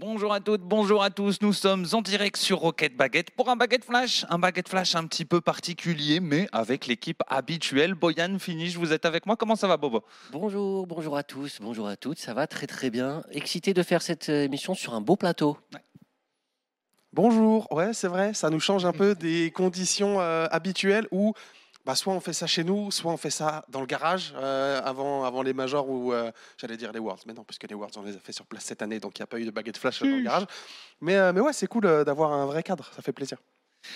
Bonjour à toutes, bonjour à tous. Nous sommes en direct sur Rocket Baguette pour un Baguette Flash. Un Baguette Flash un petit peu particulier, mais avec l'équipe habituelle. Boyan, Finish, vous êtes avec moi. Comment ça va, Bobo? Bonjour, bonjour à tous, bonjour à toutes. Ça va très très bien. Excité de faire cette euh, émission sur un beau plateau. Bonjour, ouais, c'est vrai, ça nous change un peu des conditions euh, habituelles où bah, soit on fait ça chez nous, soit on fait ça dans le garage euh, avant, avant les majors ou euh, j'allais dire les Worlds, mais non, puisque les Worlds on les a fait sur place cette année, donc il n'y a pas eu de baguette flash dans le garage. Mais, euh, mais ouais, c'est cool d'avoir un vrai cadre, ça fait plaisir.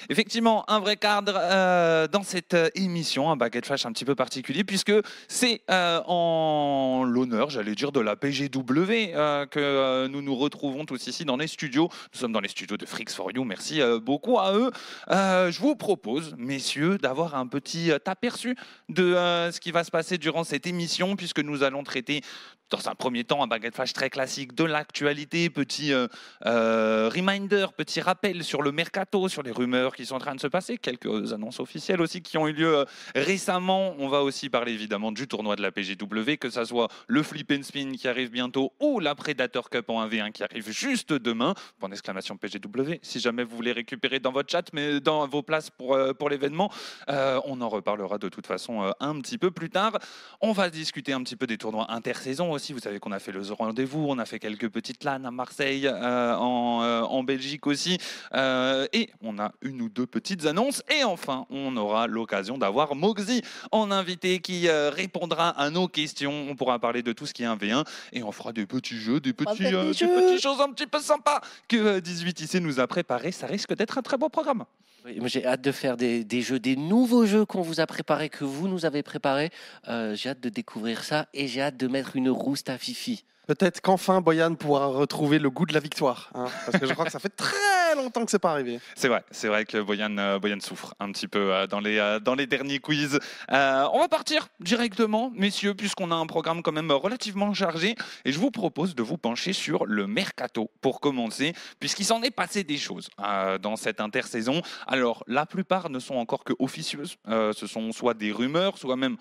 Effectivement, un vrai cadre euh, dans cette euh, émission, un Baguette Flash un petit peu particulier, puisque c'est euh, en l'honneur, j'allais dire, de la PGW que nous nous retrouvons tous ici dans les studios. Nous sommes dans les studios de Freaks for You, merci beaucoup à eux. Je vous propose, messieurs, d'avoir un petit aperçu de ce qui va se passer durant cette émission, puisque nous allons traiter dans un premier temps un Baguette Flash très classique de l'actualité, petit euh, euh, reminder, petit rappel sur le mercato, sur les rumeurs qui sont en train de se passer, quelques annonces officielles aussi qui ont eu lieu euh, récemment. On va aussi parler évidemment du tournoi de la PGW, que ça soit le Flip and Spin qui arrive bientôt ou la Predator Cup en 1v1 qui arrive juste demain. Point d'exclamation PGW. Si jamais vous voulez récupérer dans votre chat, mais dans vos places pour, pour l'événement, on en reparlera de toute façon un petit peu plus tard. On va discuter un petit peu des tournois intersaison aussi. Vous savez qu'on a fait le rendez-vous, on a fait quelques petites LAN à Marseille, euh, en, euh, en Belgique aussi. Euh, et on a une ou deux petites annonces. Et enfin, on aura l'occasion d'avoir Moxie en invité qui répondra à nos questions. On pourra parler de tout ce qui est 1v1 et on fera des petits jeux, des, petits, des petites choses un petit peu sympas que euh, 18 ici nous a préparé. Ça risque d'être un très beau programme. J'ai hâte de faire des, des jeux, des nouveaux jeux qu'on vous a préparés, que vous nous avez préparés. Euh, j'ai hâte de découvrir ça et j'ai hâte de mettre une rouste à Fifi. Peut-être qu'enfin Boyan pourra retrouver le goût de la victoire, hein, parce que je crois que ça fait très longtemps que c'est pas arrivé. C'est vrai, c'est vrai que Boyan, euh, Boyan souffre un petit peu euh, dans, les, euh, dans les derniers quiz. On va partir directement, messieurs, puisqu'on a un programme quand même relativement chargé. Et je vous propose de vous pencher sur le mercato pour commencer, puisqu'il s'en est passé des choses dans cette intersaison. Alors, la plupart ne sont encore que officieuses. Ce sont soit des rumeurs, soit même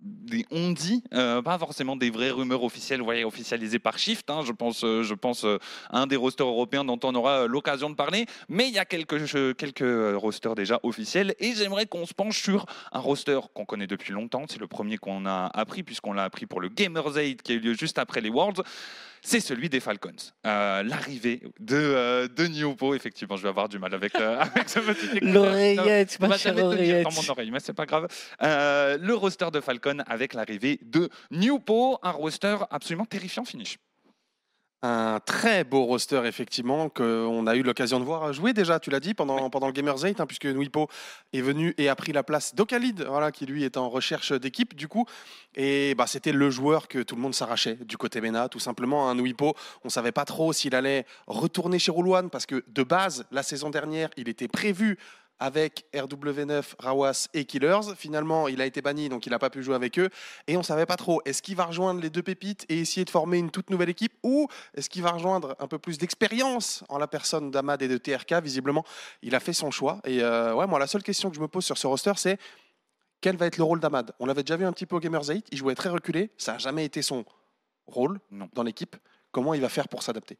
des on dit, euh, pas forcément des vraies rumeurs officielles, voyez, officialisées par Shift. hein. je pense, euh, je pense euh, un des rosters européens dont on aura euh, l'occasion de parler. Mais il y a quelques, quelques rosters déjà officiels et j'aimerais qu'on se penche sur un roster qu'on connaît depuis longtemps. C'est le premier qu'on a appris puisqu'on l'a appris pour le Gamers 8 qui a eu lieu juste après les Worlds. C'est celui des Falcons. Euh, L'arrivée de, euh, de Newpo, effectivement, je vais avoir du mal avec, euh, avec ce petit. L'oreillette, ma chère oreillette. dans mon oreille, mais c'est pas grave. Euh, le roster de Falcon avec l'arrivée de Newpo, un roster absolument terrifiant finish. Un très beau roster, effectivement, qu'on a eu l'occasion de voir jouer déjà, tu l'as dit, pendant, pendant le Gamers 8, hein, puisque Nuipo est venu et a pris la place d'Okalid, voilà, qui lui est en recherche d'équipe, du coup. Et bah, c'était le joueur que tout le monde s'arrachait du côté MENA, tout simplement. Un Nuipo, on savait pas trop s'il allait retourner chez Roule parce que de base, la saison dernière, il était prévu avec RW9, Rawas et Killers. Finalement, il a été banni, donc il n'a pas pu jouer avec eux. Et on savait pas trop, est-ce qu'il va rejoindre les deux pépites et essayer de former une toute nouvelle équipe ou est-ce qu'il va rejoindre un peu plus d'expérience en la personne d'Amad et de TRK Visiblement, il a fait son choix. Et euh, ouais, moi, la seule question que je me pose sur ce roster, c'est quel va être le rôle d'Amad? On l'avait déjà vu un petit peu au Gamers 8, il jouait très reculé, ça n'a jamais été son rôle Non. dans l'équipe. Comment il va faire pour s'adapter?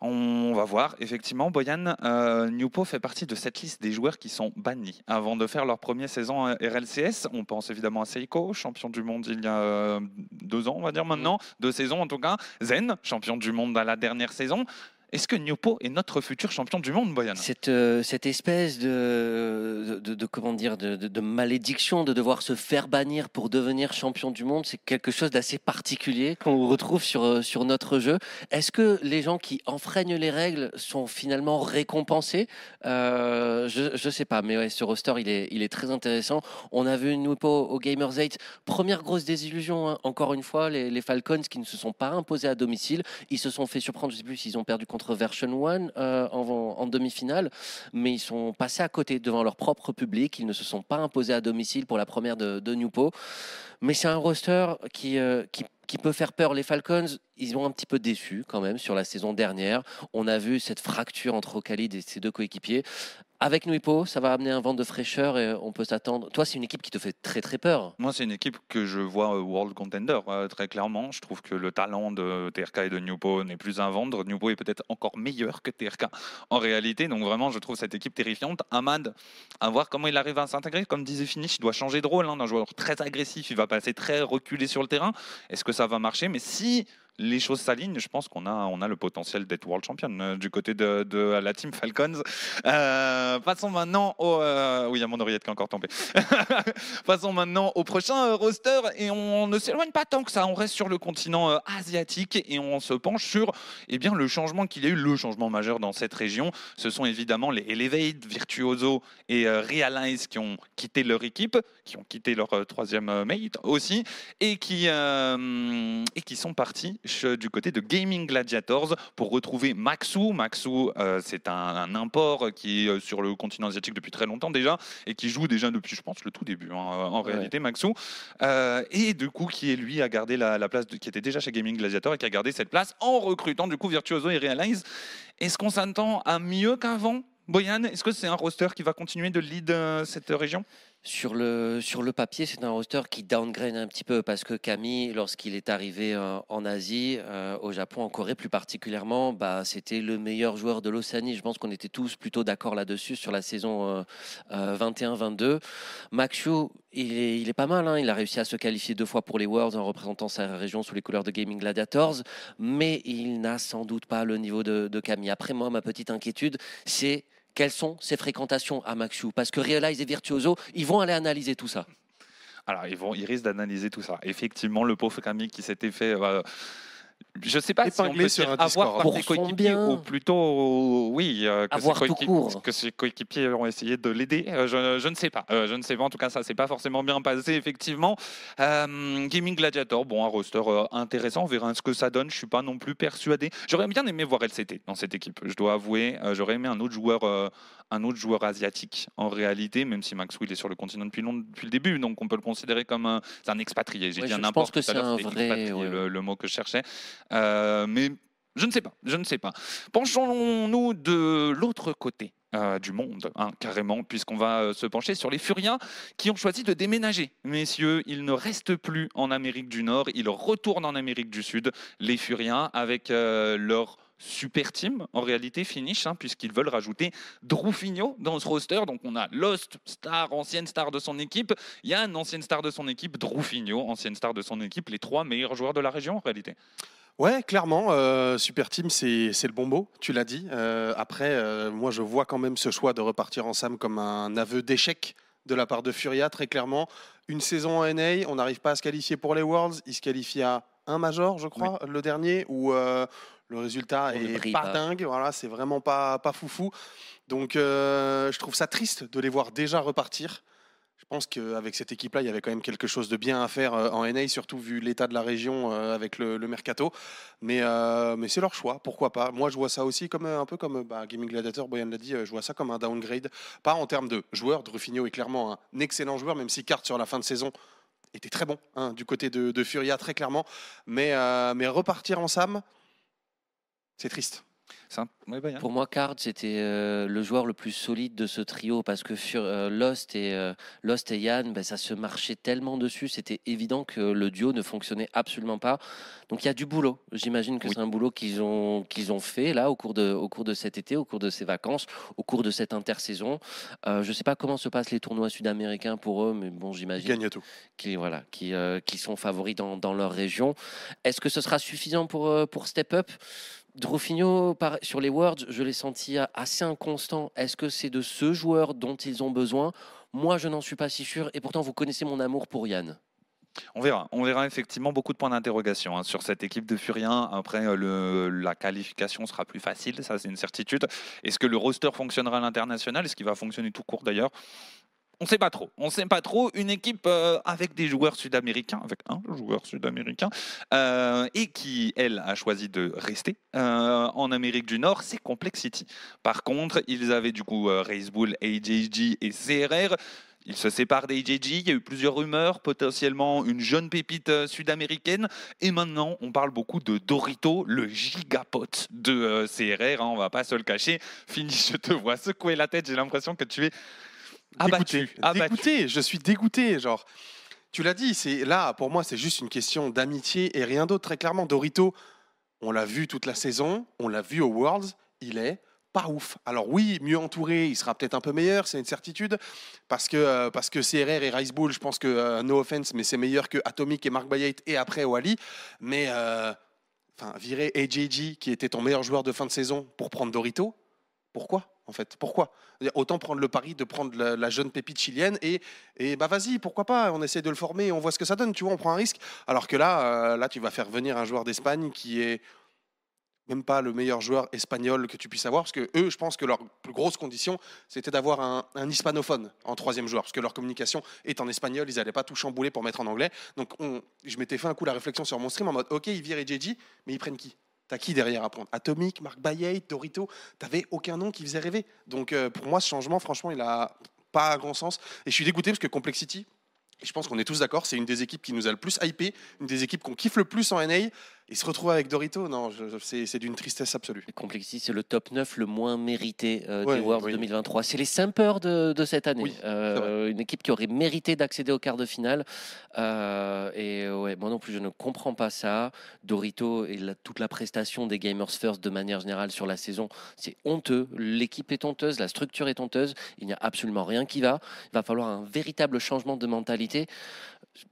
On va voir, effectivement, Boyan, euh, Newpo fait partie de cette liste des joueurs qui sont bannis avant de faire leur première saison à RLCS. On pense évidemment à Seiko, champion du monde il y a euh, deux ans, on va dire maintenant, deux saisons en tout cas. Zen, champion du monde à la dernière saison. Est-ce que Newpo est notre futur champion du monde, Boyan? Cette, euh, cette espèce de, de, comment dire, de, de- malédiction de devoir se faire bannir pour devenir champion du monde, c'est quelque chose d'assez particulier qu'on retrouve sur, euh, sur notre jeu. Est-ce que les gens qui enfreignent les règles sont finalement récompensés? Euh, Je ne sais pas, mais ouais, ce roster, il est, il est très intéressant. On a vu Nupo au Gamers 8, première grosse désillusion, hein. encore une fois, les, les Falcons qui ne se sont pas imposés à domicile. Ils se sont fait surprendre, je ne sais plus s'ils ont perdu contre Version 1 euh, en, en demi-finale, mais ils sont passés à côté devant leur propre public. Ils ne se sont pas imposés à domicile pour la première de, de Newpo. Mais c'est un roster qui, euh, qui, qui peut faire peur. Les Falcons, ils ont un petit peu déçu quand même sur la saison dernière. On a vu cette fracture entre Ocalid et ses deux coéquipiers. Avec Nuipo, ça va amener un vent de fraîcheur et on peut s'attendre. Toi, c'est une équipe qui te fait très très peur. Moi, c'est une équipe que je vois euh, World Contender, euh, très clairement. Je trouve que le talent de TRK et de Newpo n'est plus à vendre. Newpo est peut-être encore meilleur que TRK en réalité. Donc, vraiment, je trouve cette équipe terrifiante. Ahmad, à voir comment il arrive à s'intégrer. Comme disait Finish, il doit changer de rôle. Hein, d'un joueur très agressif, il va passer très reculé sur le terrain. Est-ce que ça va marcher Mais si les choses s'alignent, je pense qu'on a, on a le potentiel d'être world champion euh, du côté de, de, la team Falcons. Euh, passons maintenant au. Euh, oui, il y a mon oreillette qui est encore tombée. passons maintenant au prochain roster et on ne s'éloigne pas tant que ça. On reste sur le continent asiatique et on se penche sur eh bien, le changement qu'il y a eu, le changement majeur dans cette région. Ce sont évidemment les Elevate, Virtuoso et Realize qui ont quitté leur équipe, qui ont quitté leur troisième mate aussi et qui, et qui sont partis du côté de Gaming Gladiators pour retrouver Maxou. Maxou, euh, c'est un, import qui est euh, sur le continent asiatique depuis très longtemps déjà et qui joue déjà depuis, je pense, le tout début hein, en réalité, Maxou. Euh, et du coup, qui est lui a gardé la, place qui était déjà chez Gaming Gladiator et qui a gardé cette place en recrutant du coup Virtuoso et Realize. Est-ce qu'on s'attend à mieux qu'avant Boyan, est-ce que c'est un roster qui va continuer de lead cette région? Sur le, sur le papier, c'est un roster qui downgrade un petit peu parce que Camille, lorsqu'il est arrivé euh, en Asie, euh, au Japon, en Corée plus particulièrement, bah, c'était le meilleur joueur de l'Océanie. Je pense qu'on était tous plutôt d'accord là-dessus sur la saison 21-22. Euh, est, il est, pas mal. Hein. Il a réussi à se qualifier deux fois pour les Worlds en représentant sa région sous les couleurs de Gaming Gladiators, mais il n'a sans doute pas le niveau de, de Camille. Après, moi, ma petite inquiétude, c'est quelles sont ses fréquentations à Maxu? Parce que Realize et Virtuoso, ils vont aller analyser tout ça. Alors, ils, vont, ils risquent d'analyser tout ça. Effectivement, le pauvre Camille qui s'était fait. Euh, je ne sais pas si on peut sur avoir par ses coéquipiers ou plutôt oui euh, que, ses coéquipiers ont essayé de l'aider. Euh, je, ne sais pas. Euh, je ne sais pas. En tout cas, ça s'est pas forcément bien passé effectivement. Gaming Gladiator, bon, un roster intéressant. On verra ce que ça donne. Je suis pas non plus persuadé. J'aurais bien aimé voir LCT dans cette équipe. Je dois avouer. J'aurais aimé un autre joueur, un autre joueur asiatique en réalité, même si Max Will est sur le continent depuis, long, depuis le début, donc on peut le considérer comme un, un expatrié. J'ai dit un n'importe. que c'est un vrai. le, mot que je cherchais. Euh, mais je ne sais pas, je ne sais pas. Penchons-nous de l'autre côté. Euh, du monde, hein, carrément, puisqu'on va euh, se pencher sur les Furiens qui ont choisi de déménager. Messieurs, ils ne restent plus en Amérique du Nord, ils retournent en Amérique du Sud, les Furiens, avec leur super team, en réalité, finish, hein, puisqu'ils veulent rajouter Droufinho dans ce roster. Donc on a Lost, star, ancienne star de son équipe, Yann, ancienne star de son équipe, Droufinho, ancienne star de son équipe, les trois meilleurs joueurs de la région, en réalité. Ouais, clairement, euh, Super Team, c'est le bon mot, tu l'as dit. Euh, après, euh, moi, je vois quand même ce choix de repartir en Sam comme un aveu d'échec de la part de Furia, très clairement. Une saison en NA, on n'arrive pas à se qualifier pour les Worlds. Il se qualifie à un major, je crois, le dernier, où le résultat est pas, dingue. Voilà, c'est vraiment pas, pas foufou. Donc, je trouve ça triste de les voir déjà repartir. Je pense qu'avec cette équipe-là, il y avait quand même quelque chose de bien à faire euh, en NA, surtout vu l'état de la région euh, avec le, mercato. Mais, euh, mais c'est leur choix, pourquoi pas. Moi, je vois ça aussi comme un peu comme bah, Gaming Gladiator, Boyan l'a dit, je vois ça comme un downgrade. Pas en termes de joueurs, Drufinho est clairement un excellent joueur, même si Carte sur la fin de saison était très bon hein, du côté de, Furia, très clairement. Mais repartir en Sam, c'est triste. Pour moi, Card, c'était euh, le joueur le plus solide de ce trio parce que euh, Lost, et, euh, Lost et Yann, ben, ça se marchait tellement dessus, c'était évident que le duo ne fonctionnait absolument pas. Donc il y a du boulot. J'imagine que c'est un boulot qu'ils ont, qu'ils ont fait là au cours, de, au cours de cet été, au cours de ces vacances, au cours de cette intersaison. je ne sais pas comment se passent les tournois sud-américains pour eux, mais bon, j'imagine qu'ils voilà, qui, qui sont favoris dans, dans leur région. Est-ce que ce sera suffisant pour, pour step up? Drofinho, sur les Worlds, je l'ai senti assez inconstant. Est-ce que c'est de ce joueur dont ils ont besoin? Moi, je n'en suis pas si sûr. Et pourtant, vous connaissez mon amour pour Yann. On verra. On verra effectivement beaucoup de points d'interrogation hein, sur cette équipe de Furiens. Après, euh, la qualification sera plus facile, ça c'est une certitude. Est-ce que le roster fonctionnera à l'international? Est-ce qu'il va fonctionner tout court d'ailleurs? On ne sait pas trop. On sait pas trop. Une équipe euh, avec des joueurs sud-américains, avec un joueur sud-américain, euh, et qui, elle, a choisi de rester euh, en Amérique du Nord, c'est Complexity. Par contre, ils avaient du coup Race Bull, AJG et CRR Il se sépare d'AJG, il y a eu plusieurs rumeurs, potentiellement une jeune pépite sud-américaine. Et maintenant, on parle beaucoup de Dorito, le gigapote de CRR, hein, on va pas se le cacher. Fini, je te vois secouer la tête, j'ai l'impression que tu es abattu. Dégoûté. abattu. Dégoûté, je suis dégoûté. Genre, tu l'as dit, c'est là pour moi, c'est juste une question d'amitié et rien d'autre. Très clairement, Dorito, on l'a vu toute la saison, on l'a vu au Worlds, il est pas ouf. Alors oui, mieux entouré, il sera peut-être un peu meilleur, c'est une certitude, parce que euh, parce que CRR et Rice Bull, je pense que euh, no offense, mais c'est meilleur que Atomic et Mark Bayate et après Wally. Mais euh, enfin, virer AJG qui était ton meilleur joueur de fin de saison pour prendre Dorito, pourquoi? En fait Pourquoi? Autant prendre le pari de prendre la, jeune pépite chilienne et, et bah vas-y, pourquoi pas On essaie de le former, et on voit ce que ça donne, tu vois, on prend un risque. Alors que là, euh, là tu vas faire venir un joueur d'Espagne qui est même pas le meilleur joueur espagnol que tu puisses avoir, parce que eux, je pense que leur plus grosse condition, c'était d'avoir un, hispanophone en troisième joueur, parce que leur communication est en espagnol, ils n'allaient pas tout chambouler pour mettre en anglais. Donc on- je m'étais fait un coup la réflexion sur mon stream en mode, ok, ils virent JJ, mais ils prennent qui? T'as qui derrière à prendre? Atomic, Mark Bayate, Dorito T'avais aucun nom qui faisait rêver. Donc euh, pour moi, ce changement, franchement, il a pas grand sens. Et je suis dégoûté parce que Complexity, je pense qu'on est tous d'accord, c'est une des équipes qui nous a le plus hypé, une des équipes qu'on kiffe le plus en NA. Et se retrouver avec Dorito, non, c'est d'une tristesse absolue. Complexity, c'est le top 9 le moins mérité euh, Ouais, des Worlds oui. 2023. C'est les Simpers de, de cette année. Oui, Euh, une équipe qui aurait mérité d'accéder au quart de finale. Euh, et ouais, moi non plus, je ne comprends pas ça. Dorito et la- toute la prestation des Gamers First de manière générale sur la saison, c'est honteux. L'équipe est honteuse, la structure est honteuse. Il n'y a absolument rien qui va. Il va falloir un véritable changement de mentalité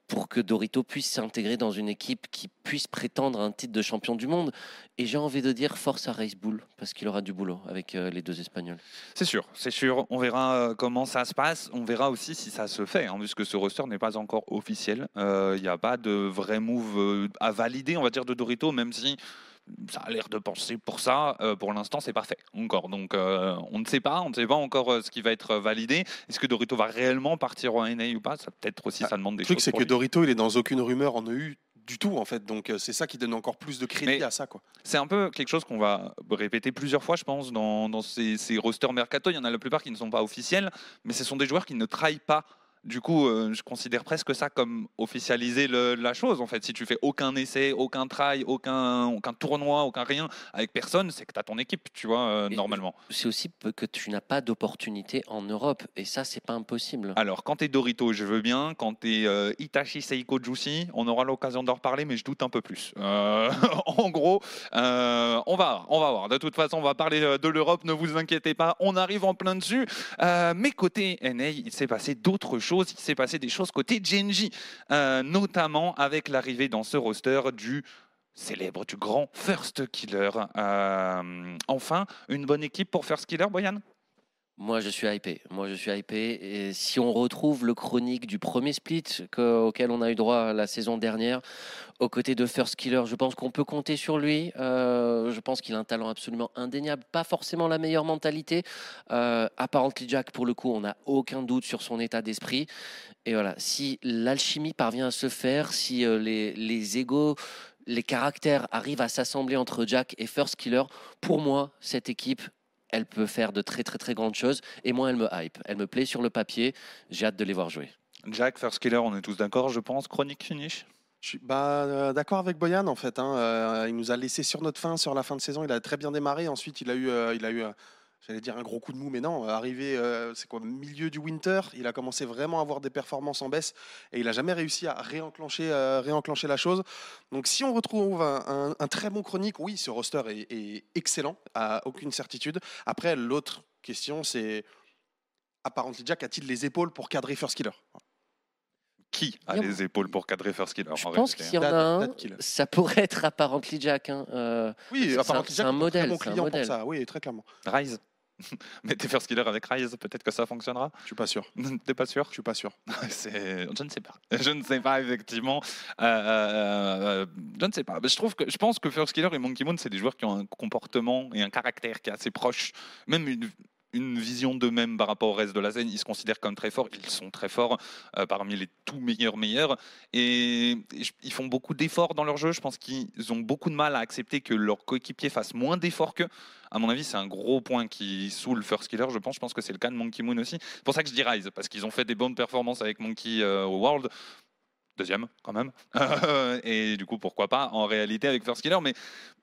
pour que Dorito puisse s'intégrer dans une équipe qui puisse prétendre un titre de champion du monde. Et j'ai envie de dire force à Race Bull, parce qu'il aura du boulot avec euh, les deux Espagnols. C'est sûr, c'est sûr. On verra euh, comment ça se passe. On verra aussi si ça se fait, hein, puisque ce roster n'est pas encore officiel. Euh, Il n'y a pas de vrai move euh, à valider, on va dire, de Dorito, même si ça a l'air de penser pour ça. Euh, pour l'instant, c'est parfait encore. Donc, euh, on ne sait pas, on ne sait pas encore euh, ce qui va être validé. Est-ce que Dorito va réellement partir en NA ou pas? Ça peut-être aussi, Ah, ça demande des Le truc, choses. c'est que lui. Dorito, il est dans aucune rumeur en EU du tout, en fait. Donc, c'est ça qui donne encore plus de crédit Mais- à ça, quoi. C'est un peu quelque chose qu'on va répéter plusieurs fois, je pense, dans, dans ces, ces rosters mercato. Il y en a la plupart qui ne sont pas officiels, mais ce sont des joueurs qui ne trahissent pas. Du coup, euh, je considère presque ça comme officialiser le- la chose. En fait, si tu fais aucun essai, aucun try, aucun, aucun tournoi, aucun rien avec personne, c'est que tu as ton équipe, tu vois, euh, normalement. C'est aussi que tu n'as pas d'opportunité en Europe, et ça, c'est pas impossible. Alors, quand t'es Dorito, je veux bien. Quand t'es euh, Itachi Seiko Juicy, on aura l'occasion d'en reparler, mais je doute un peu plus. Euh, en gros, on va, voir, on va voir. De toute façon, on va parler de l'Europe. Ne vous inquiétez pas, on arrive en plein dessus. Mais côté NA, il s'est passé d'autres choses. Il s'est passé des choses côté Genji, euh, notamment avec l'arrivée dans ce roster du célèbre, du grand First Killer. Euh, enfin, une bonne équipe pour First Killer, Boyan? Moi, je suis hypé. Moi, je suis hypé. Et si on retrouve le chronique du premier split que- auquel on a eu droit la saison dernière, aux côtés de First Killer, je pense qu'on peut compter sur lui. Euh, je pense qu'il a un talent absolument indéniable. Pas forcément la meilleure mentalité. Euh, apparently Jack, pour le coup, on n'a aucun doute sur son état d'esprit. Et voilà, si l'alchimie parvient à se faire, si euh, les, les égaux, les caractères arrivent à s'assembler entre Jack et First Killer, pour moi, cette équipe, elle peut faire de très très très grandes choses. Et moi, elle me hype. Elle me plaît sur le papier. J'ai hâte de les voir jouer. Jack, First Killer, on est tous d'accord, je pense. Chronique finish Je suis bah, euh, d'accord avec Boyan, en fait. hein. Euh, il nous a laissé sur notre fin, sur la fin de saison. Il a très bien démarré. Ensuite, il a eu, euh, il a eu euh, j'allais dire un gros coup de mou, mais non. euh, Arrivé, euh, c'est quoi, milieu du winter, il a commencé vraiment à avoir des performances en baisse et il n'a jamais réussi à réenclencher, euh, réenclencher la chose. Donc, si on retrouve un, très bon chronique, oui, ce roster est, est excellent, à aucune certitude. Après, l'autre question, c'est apparemment Jack a-t-il les épaules pour cadrer First Killer? Qui a a- les épaules pour cadrer First Killer Je en pense qu'il y en a Dad- un. Ça pourrait être apparently Jack. hein. Euh, Oui, un- Jack c'est un modèle, très bon c'est un client pour modèle. ça. Oui, très clairement. Rise Mettez First Killer avec Rise, peut-être que ça fonctionnera. Je suis pas sûr. T'es pas sûr? Je suis pas sûr. C'est- Je ne sais pas. Je ne sais pas, effectivement. Euh, euh, euh, je ne sais pas. Je, trouve que, je pense que First Killer et Monkey Moon, c'est des joueurs qui ont un comportement et un caractère qui est assez proche. Même une- une vision d'eux-mêmes par rapport au reste de la scène. Ils se considèrent comme très forts. Ils sont très forts, euh, parmi les tout meilleurs meilleurs. Et, ils font beaucoup d'efforts dans leur jeu. Je pense qu'ils ont beaucoup de mal à accepter que leurs coéquipiers fassent moins d'efforts qu'eux. À mon avis, c'est un gros point qui saoule First Killer. Je pense, je pense que c'est le cas de Monkey Moon aussi. C'est pour ça que je dis Rise, parce qu'ils ont fait des bonnes performances avec Monkey euh, au World. Deuxième, quand même. et du coup, pourquoi pas en réalité avec First Killer. Mais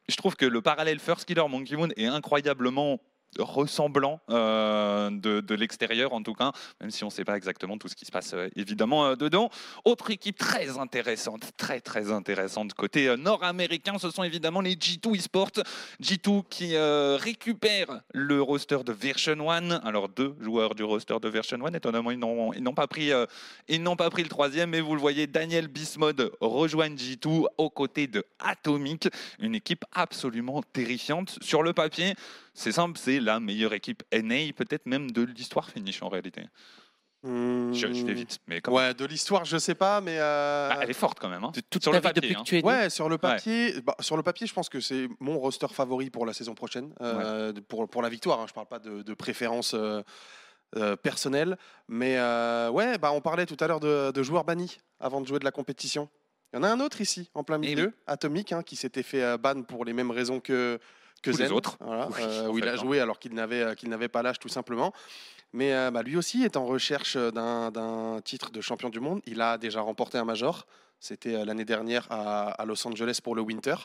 je trouve que le parallèle First Killer Monkey Moon est incroyablement ressemblant euh, de, l'extérieur en tout cas, même si on ne sait pas exactement tout ce qui se passe euh, évidemment euh, dedans. Autre équipe très intéressante, très très intéressante côté nord-américain, ce sont évidemment les G2 eSports. G2 qui récupère le roster de Version 1. Alors deux joueurs du roster de Version 1, étonnamment ils n'ont pas pris ils pas pris le troisième, mais vous le voyez, Daniel Bismode rejoint G2 aux côtés de Atomic, une équipe absolument terrifiante. Sur le papier, c'est simple, c'est la meilleure équipe NA, peut-être même de l'histoire finish en réalité. Je, je fais vite, mais quand même. Ouais, de l'histoire, je sais pas, mais. euh, Bah, elle est forte quand même. hein. Sur le papier, depuis hein. que tu es né. Ouais, sur le papier, bah, sur le papier, je pense que c'est mon roster favori pour la saison prochaine, euh, pour, pour la victoire. hein. Je parle pas de, de préférence euh, euh, personnelle, mais euh, ouais, bah, on parlait tout à l'heure de, de joueurs bannis avant de jouer de la compétition. Il y en a un autre ici, en plein Eh milieu, oui. Atomic, hein, qui s'était fait euh, ban pour les mêmes raisons que que les autres. voilà, Oui, euh, où il a joué alors qu'il n'avait euh, qu'il n'avait pas l'âge tout simplement. Mais euh, bah, lui aussi est en recherche d'un d'un titre de champion du monde. Il a déjà remporté un major. C'était l'année dernière à, à Los Angeles pour le Winter.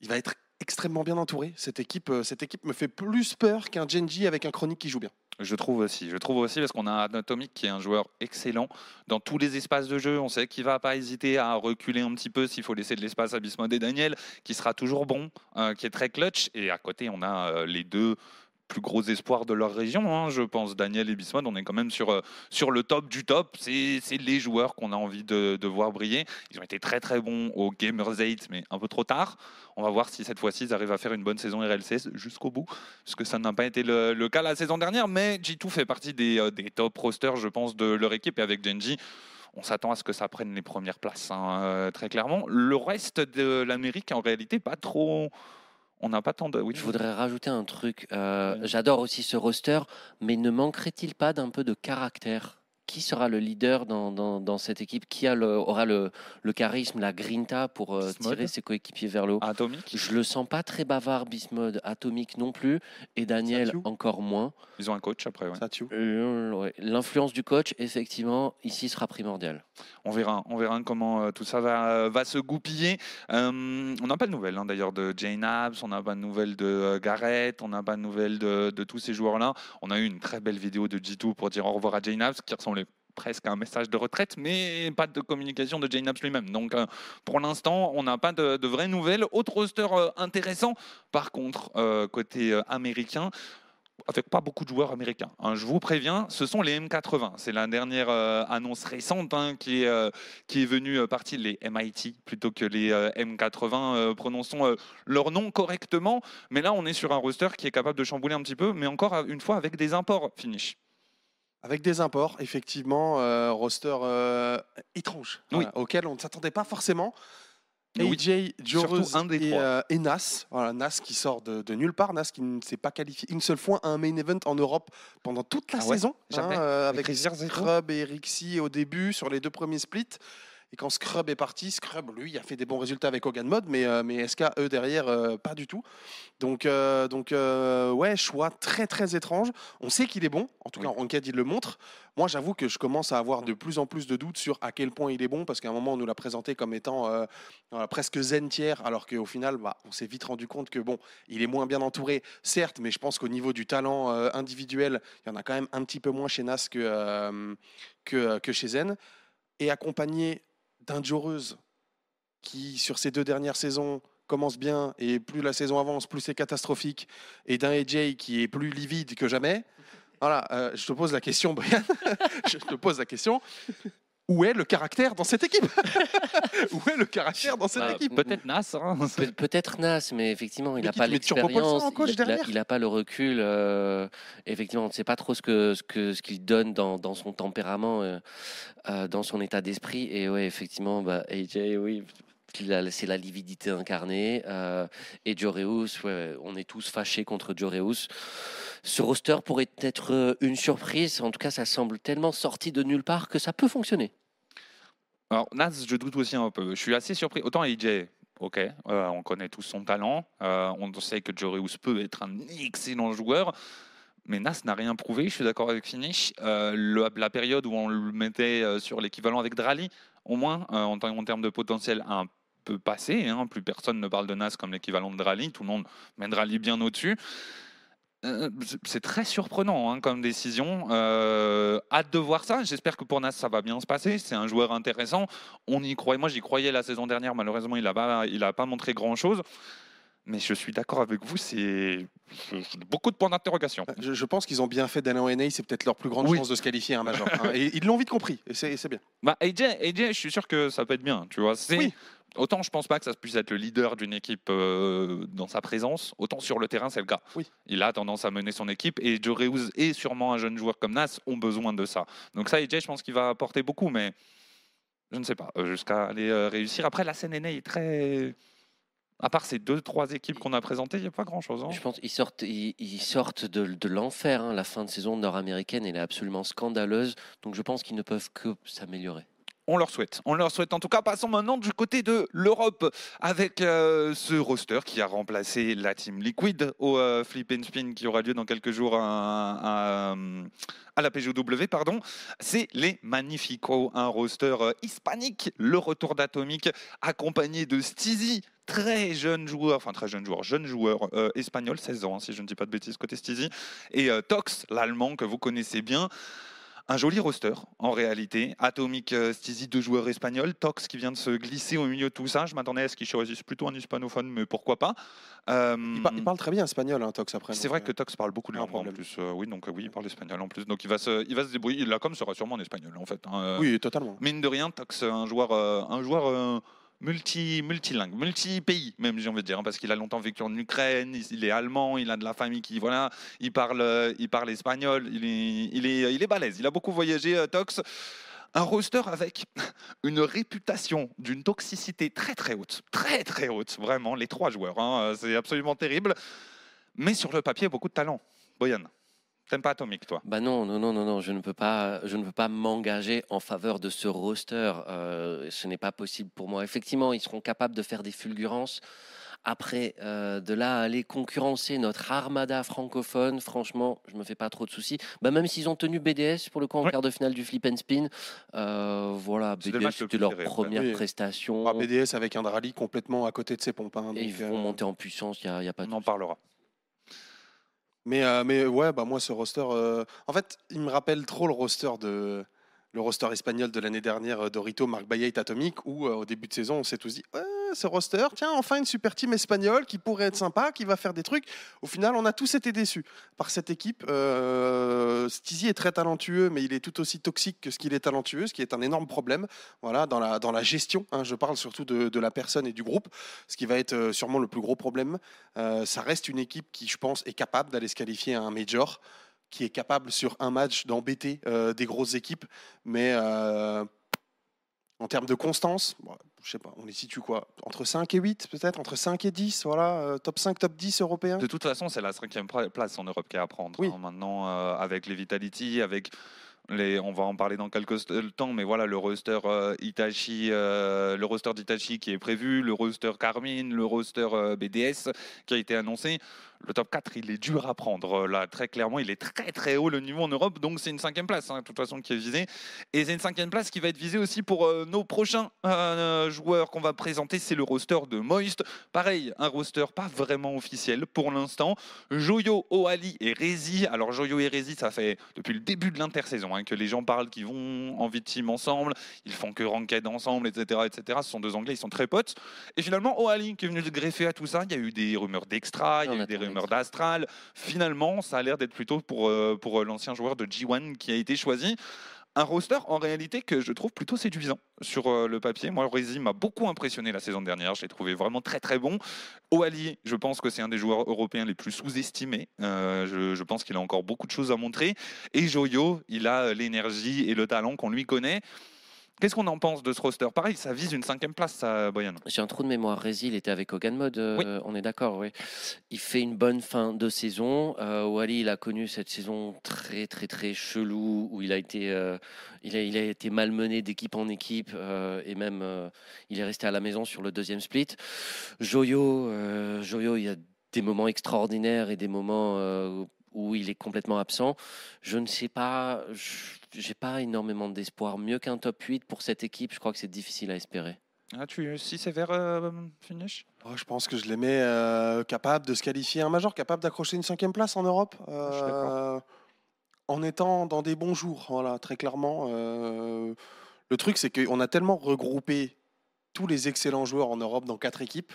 Il va être extrêmement bien entouré. Cette équipe, euh, cette équipe me fait plus peur qu'un Genji avec un chronique qui joue bien. Je trouve aussi. Je trouve aussi parce qu'on a Atomic qui est un joueur excellent dans tous les espaces de jeu. On sait qu'il va pas hésiter à reculer un petit peu s'il faut laisser de l'espace à Bismode et Daniel, qui sera toujours bon, euh, qui est très clutch. Et à côté, on a euh, les deux plus gros espoirs de leur région. hein. Je pense Daniel et Bismode, on est quand même sur, euh, sur le top du top. C'est les joueurs qu'on a envie de, de voir briller. Ils ont été très très bons au Gamers 8, mais un peu trop tard. On va voir si cette fois-ci ils arrivent à faire une bonne saison RLCS jusqu'au bout parce que ça n'a pas été le, le cas la saison dernière, mais G2 fait partie des, euh, des top rosters, je pense, de leur équipe, et avec Genji, on s'attend à ce que ça prenne les premières places, hein, euh, très clairement. Le reste de l'Amérique, en réalité, pas trop... On n'a pas tant de... Oui, Je voudrais rajouter un truc. Euh. J'adore aussi ce roster, mais ne manquerait-il pas d'un peu de caractère? Qui sera le leader dans, dans, dans cette équipe? Qui a le, aura le, le charisme, la grinta pour euh, tirer ses coéquipiers vers le haut? Atomic, Je le sens pas très bavard, Bismode, Atomique non plus, et Daniel encore moins. ils ont un coach après, ouais. Tue. Euh, ouais. L'influence du coach, effectivement, ici sera primordiale. On verra, on verra comment euh, tout ça va, va se goupiller. Euh, on n'a pas de nouvelles hein, d'ailleurs de Jane Abs, on n'a pas de nouvelles de euh, Garrett, on n'a pas de nouvelles de, de tous ces joueurs-là. On a eu une très belle vidéo de G2 pour dire au revoir à Jane Abs qui ressemblait presque un message de retraite, mais pas de communication de Jane Abs lui-même. Donc euh, pour l'instant, on n'a pas de, vraies nouvelles. Autre roster euh, intéressant, par contre, euh, côté américain, avec pas beaucoup de joueurs américains. hein. je vous préviens, ce sont les M80. C'est la dernière annonce récente hein, qui, est, venue euh, partie les MIT plutôt que les euh, M80. euh, prononçons leur nom correctement. Mais là, on est sur un roster qui est capable de chambouler un petit peu, mais encore une fois avec des imports finish. Avec des imports, effectivement, euh, roster euh, étrange, Oui. voilà, auquel on ne s'attendait pas forcément. Oui. AJ, un des et, euh, et Nas. Voilà, Nas qui sort de, de nulle part. Nas qui ne s'est pas qualifié une seule fois à un main event en Europe pendant toute la Ah ouais saison. Jamais. euh, Avec avec Scrub et Rixie au début sur les deux premiers splits. Et quand Scrub est parti, Scrub, lui, a fait des bons résultats avec Hogan Mode, mais, euh, mais SK, eux, derrière, euh, pas du tout. Donc, euh, donc euh, ouais, choix très, très étrange. On sait qu'il est bon, en tout cas en ranked, il le montre. Moi, j'avoue que je commence à avoir de plus en plus de doutes sur à quel point il est bon, parce qu'à un moment, on nous l'a présenté comme étant euh, voilà, presque zen tiers, alors qu'au final, bah, on s'est vite rendu compte que bon, il est moins bien entouré, certes, mais je pense qu'au niveau du talent individuel, il y en a quand même un petit peu moins chez Nas que, que, que chez Zen. Et accompagné d'un qui, sur ces deux dernières saisons, commence bien et plus la saison avance, plus c'est catastrophique, et d'un AJ qui est plus livide que jamais. Voilà, euh, je te pose la question, Brian. je te pose la question. Où est le caractère dans cette équipe Où est le caractère dans cette Bah, équipe Peut-être Nas. hein. Pe- Peut-être Nas, mais effectivement, il n'a pas l'expérience, il- n'a pas le recul. euh, effectivement, on ne sait pas trop ce que ce que ce qu'il donne dans, dans son tempérament, euh, euh, dans son état d'esprit. Et ouais, effectivement, bah, AJ, oui. C'est la lividité incarnée. euh, et Joreus, ouais, on est tous fâchés contre Joreus. Ce roster pourrait être euh, une surprise. En tout cas, ça semble tellement sorti de nulle part que ça peut fonctionner. Alors, Nas, je doute aussi un peu. Je suis assez surpris. Autant AJ, ok, euh, on connaît tous son talent. euh, on sait que Joreus peut être un excellent joueur. Mais Nas n'a rien prouvé, je suis d'accord avec Finish. La période où on le mettait sur l'équivalent avec Drali, au moins, en, termes- de potentiel, un peu passé. hein. Plus personne ne parle de Nas comme l'équivalent de Drali. Tout le monde met Drali bien au-dessus. Euh, c'est- c'est très surprenant hein, comme décision. Euh, hâte de voir ça. J'espère que pour Nas, ça va bien se passer. C'est un joueur intéressant. On y croyait. Moi, j'y croyais la saison dernière. Malheureusement, il n'a pas montré grand-chose. Mais je suis d'accord avec vous. C'est beaucoup de points d'interrogation. Je, je pense qu'ils ont bien fait d'aller en NA, c'est peut-être leur plus grande Oui. chance de se qualifier à un major. hein. Et ils l'ont vite compris, et c'est bien. Bah, AJ, AJ, je suis sûr que ça peut être bien. Tu vois, Oui. autant je pense pas que ça puisse être le leader d'une équipe euh, dans sa présence, autant sur le terrain c'est le cas. Oui. Il a tendance à mener son équipe et Joe Reus et sûrement un jeune joueur comme Nas ont besoin de ça. Donc ça, AJ, je pense qu'il va apporter beaucoup, mais je ne sais pas euh, jusqu'à aller euh, réussir. Après, la scène NA est très à part ces deux, trois équipes qu'on a présentées, il n'y a pas grand-chose. hein. Je pense qu'ils sortent, ils, sortent de, de l'enfer. hein. La fin de saison nord-américaine, est absolument scandaleuse. Donc je pense qu'ils ne peuvent que s'améliorer. On leur souhaite. On leur souhaite. En tout cas, passons maintenant du côté de l'Europe avec euh, ce roster qui a remplacé la Team Liquid au euh, Flip and Spin qui aura lieu dans quelques jours à, la PGW. Pardon. C'est les Magnifico, un roster euh, hispanique. Le retour d'Atomic accompagné de Steezy. Très jeune joueur, enfin très jeune joueur, jeune joueur euh, espagnol, 16 ans, hein, si je ne dis pas de bêtises côté Steezy, et Tox, l'allemand que vous connaissez bien. Un joli roster, en réalité. Atomic euh, Steezy, deux joueurs espagnols. Tox qui vient de se glisser au milieu de tout ça. Je m'attendais à ce qu'il choisisse plutôt un hispanophone, mais pourquoi pas. Euh, Il, par- il parle très bien espagnol, hein, Tox, après. c'est vrai euh, que Tox parle beaucoup de langues en plus. Euh, oui, donc euh, oui, il parle espagnol en plus. Donc il va se, il va se débrouiller. La com sera sûrement en espagnol en fait. hein. Euh, Oui, totalement. Mine de rien, Tox, un joueur, euh, un joueur euh, multi, multilingue, multi-pays même, j'ai envie de dire, hein, parce qu'il a longtemps vécu en Ukraine, il, est allemand, il a de la famille qui, voilà, il parle, euh, il parle espagnol, il est, il est, il est balèze, il a beaucoup voyagé, euh, Tox. Un roster avec une réputation d'une toxicité très très haute, très très haute, vraiment, les trois joueurs, hein, euh, c'est absolument terrible. Mais sur le papier, beaucoup de talent. Boyan, t'aimes pas Atomic, toi? Bah non, non, non, non, non, je ne peux pas, je ne peux pas m'engager en faveur de ce roster. Euh, ce n'est pas possible pour moi. Effectivement, ils seront capables de faire des fulgurances. Après, euh, de là à aller concurrencer notre armada francophone, franchement, je me fais pas trop de soucis. Bah, même s'ils ont tenu BDS pour le coup en quart de finale du Flip and Spin, euh, voilà, C'était le BDS le c'était plus leur serré, première Oui. prestation. Ah, BDS avec un rallye complètement à côté de ses pompes. hein, et ils vont euh, monter en puissance, il n'y a, a pas On de en parlera. Mais, euh, mais ouais, bah moi, ce roster. euh, En fait, il me rappelle trop le roster de. Le roster espagnol de l'année dernière, euh, Dorito, Marc Bayet, Atomic, où au début de saison, on s'est tous dit ce roster, tiens, enfin une super team espagnole qui pourrait être sympa, qui va faire des trucs. Au final, on a tous été déçus par cette équipe. Euh, est très talentueux, mais il est tout aussi toxique que ce qu'il est talentueux, ce qui est un énorme problème voilà, dans, la, dans la gestion. hein. je parle surtout de, de la personne et du groupe, ce qui va être euh, sûrement le plus gros problème. Euh, ça reste une équipe qui, je pense, est capable d'aller se qualifier à un major, qui est capable sur un match d'embêter euh, des grosses équipes, mais euh, en termes de constance, bon, je sais pas, on les situe quoi Entre 5 et 8 peut-être Entre 5 et 10, voilà, euh, top 5, top 10 européens De toute façon, c'est la cinquième place en Europe qui est à prendre. Oui. hein, maintenant, euh, avec les Vitality, avec les, on va en parler dans quelques st- temps, mais voilà, le roster euh, Itachi, euh, le roster d'Itachi qui est prévu, le roster Carmine, le roster euh, BDS qui a été annoncé. Le top 4, il est dur à prendre. euh, Là, très clairement, il est très très haut le niveau en Europe, donc c'est une cinquième place, hein, de toute façon, qui est visée. Et c'est une cinquième place qui va être visée aussi pour euh, nos prochains euh, joueurs qu'on va présenter. C'est le roster de Moist. Pareil, un roster pas vraiment officiel pour l'instant. Joyo, Oali et Rezi. Alors Joyo et Rezi, ça fait depuis le début de l'intersaison hein, que les gens parlent qu'ils vont en de team ensemble. Ils font que ranked ensemble, etc., etc. Ce sont deux Anglais, ils sont très potes. Et finalement, Oali qui est venu se greffer à tout ça. Il y a eu des rumeurs d'extra, il y a eu des rumeurs d'extra. d'astral. Finalement, ça a l'air d'être plutôt pour, euh, pour euh, l'ancien joueur de G1 qui a été choisi. Un roster en réalité que je trouve plutôt séduisant sur euh, le papier. Moi, Rezi m'a beaucoup impressionné la saison dernière. Je l'ai trouvé vraiment très très bon. Oali, je pense que c'est un des joueurs européens les plus sous-estimés. Je, je pense qu'il a encore beaucoup de choses à montrer. Et Joyo, il a l'énergie et le talent qu'on lui connaît. Qu'est-ce qu'on en pense de ce roster? Pareil, ça vise une cinquième place, ça, Boyan. J'ai un trou de mémoire. Résil était avec Hogan Mode, euh, on est d'accord, oui. Il fait une bonne fin de saison. Euh, Wally, il a connu cette saison très, très, très chelou où il a été, euh, il a, il a été malmené d'équipe en équipe et même il est resté à la maison sur le deuxième split. Joyo, Joyo, il y a des moments extraordinaires et des moments où il est complètement absent. Je ne sais pas, j'ai pas énormément d'espoir. Mieux qu'un top 8 pour cette équipe, je crois que c'est difficile à espérer. Ah, tu es si sévère, euh, finish Je pense que je les mets euh, capable de se qualifier un major, capable d'accrocher une cinquième place en Europe. Euh, en étant dans des bons jours, voilà, très clairement. le truc, c'est qu'on a tellement regroupé tous les excellents joueurs en Europe dans quatre équipes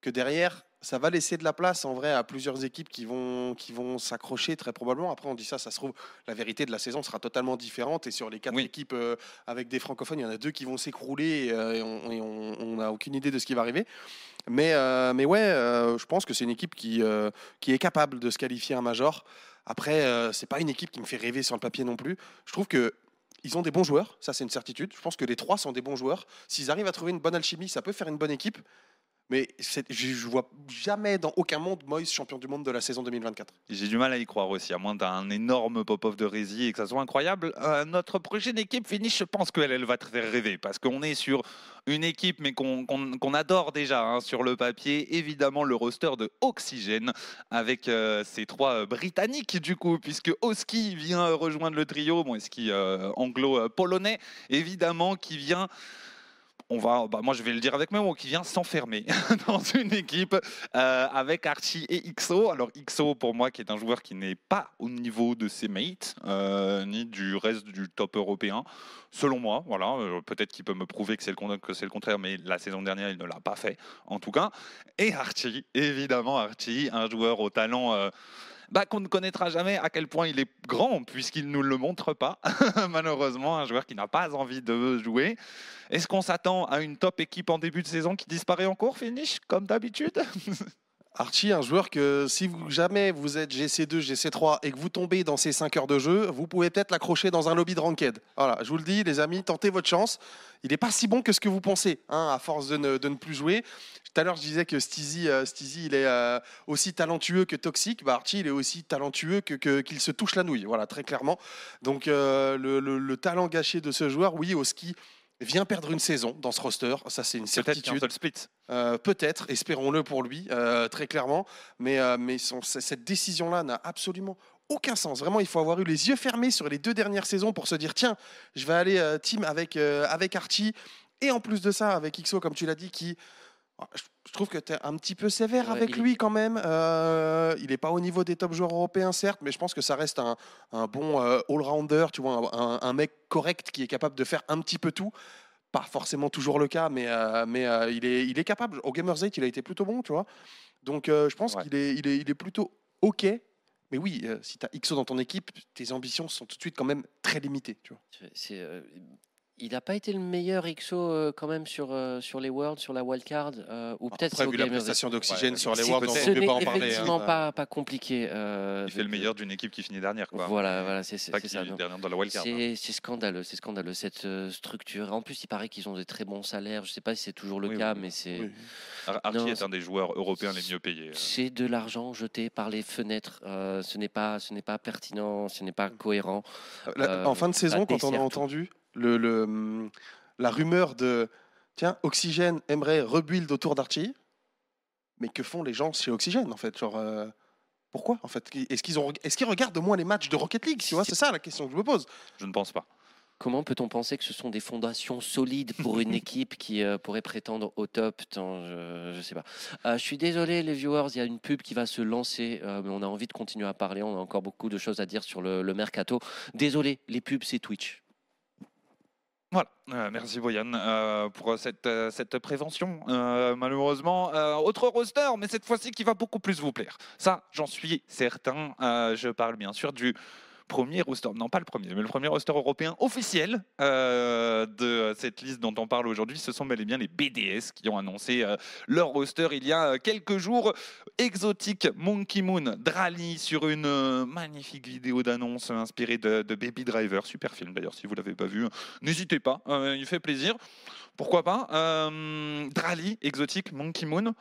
que derrière, ça va laisser de la place en vrai à plusieurs équipes qui vont, qui vont s'accrocher très probablement. Après, on dit ça, ça se trouve, la vérité de la saison sera totalement différente. Et sur les quatre équipes euh, avec des francophones, il y en a deux qui vont s'écrouler et, euh, on n'a aucune idée de ce qui va arriver. Mais, euh, mais ouais, je pense que c'est une équipe qui, qui est capable de se qualifier un major. Après, c'est pas une équipe qui me fait rêver sur le papier non plus. Je trouve que ils ont des bons joueurs, ça c'est une certitude. Je pense que les trois sont des bons joueurs. S'ils arrivent à trouver une bonne alchimie, ça peut faire une bonne équipe. Mais je ne vois jamais dans aucun monde Moïse champion du monde de la saison 2024. J'ai du mal à y croire aussi, à moins d'un énorme pop-off de Rési et que ça soit incroyable. Euh, notre prochaine équipe finit, je pense qu'elle elle va te faire rêver parce qu'on est sur une équipe mais qu'on adore déjà hein, sur le papier. Évidemment, le roster de Oxygène avec euh, ces trois euh, Britanniques du coup, puisque Oski vient rejoindre le trio, bon, Oski anglo-polonais, évidemment, qui vient on va, bah, moi je vais le dire avec mes mots, qui vient s'enfermer dans une équipe euh, avec Archie et XO. Alors XO pour moi qui est un joueur qui n'est pas au niveau de ses mates, euh, ni du reste du top européen, selon moi. Voilà, euh, peut-être qu'il peut me prouver que c'est le, que c'est le contraire, mais la saison dernière il ne l'a pas fait en tout cas. Et Archie, évidemment Archie, un joueur au talent bah, qu'on ne connaîtra jamais à quel point il est grand, puisqu'il ne nous le montre pas, malheureusement, un joueur qui n'a pas envie de jouer. Est-ce qu'on s'attend à une top équipe en début de saison qui disparaît en cours, finish, comme d'habitude? Archie, un joueur que si vous, jamais vous êtes GC2, GC3 et que vous tombez dans ces 5 heures de jeu, vous pouvez peut-être l'accrocher dans un lobby de ranked. Voilà, je vous le dis, les amis, tentez votre chance. Il n'est pas si bon que ce que vous pensez, hein, à force de ne, de ne, plus jouer. Tout à l'heure, je disais que Steezy, euh, il est euh, aussi talentueux que toxique. Bah, Archie, il est aussi talentueux qu'il que, qu'il se touche la nouille, voilà, très clairement. Donc, euh, le, le, talent gâché de ce joueur, oui, au ski, vient perdre une saison dans ce roster. Ça, c'est une certitude. Peut-être split. Euh, peut-être, espérons-le pour lui, euh, très clairement. Mais, euh, mais cette décision-là n'a absolument aucun sens. Vraiment, il faut avoir eu les yeux fermés sur les deux dernières saisons pour se dire tiens, je vais aller team avec, avec Archie. Et en plus de ça, avec XO, comme tu l'as dit, qui je trouve que tu es un petit peu sévère avec lui quand même. Euh, il n'est pas au niveau des top joueurs européens, certes, mais je pense que ça reste un, bon euh, all-rounder, tu vois, un, mec correct qui est capable de faire un petit peu tout. Pas forcément toujours le cas, mais, euh, mais il, est, il est capable. Au Gamers 8, il a été plutôt bon, tu vois. Donc je pense qu'il est, il est, il est plutôt OK. Mais oui, si tu as XO dans ton équipe, tes ambitions sont tout de suite quand même très limitées. Tu vois. C'est, il n'a pas été le meilleur XO euh, quand même sur, euh, sur les Worlds, sur la wildcard euh, ou peut-être Après, vu la prestation d'oxygène sur les Worlds, on ne peut pas en parler. C'est effectivement pas, pas compliqué. il fait le meilleur d'une équipe qui finit dernière. Quoi. Voilà, voilà c'est ça. Dernière dans la wildcard. C'est hein. scandaleux, c'est scandaleux cette structure. En plus, il paraît qu'ils ont des très bons salaires. Je ne sais pas si c'est toujours le cas, mais c'est. Archie est un des joueurs européens les mieux payés. C'est de l'argent jeté par les fenêtres. ce n'est pas, ce n'est pas pertinent, ce n'est pas cohérent. en fin de saison, quand on a entendu le, la rumeur de tiens, Oxygène aimerait rebuild autour d'Archie. Mais que font les gens chez Oxygène en fait? Genre, euh, pourquoi en fait? Est-ce qu'ils ont, est-ce qu'ils regardent au moins les matchs de Rocket League? Tu vois, c'est ça la question que je me pose. Je ne pense pas. Comment peut-on penser que ce sont des fondations solides pour une équipe qui euh, pourrait prétendre au top? Je ne sais pas. Euh, je suis désolé, les viewers, il y a une pub qui va se lancer, mais on a envie de continuer à parler. On a encore beaucoup de choses à dire sur le, le mercato. Désolé, les pubs, c'est Twitch. Voilà, euh, merci Boyan euh, pour cette, euh, cette prévention. malheureusement, autre roster, mais cette fois-ci qui va beaucoup plus vous plaire. Ça, j'en suis certain. je parle bien sûr du premier roster, non pas le premier, mais le premier roster européen officiel euh, de cette liste dont on parle aujourd'hui. Ce sont bel et bien les BDS qui ont annoncé euh, leur roster il y a quelques jours. Exotique Monkey Moon, Drali sur une euh, magnifique vidéo d'annonce inspirée de, Baby Driver. Super film d'ailleurs, si vous l'avez pas vu, n'hésitez pas, euh, il fait plaisir. Pourquoi pas euh, Drali, Exotique, Monkey Moon.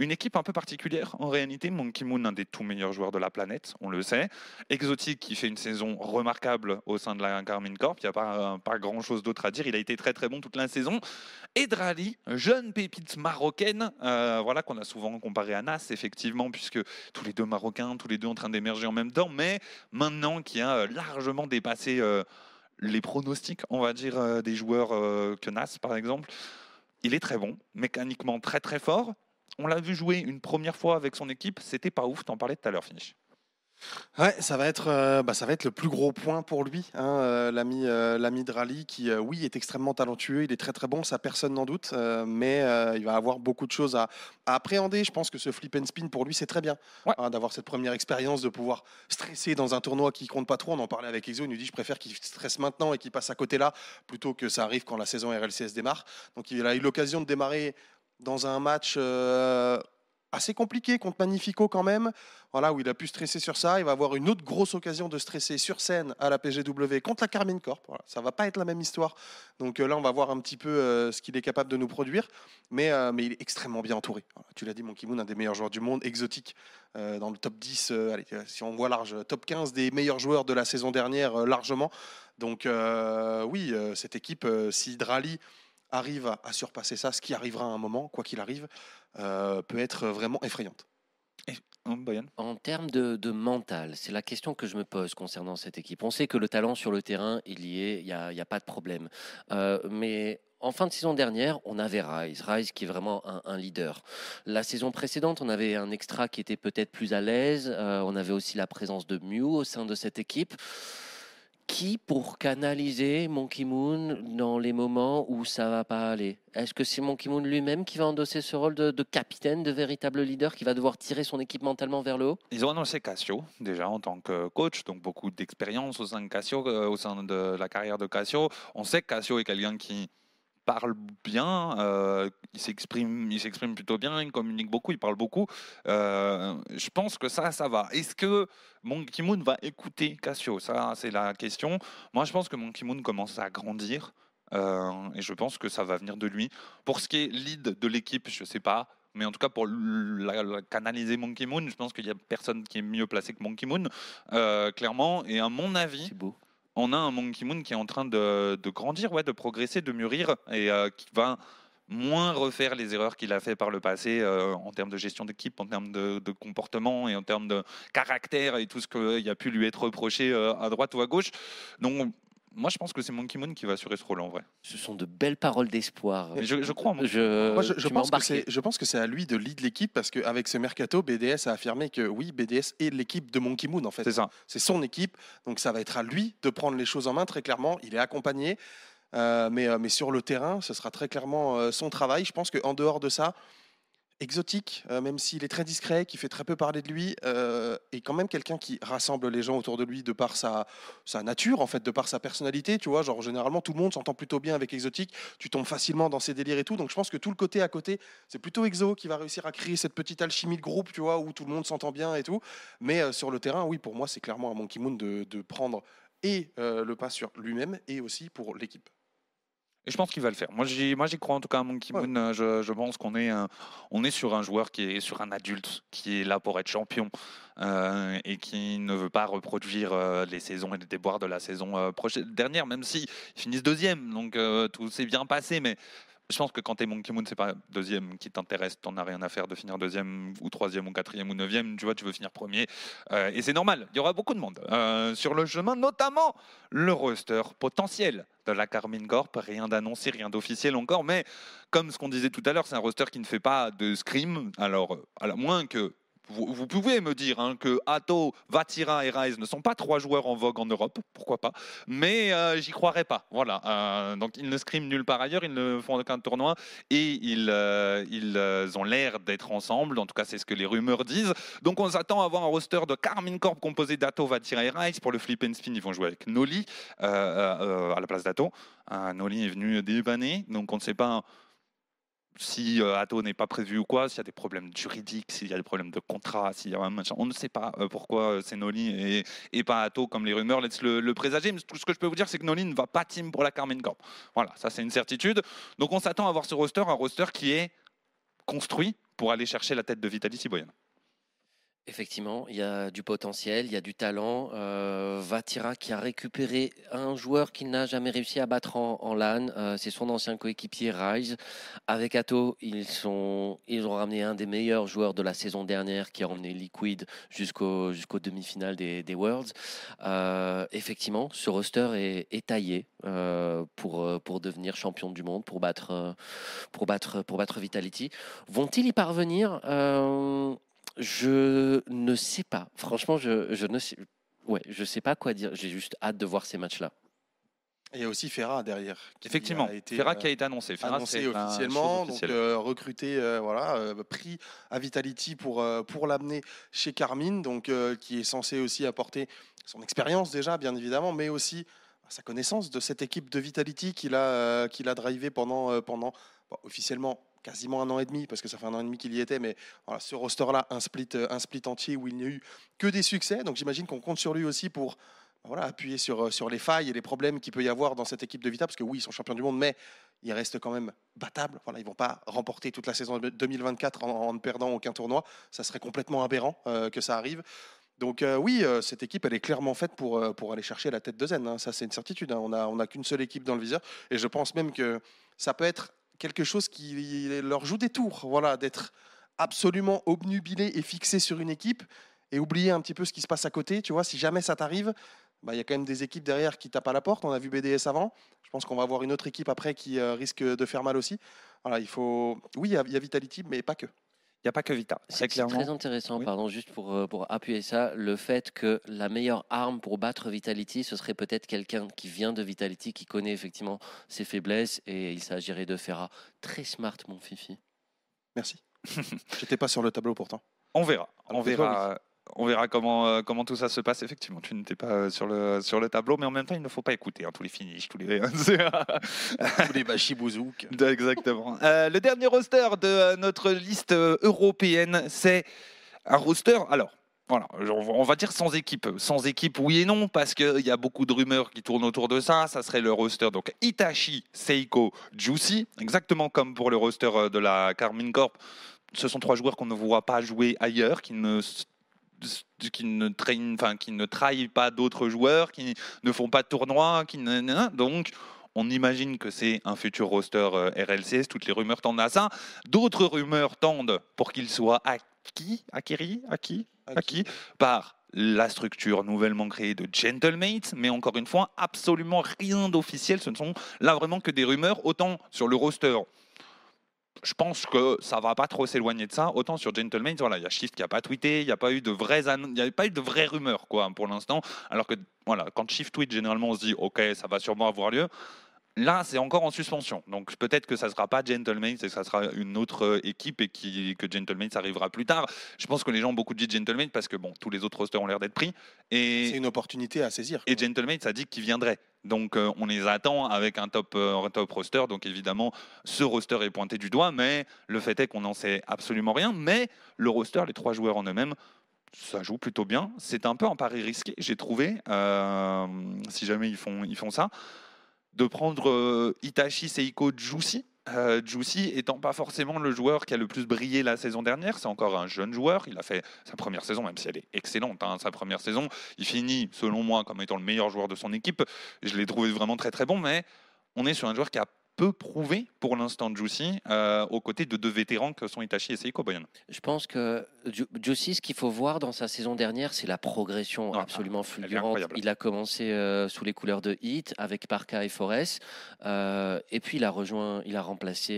Une équipe un peu particulière en réalité. Monkey Moon, un des tout meilleurs joueurs de la planète, on le sait. Exotique qui fait une saison remarquable au sein de la Garmin Corp. Il n'y a pas, pas grand chose d'autre à dire. Il a été très très bon toute la saison. Et Drali, jeune pépite marocaine, euh, voilà qu'on a souvent comparé à Nas, effectivement, puisque tous les deux marocains, tous les deux en train d'émerger en même temps, mais maintenant qui a largement dépassé euh, les pronostics, on va dire, euh, des joueurs euh, que Nas, par exemple. Il est très bon, mécaniquement très très fort. On l'a vu jouer une première fois avec son équipe, c'était pas ouf, t'en parlais tout à l'heure, Finish. Ouais, ça va être, euh, bah, ça va être le plus gros point pour lui, hein, euh, l'ami, euh, l'ami Drali, qui, euh, oui, est extrêmement talentueux, il est très très bon, ça personne n'en doute, mais il va avoir beaucoup de choses à, à appréhender. Je pense que ce flip and spin pour lui, c'est très bien, Ouais. hein, d'avoir cette première expérience, de pouvoir stresser dans un tournoi qui compte pas trop. On en parlait avec Exo, il nous dit, je préfère qu'il stresse maintenant et qu'il passe à côté là, plutôt que ça arrive quand la saison RLCS démarre. Donc il a eu l'occasion de démarrer dans un match. euh, assez compliqué contre Magnifico quand même, voilà, où il a pu stresser sur ça. Il va avoir une autre grosse occasion de stresser sur scène à la PGW contre la Carmine Corp. Voilà, ça va pas être la même histoire. Donc euh, là, on va voir un petit peu euh, ce qu'il est capable de nous produire. Mais, mais il est extrêmement bien entouré. Tu l'as dit, Monkey Moon, un des meilleurs joueurs du monde, exotique, dans le top 10, euh, allez, euh, si on voit large, top 15 des meilleurs joueurs de la saison dernière, largement. Donc oui, cette équipe, si arrive à, à surpasser ça, ce qui arrivera à un moment, quoi qu'il arrive, euh, peut être vraiment effrayante. Hein, En termes de, de mental, c'est la question que je me pose concernant cette équipe. On sait que le talent sur le terrain, il y est, il n'y a, il y a pas de problème. Euh, mais en fin de saison dernière, on avait Rise, Rise qui est vraiment un, un leader. La saison précédente, on avait un extra qui était peut-être plus à l'aise. Euh, on avait aussi la présence de Mew au sein de cette équipe. Qui pour canaliser Monkey Moon dans les moments où ça va pas aller? Est-ce que c'est Monkey Moon lui-même qui va endosser ce rôle de, de capitaine, de véritable leader, qui va devoir tirer son équipe mentalement vers le haut? Ils ont annoncé Cassio déjà en tant que coach, donc beaucoup d'expérience au sein de Cassio, euh, au sein de la carrière de Cassio. On sait que Cassio est quelqu'un qui parle bien, euh, il s'exprime, plutôt bien, il communique beaucoup, il parle beaucoup. Euh, je pense que ça, ça va. Est-ce que Monkey Moon va écouter Cassio? Ça, c'est la question. Moi, je pense que Monkey Moon commence à grandir. euh, et je pense que ça va venir de lui. Pour ce qui est lead de l'équipe, je sais pas. Mais en tout cas, pour canaliser Monkey Moon, je pense qu'il n'y a personne qui est mieux placé que Monkey Moon, clairement. Et à mon avis, C'est beau. On a un Monkey Moon qui est en train de, grandir, ouais, de progresser, de mûrir, et euh, qui va moins refaire les erreurs qu'il a fait par le passé euh, en termes de gestion d'équipe, en termes de, comportement et en termes de caractère et tout ce qu'il a pu lui être reproché euh, à droite ou à gauche. Donc, moi, je pense que c'est Monkey Moon qui va assurer ce rôle en vrai. Ce sont de belles paroles d'espoir. Je, je crois Je, Moi, je, pense que c'est, je pense que c'est à lui de lead l'équipe parce qu'avec ce mercato, BDS a affirmé que oui, BDS est l'équipe de Monkey Moon en fait. C'est ça. C'est son équipe, donc ça va être à lui de prendre les choses en main très clairement. Il est accompagné, euh, mais, euh, mais sur le terrain, ce sera très clairement euh, son travail. Je pense qu'en dehors de ça, exotique, euh, même s'il est très discret, qui fait très peu parler de lui, euh, est quand même quelqu'un qui rassemble les gens autour de lui de par sa, sa nature, en fait, de par sa personnalité. Tu vois, genre généralement tout le monde s'entend plutôt bien avec exotique. Tu tombes facilement dans ses délires et tout. Donc je pense que tout le côté à côté, c'est plutôt Exo qui va réussir à créer cette petite alchimie de groupe, tu vois, où tout le monde s'entend bien et tout. Mais euh, sur le terrain, oui, pour moi, c'est clairement à Monkey Moon de, de prendre et euh, le pas sur lui-même et aussi pour l'équipe. Et je pense qu'il va le faire. Moi, j'y, moi, j'y crois en tout cas à Monkey. Moon. Euh, Je, je pense qu'on est, un- on est sur un joueur qui est sur un adulte qui est là pour être champion euh, et qui ne veut pas reproduire euh, les saisons et les déboires de la saison euh, prochaine, dernière, même si ils finissent deuxième. Donc tout s'est bien passé, mais je pense que quand tu es Monkey Moon, c'est pas deuxième qui t'intéresse. T'en as rien à faire de finir deuxième ou troisième ou quatrième ou neuvième. Tu vois, tu veux finir premier. Euh, et c'est normal. Il y aura beaucoup de monde euh, sur le chemin, notamment le roster potentiel la Carmine Corp. Rien d'annoncé, rien d'officiel encore. Mais comme ce qu'on disait tout à l'heure, c'est un roster qui ne fait pas de scrim. Alors, euh, à moins que vous, pouvez me dire hein, que Atto, Vatira et Rise ne sont pas trois joueurs en vogue en Europe, pourquoi pas, mais euh, j'y croirais pas. Voilà. Euh, donc ils ne scriment nulle part ailleurs, ils ne font aucun tournoi et ils, euh, ils euh, ont l'air d'être ensemble. En tout cas, c'est ce que les rumeurs disent. Donc on s'attend à avoir un roster de Carmine Corp composé d'Atto, Vatira et Rise. Pour le flip and spin, ils vont jouer avec Noli à la place d'Atto. Euh, Noli est venu dépanner, donc on ne sait pas si euh, Atto n'est pas prévu ou quoi, s'il y a des problèmes juridiques, s'il y a des problèmes de contrat, s'il y a un. On ne sait pas euh, pourquoi euh, c'est Noli et, pas Atto comme les rumeurs laissent le, présager. Mais tout ce que je peux vous dire, c'est que Noli ne va pas team pour la Carmine Corp. Voilà, ça c'est une certitude. Donc on s'attend à voir ce roster, un roster qui est construit pour aller chercher la tête de Vitality Boyan. Effectivement, il y a du potentiel, il y a du talent. Euh, Vatira qui a récupéré un joueur qu'il n'a jamais réussi à battre en, LAN, euh, c'est son ancien coéquipier Rise. Avec Atto, ils, ont ramené un des meilleurs joueurs de la saison dernière qui a emmené Liquid jusqu'au jusqu'aux demi-finales des, Worlds. Euh, effectivement, ce roster est, taillé euh, pour, devenir champion du monde, pour battre, Vitality. Vont-ils y parvenir? Je ne sais pas. Franchement, je, je ne sais. Ouais, je sais pas quoi dire. J'ai juste hâte de voir ces matchs-là. Il y a aussi Ferra derrière. qui Effectivement, a été, Ferra euh, qui a été annoncé. Ferra, annoncé officiellement, donc euh, recruté, euh, voilà, euh, pris à Vitality pour, euh, pour l'amener chez Carmine, donc euh, qui est censé aussi apporter son expérience déjà, bien évidemment, mais aussi bah, sa connaissance de cette équipe de Vitality qu'il a, euh, qu'il a drivé pendant, euh, pendant bon, officiellement quasiment un an et demi, parce que ça fait un an et demi qu'il y était, mais voilà, ce roster-là, un split, euh, un split entier où il n'y a eu que des succès, donc j'imagine qu'on compte sur lui aussi pour bah, voilà, appuyer sur, euh, sur les failles et les problèmes qu'il peut y avoir dans cette équipe de Vita, parce que oui, ils sont champions du monde, mais ils restent quand même battables. Voilà, ils vont pas remporter toute la saison de 2024 en, ne perdant aucun tournoi. Ça serait complètement aberrant euh, que ça arrive. Donc oui, cette équipe, elle est clairement faite pour, pour aller chercher la tête de Zen. hein. Ça, c'est une certitude. hein. On n'a on qu'une seule équipe dans le viseur. Et je pense même que ça peut être quelque chose qui leur joue des tours. Voilà, d'être absolument obnubilé et fixé sur une équipe et oublier un petit peu ce qui se passe à côté. Tu vois, si jamais ça t'arrive, bah, il y a quand même des équipes derrière qui tapent à la porte. On a vu BDS avant. Je pense qu'on va avoir une autre équipe après qui euh, risque de faire mal aussi. Oui, il y, a Vitality, mais pas que. Il n'y a pas que Vita. C'est Très c'est clairement. très intéressant, Oui. pardon, juste pour, euh, pour appuyer ça, le fait que la meilleure arme pour battre Vitality, ce serait peut-être quelqu'un qui vient de Vitality, qui connaît effectivement ses faiblesses, et il s'agirait de Ferra. Très smart, mon Fifi. Merci. J'étais pas sur le tableau pourtant. On verra. Ah, On verra. On verra comment, euh, comment tout ça se passe. Effectivement, tu n'étais pas euh, sur le, sur le tableau, mais en même temps, il ne faut pas écouter hein, tous les finishes, tous les. Tous les bachibouzouk. Exactement. Euh, le dernier roster de notre liste européenne, c'est un roster. Alors. Voilà, on va dire sans équipe. Sans équipe, oui et non, parce qu'il y a beaucoup de rumeurs qui tournent autour de ça. Ça serait le roster, donc Itachi, Seiko, Juicy, exactement comme pour le roster de la Carmine Corp. Ce sont trois joueurs qu'on ne voit pas jouer ailleurs, qui ne qui ne traînent, enfin qui ne trahissent pas d'autres joueurs, qui ne font pas de tournois, qui ne, donc on imagine que c'est un futur roster euh, RLCS. Toutes les rumeurs tendent à ça. D'autres rumeurs tendent pour qu'il soit acquis, acquéri, acquis, acquis par la structure nouvellement créée de Gentlemates, mais encore une fois, absolument rien d'officiel. Ce ne sont là vraiment que des rumeurs, autant sur le roster. Je pense que ça va pas trop s'éloigner de ça. Autant sur Gentlemates, voilà, il y a Shift qui a pas tweeté, il n'y a pas eu de vraies, il a pas eu de vraies rumeurs quoi pour l'instant. Alors que voilà, quand Shift tweet, généralement on se dit ok, ça va sûrement avoir lieu. Là, c'est encore en suspension. Donc peut-être que ça ne sera pas Gentlemates et que ça sera une autre euh, équipe et qui, que Gentlemates arrivera plus tard. Je pense que les gens ont beaucoup dit Gentlemates parce que bon, tous les autres rosters ont l'air d'être pris. Et C'est une opportunité à saisir. et quoi. Gentlemates a dit qu'il viendrait. Donc euh, on les attend avec un top, euh, un top roster. Donc évidemment, ce roster est pointé du doigt, mais le fait est qu'on n'en sait absolument rien. Mais le roster, les trois joueurs en eux-mêmes, ça joue plutôt bien. C'est un peu un pari risqué, j'ai trouvé, euh, si jamais ils font, ils font ça, de prendre Itachi, Seiko, Juicy. Euh, Juicy étant pas forcément le joueur qui a le plus brillé la saison dernière, c'est encore un jeune joueur. Il a fait sa première saison, même si elle est excellente, hein, sa première saison. Il finit, selon moi, comme étant le meilleur joueur de son équipe. Je l'ai trouvé vraiment très très bon, mais on est sur un joueur qui a peu prouvé pour l'instant Juicy, euh, aux côtés de deux vétérans que sont Itachi et Seiko Boyan. Je pense que Ju- Juicy, ce qu'il faut voir dans sa saison dernière, c'est la progression Ah, absolument est fulgurante. Il a commencé euh, sous les couleurs de Heat avec Parka et Forest, euh, et puis il a rejoint, il a remplacé,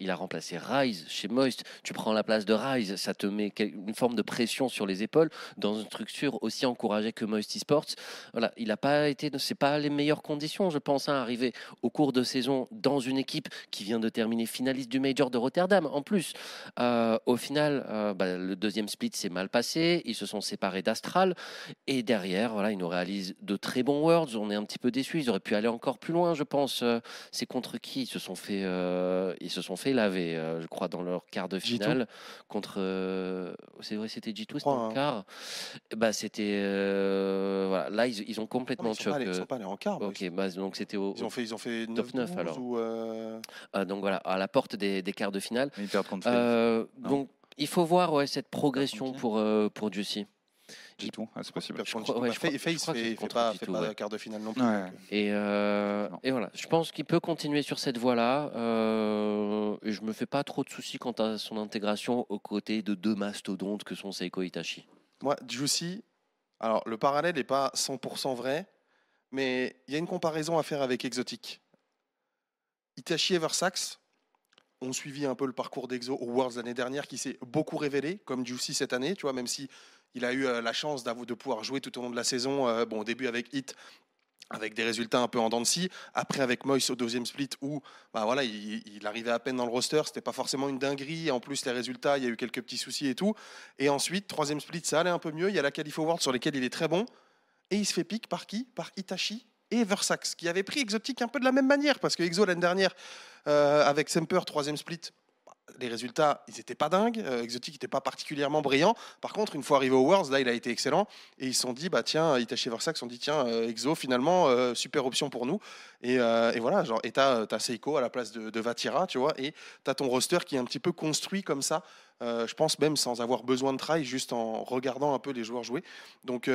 il a remplacé Rise chez Moist. Tu prends la place de Rise, ça te met une forme de pression sur les épaules dans une structure aussi encouragée que Moist Esports. Voilà, il n'a pas été, c'est pas les meilleures conditions, je pense, hein, arriver au cours de saison dans une équipe qui vient de terminer finaliste du Major de Rotterdam. En plus, euh, au final, euh, bah, le deuxième split s'est mal passé. Ils se sont séparés d'Astral. Et derrière, voilà, ils nous réalisent de très bons Worlds. On est un petit peu déçus. Ils auraient pu aller encore plus loin, je pense. Euh, C'est contre qui ils se sont fait, euh, ils se sont fait laver, je crois, dans leur quart de G2. finale contre. c'est vrai, c'était G2, c'était en hein. quart. Bah, c'était. voilà, là, ils, ils ont Non, complètement ils sont allés- ils choc. sont pas allés en quart. Ok, bah, donc c'était au. Ils ont fait, ils ont fait Top 9, 9, alors. ou donc voilà, à la porte des, des quarts de finale. Perdent contre FaZe. Euh, Non. donc, il faut voir ouais, cette progression Continue. pour, euh, pour Juicy. J'ai tout. Ah, c'est possible. perdent contre crois- G2. ouais, je crois- Fa- je crois fait, fait contre pas, G2, fait pas ouais. quart de finale non plus. Ouais. donc, euh, Et, euh, Non. et voilà, je pense qu'il peut continuer sur cette voie-là. euh, et je me fais pas trop de soucis quant à son intégration aux côtés de deux mastodontes que sont Seiko Itachi. Moi, Juicy, alors le parallèle n'est pas 100% vrai, mais il y a une comparaison à faire avec Exotic. Itachi et Versax ont suivi un peu le parcours d'Exo au Worlds l'année dernière, qui s'est beaucoup révélé, comme Juicy cette année, tu vois, même si il a eu euh, la chance de pouvoir jouer tout au long de la saison. euh, bon, au début avec Hit, avec des résultats un peu en dents de. Après avec Moïse au deuxième split, où bah voilà, il, il arrivait à peine dans le roster, c'était pas forcément une dinguerie. En plus, les résultats, il y a eu quelques petits soucis et tout. Et ensuite, troisième split, ça allait un peu mieux. Il y a la Califo World sur lesquels il est très bon. Et il se fait pique par qui? Par Itachi? Et Versax, qui avait pris Exotic un peu de la même manière. Parce que Exo, l'année dernière, euh, avec Semper, troisième split, les résultats, ils n'étaient pas dingues. Euh, Exotic n'était pas particulièrement brillant. Par contre, une fois arrivé au Worlds, là, il a été excellent. Et ils se sont dit, bah tiens, Itachi et Versax sont dit, tiens, euh, Exo, finalement, euh, super option pour nous. Et, voilà, genre, et t'as as Seiko à la place de, de Vatira, tu vois, et t'as ton roster qui est un petit peu construit comme ça. je pense même sans avoir besoin de try, juste en regardant un peu les joueurs jouer. Donc,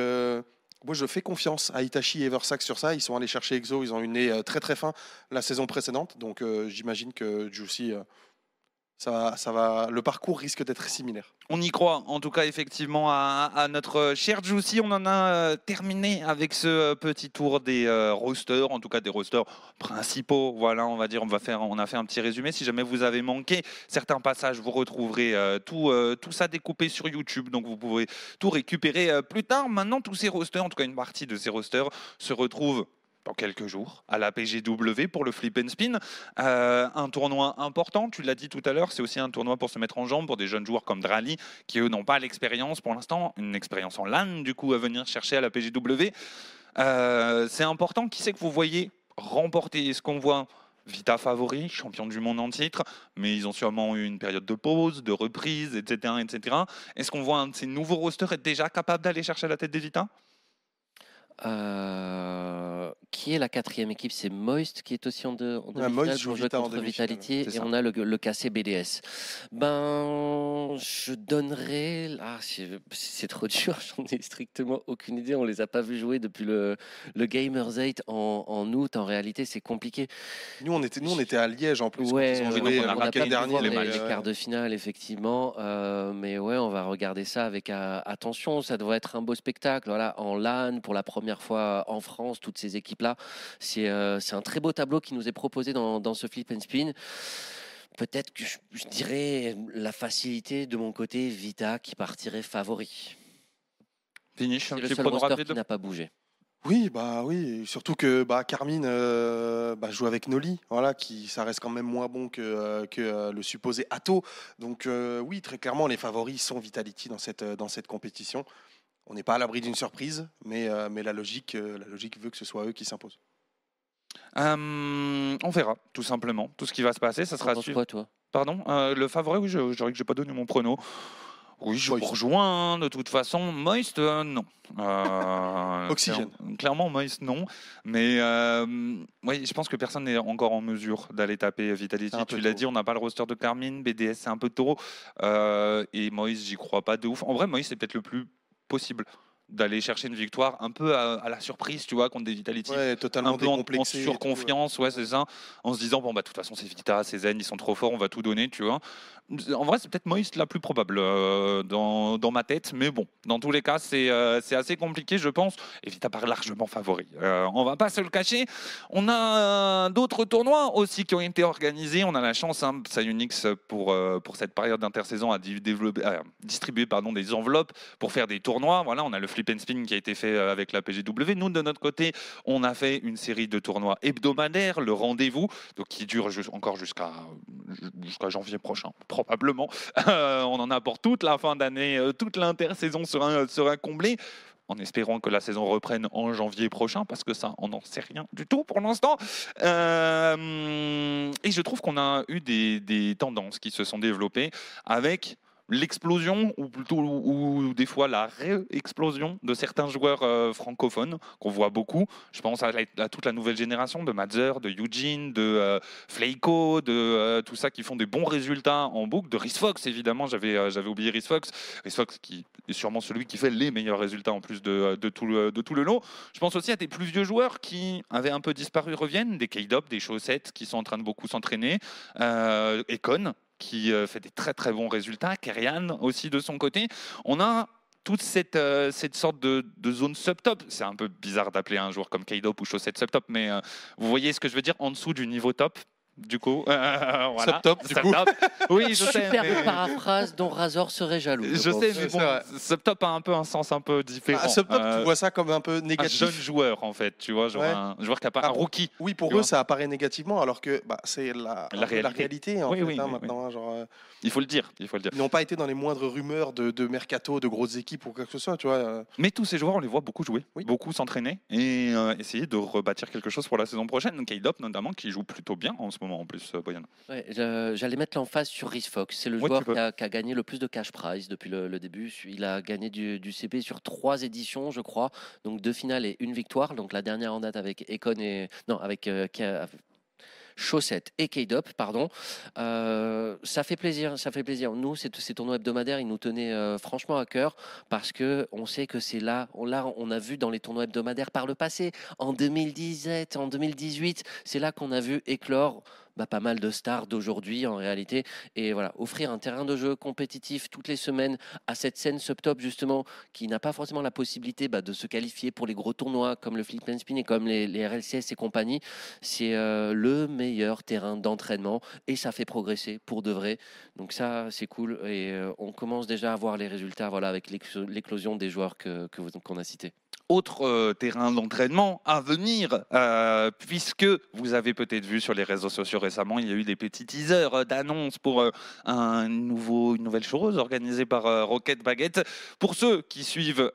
moi, je fais confiance à Itachi et Versax sur ça. Ils sont allés chercher Exo, ils ont eu nez euh, très très fin la saison précédente. Donc, euh, j'imagine que Juicy, euh, ça, va, ça va, le parcours risque d'être similaire. On y croit, en tout cas, effectivement, à, notre cher Juicy. On en a euh, terminé avec ce euh, petit tour des euh, rosters, en tout cas des rosters principaux. Voilà, on va dire, on, va faire, on a fait un petit résumé. Si jamais vous avez manqué certains passages, vous retrouverez euh, tout, tout ça découpé sur YouTube. Donc, vous pouvez tout récupérer plus tard. Maintenant, tous ces rosters, en tout cas, une partie de ces rosters, se retrouvent dans quelques jours à la PGW pour le Flip and Spin. Euh, un tournoi important, tu l'as dit tout à l'heure, c'est aussi un tournoi pour se mettre en jambe pour des jeunes joueurs comme Drali qui eux n'ont pas l'expérience pour l'instant, une expérience en LAN du coup à venir chercher à la PGW. Euh, c'est important, qui c'est que vous voyez remporter? Est-ce qu'on voit Vita favori, champion du monde en titre, mais ils ont sûrement eu une période de pause, de reprise, etc. etc. Est-ce qu'on voit un de ces nouveaux rosters être déjà capable d'aller chercher la tête des Vita? Euh, qui est la quatrième équipe C'est Moist qui est aussi en, deux, en Ouais, demi-finale Moist joue pour jouer Vita en contre Vitality et on a le, le KC BDS. Ben, je donnerais. Ah, c'est trop dur, j'en ai strictement aucune idée. On les a pas vus jouer depuis le, le Gamers 8 en, en août. En réalité, c'est compliqué. Nous, on était, nous, on était à Liège en plus. Ouais, ouais, joué, on a on raté pas dernier, les, mais, les euh, quarts de finale, effectivement. euh, mais ouais, on va regarder ça avec euh, attention. Ça doit être un beau spectacle. Voilà, en LAN, pour la première fois en France, toutes ces équipes-là. C'est euh, c'est un très beau tableau qui nous est proposé dans, dans ce flip and spin. Peut-être que je, je dirais la facilité de mon côté, Vita qui partirait favori. Finish, un le petit seul roster rapide qui n'a pas bougé. Oui, bah oui, surtout que bah, Carmine euh, bah, joue avec Noli, voilà, qui ça reste quand même moins bon que, euh, que euh, le supposé Atto. Donc euh, oui, très clairement, les favoris sont Vitality dans cette, dans cette compétition. On n'est pas à l'abri d'une surprise, mais, euh, mais la, logique, euh, la logique veut que ce soit eux qui s'imposent. Euh, on verra, tout simplement. Tout ce qui va se passer, ça sera penses suivre. quoi, toi? Pardon? Euh, Le favori, oui, je, je dirais que j'ai pas donné mon prono. Oui, je vous Moist. rejoins. De toute façon, Moist, euh, non. Euh, Oxygène. clair- Clairement, Moist, non. Mais euh, oui, je pense que personne n'est encore en mesure d'aller taper Vitality. Tu l'as dit, on n'a pas le roster de Carmine. BDS, c'est un peu tôt. Euh, et Moist, j'y crois pas de ouf. En vrai, Moist, c'est peut-être le plus possible d'aller chercher une victoire un peu à, à la surprise, tu vois, contre des Vitality Ouais, totalement un peu en, surconfiance, ouais, c'est ça, en se disant bon bah de toute façon c'est Vita, c'est Zen, ils sont trop forts, on va tout donner, tu vois. En vrai, c'est peut-être Moist la plus probable euh, dans dans, ma tête. Mais bon, dans tous les cas, c'est euh, assez compliqué, je pense. Et Vita part largement favori. Euh, on va pas se le cacher. On a euh, d'autres tournois aussi qui ont été organisés. On a la chance, hein, Psyonix, pour, euh, pour cette période d'intersaison, à di- développer- à distribuer pardon, des enveloppes pour faire des tournois. Voilà, on a le flip and spin qui a été fait euh, avec la PGW. Nous, de notre côté, on a fait une série de tournois hebdomadaires, le rendez-vous, donc qui dure encore jusqu'à janvier prochain, probablement. Euh, on en a pour toute la fin d'année, euh, toute l'intersaison sera, sera comblée. En espérant que la saison reprenne en janvier prochain, parce que ça, on n'en sait rien du tout pour l'instant. Et je trouve qu'on a eu des, des tendances qui se sont développées avec l'explosion, ou plutôt ou, des fois la réexplosion de certains joueurs euh, francophones qu'on voit beaucoup. Je pense à, toute la nouvelle génération de Madzer, de Eugene, de euh, Fleiko, de euh, tout ça qui font des bons résultats en boucle, de Rhys Fox évidemment, j'avais euh, j'avais oublié Rhys Fox. Rhys Fox qui est sûrement celui qui fait les meilleurs résultats en plus de, de, tout, le, de tout le lot. Je pense aussi à des plus vieux joueurs qui avaient un peu disparu reviennent, des K-Dop, des chaussettes qui sont en train de beaucoup s'entraîner, Econ qui euh, fait des très très bons résultats, Kerian aussi de son côté. On a toute cette, euh, cette sorte de, zone subtop. C'est un peu bizarre d'appeler un joueur comme K-Dop ou chaussette subtop, mais euh, vous voyez ce que je veux dire? En dessous du niveau top. Du coup, euh, voilà. Subtop, du coup. Oui, je sais. Superbe mais- paraphrase dont Razor serait jaloux. Je sais, mais bon, subtop a un peu un sens un peu différent. Ah, Subtop, Euh, tu vois ça comme un peu un jeune négatif. joueur en fait, tu vois, genre Ouais. un joueur qui a pas Ah, un rookie. Oui, pour eux, vois. ça apparaît négativement, alors que bah, c'est la, réalité. en Oui, fait, oui, hein, oui, maintenant. hein, genre, euh, Il faut le dire, il faut le dire. ils n'ont pas été dans les moindres rumeurs de, de mercato, de grosses équipes ou quoi que ce soit, tu vois. euh. Mais tous ces joueurs, on les voit beaucoup jouer, Oui. beaucoup s'entraîner et euh, essayer de rebâtir quelque chose pour la saison prochaine. K-Dop notamment, qui joue plutôt bien en ce moment en plus, euh, Boyan. Ouais, J'allais mettre l'emphase sur Rhys Fox. C'est le Ouais, joueur qui a, qui a gagné le plus de cash prize depuis le, le début. Il a gagné du, du CP sur trois éditions, je crois. Donc deux finales et une victoire. Donc la dernière en date avec Econ et non avec euh, Ka- Chaussette et K-Dop, pardon. Euh, ça fait plaisir, ça fait plaisir. Nous, ces, ces tournois hebdomadaires, ils nous tenaient euh, franchement à cœur parce que on sait que c'est là, on, là, on a vu dans les tournois hebdomadaires par le passé, en 2017, en 2018, c'est là qu'on a vu éclore bah, pas mal de stars d'aujourd'hui en réalité. Et voilà, offrir un terrain de jeu compétitif toutes les semaines à cette scène subtop justement qui n'a pas forcément la possibilité bah, de se qualifier pour les gros tournois comme le Flip and Spin et comme les, RLCS et compagnie, c'est euh, le meilleur terrain d'entraînement et ça fait progresser pour de vrai. Donc ça, c'est cool et euh, on commence déjà à voir les résultats voilà, avec l'éclo- l'éclosion des joueurs que, que qu'on a cités. Autre euh, terrain d'entraînement à venir, euh, puisque vous avez peut-être vu sur les réseaux sociaux récemment, il y a eu des petits teasers euh, d'annonces pour un nouveau, une nouvelle chose organisée par Rocket Baguette. Pour ceux qui suivent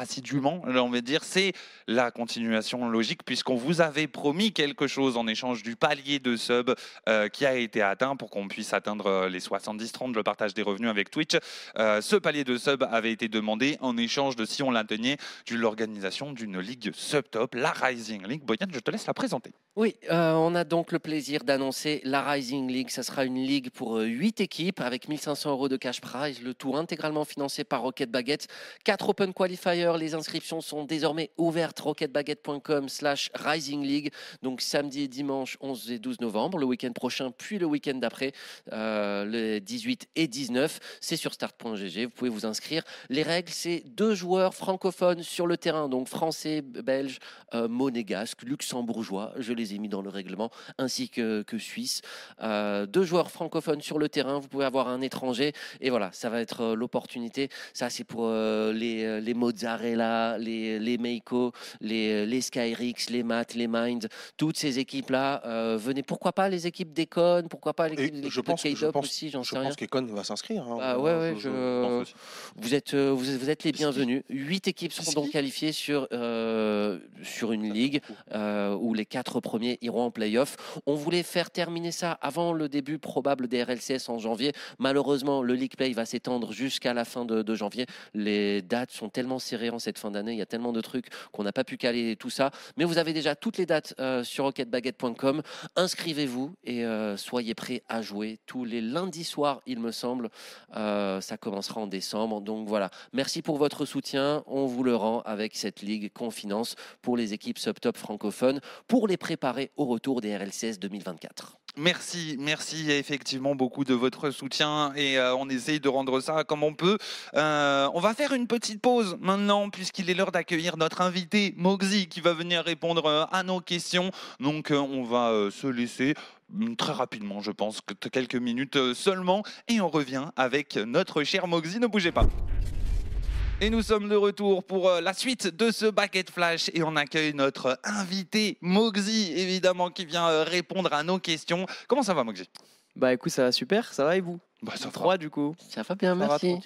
assidûment, on va dire, c'est la continuation logique, puisqu'on vous avait promis quelque chose en échange du palier de sub euh, qui a été atteint pour qu'on puisse atteindre euh, les 70-30, le partage des revenus avec Twitch. Euh, ce palier de sub avait été demandé en échange de, si on l'atteignait, de l'organisation d'une ligue subtop, la Rising League. Boyan, je te laisse la présenter. Oui, on a donc le plaisir d'annoncer la Rising League. Ça sera une ligue pour 8 équipes avec 1500 euros de cash prize, le tout intégralement financé par Rocket Baguette. 4 Open Qualifiers, les inscriptions sont désormais ouvertes, rocketbaguette.com slash Rising League. Donc samedi et dimanche 11 et 12 novembre, le week-end prochain, puis le week-end d'après, euh, les 18 et 19. C'est sur start.gg, vous pouvez vous inscrire. Les règles, c'est deux joueurs francophones sur le terrain, donc français, belge, euh, monégasque, luxembourgeois, je les ai mis dans le règlement, ainsi que, que suisse. Euh, deux joueurs francophones sur le terrain, vous pouvez avoir un étranger, et voilà, ça va être euh, l'opportunité. Ça, c'est pour euh, les, euh, les Mozzarella, les, les Meiko, les, les Skyrix, les Matt, les Mind, toutes ces équipes-là. euh, venez, pourquoi pas les équipes d'Econ, pourquoi pas l'équipe je de je K-Dop aussi, j'en je sais rien. pense qu'Econ va s'inscrire. hein. Ah ouais, ouais, Je- je- je-. Vous êtes, euh, vous êtes, vous êtes les bienvenus. Huit équipes seront donc qualifiées sur, euh, sur une ligue euh, où les quatre premiers iront en play-off. On voulait faire terminer ça avant le début probable des RLCS en janvier. Malheureusement, le League Play va s'étendre jusqu'à la fin de, de janvier. Les dates sont tellement serrées en cette fin d'année, il y a tellement de trucs qu'on n'a pas pu caler tout ça. Mais vous avez déjà toutes les dates euh, sur rocketbaguette.com. Inscrivez-vous et euh, soyez prêts à jouer tous les lundis soirs, il me semble. Euh, ça commencera en décembre. Donc voilà, merci pour votre soutien. On vous le rend avec cette ligue qu'on finance pour les équipes subtop francophones pour les préparer au retour des RLCS 2024. Merci, merci effectivement beaucoup de votre soutien et euh, on essaye de rendre ça comme on peut. Euh, on va faire une petite pause maintenant puisqu'il est l'heure d'accueillir notre invité Moxie qui va venir répondre euh, à nos questions. Donc on va se laisser mm, très rapidement, je pense, quelques minutes seulement et on revient avec notre cher Moxie. Ne bougez pas. Et nous sommes de retour pour euh, la suite de ce Bucket Flash. Et on accueille notre invité Moxie, évidemment, qui vient euh, répondre à nos questions. Comment ça va, Moxie? Bah écoute, ça va super, ça va et vous? Bah, ça va. du coup. Ça va bien, merci.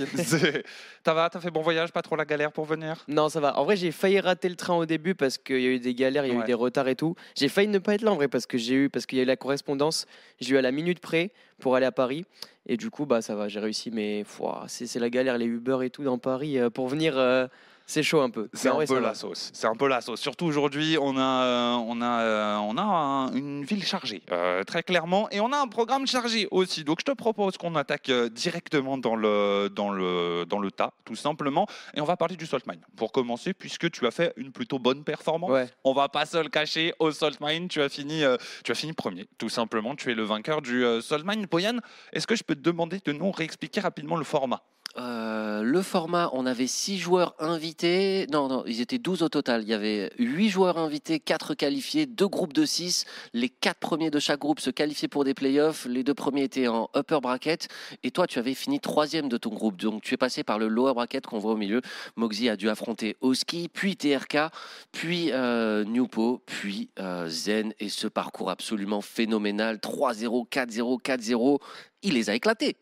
ça va, t'as fait bon voyage, pas trop la galère pour venir? Non, ça va. En vrai, j'ai failli rater le train au début parce qu'il y a eu des galères, il y a eu des retards et tout. J'ai failli ne pas être là en vrai parce que j'ai eu parce qu'il y a eu la correspondance. J'ai eu à la minute près pour aller à Paris et du coup, bah ça va, j'ai réussi. Mais c'est la galère, les Uber et tout dans Paris euh, pour venir. Euh, c'est chaud un peu. C'est un peu la sauce. C'est un peu la sauce. Surtout aujourd'hui, on a, euh, on a, euh, on a une ville chargée, euh, très clairement, et on a un programme chargé aussi. Donc, je te propose qu'on attaque directement dans le, dans le, dans le tas, tout simplement, et on va parler du Salt Mine pour commencer, puisque tu as fait une plutôt bonne performance. Ouais. On va pas se le cacher. Au Salt Mine, tu as fini, tu as fini premier, tout simplement. Tu es le vainqueur du Salt Mine. Boyan, est-ce que je peux te demander de nous réexpliquer rapidement le format? Euh, le format, on avait 6 joueurs invités. Non, non, ils étaient 12 au total. Il y avait 8 joueurs invités, 4 qualifiés, 2 groupes de 6. Les 4 premiers de chaque groupe se qualifiaient pour des playoffs. Les deux premiers étaient en upper bracket. Et toi, tu avais fini troisième de ton groupe. Donc, tu es passé par le lower bracket qu'on voit au milieu. Moxie a dû affronter Oski, puis TRK, puis euh, Newpo, puis euh, Zen. Et ce parcours absolument phénoménal 3-0, 4-0, 4-0. Il les a éclatés.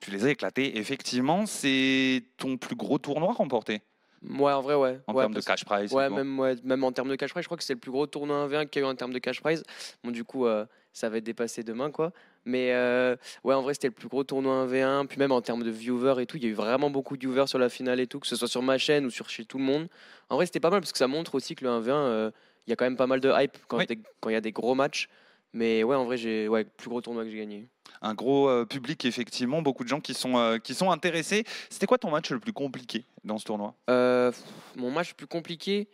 Tu les as éclatés. Effectivement, c'est ton plus gros tournoi remporté. Ouais, en vrai, ouais. En termes de cash prize. Ouais, même, même en termes de cash prize, je crois que c'est le plus gros tournoi 1v1 qu'il y a eu en termes de cash prize. Bon, du coup, euh, ça va être dépassé demain, quoi. Mais euh, ouais, en vrai, c'était le plus gros tournoi 1v1. Puis même en termes de viewers et tout, il y a eu vraiment beaucoup de viewers sur la finale et tout, que ce soit sur ma chaîne ou sur chez tout le monde. En vrai, c'était pas mal parce que ça montre aussi que le 1v1, euh, il y a quand même pas mal de hype quand il y a des gros matchs. Mais ouais, en vrai, j'ai ouais, plus gros tournoi que j'ai gagné un gros euh, public, effectivement, beaucoup de gens qui sont, euh, qui sont intéressés. C'était quoi ton match le plus compliqué dans ce tournoi? Euh, Mon match le plus compliqué,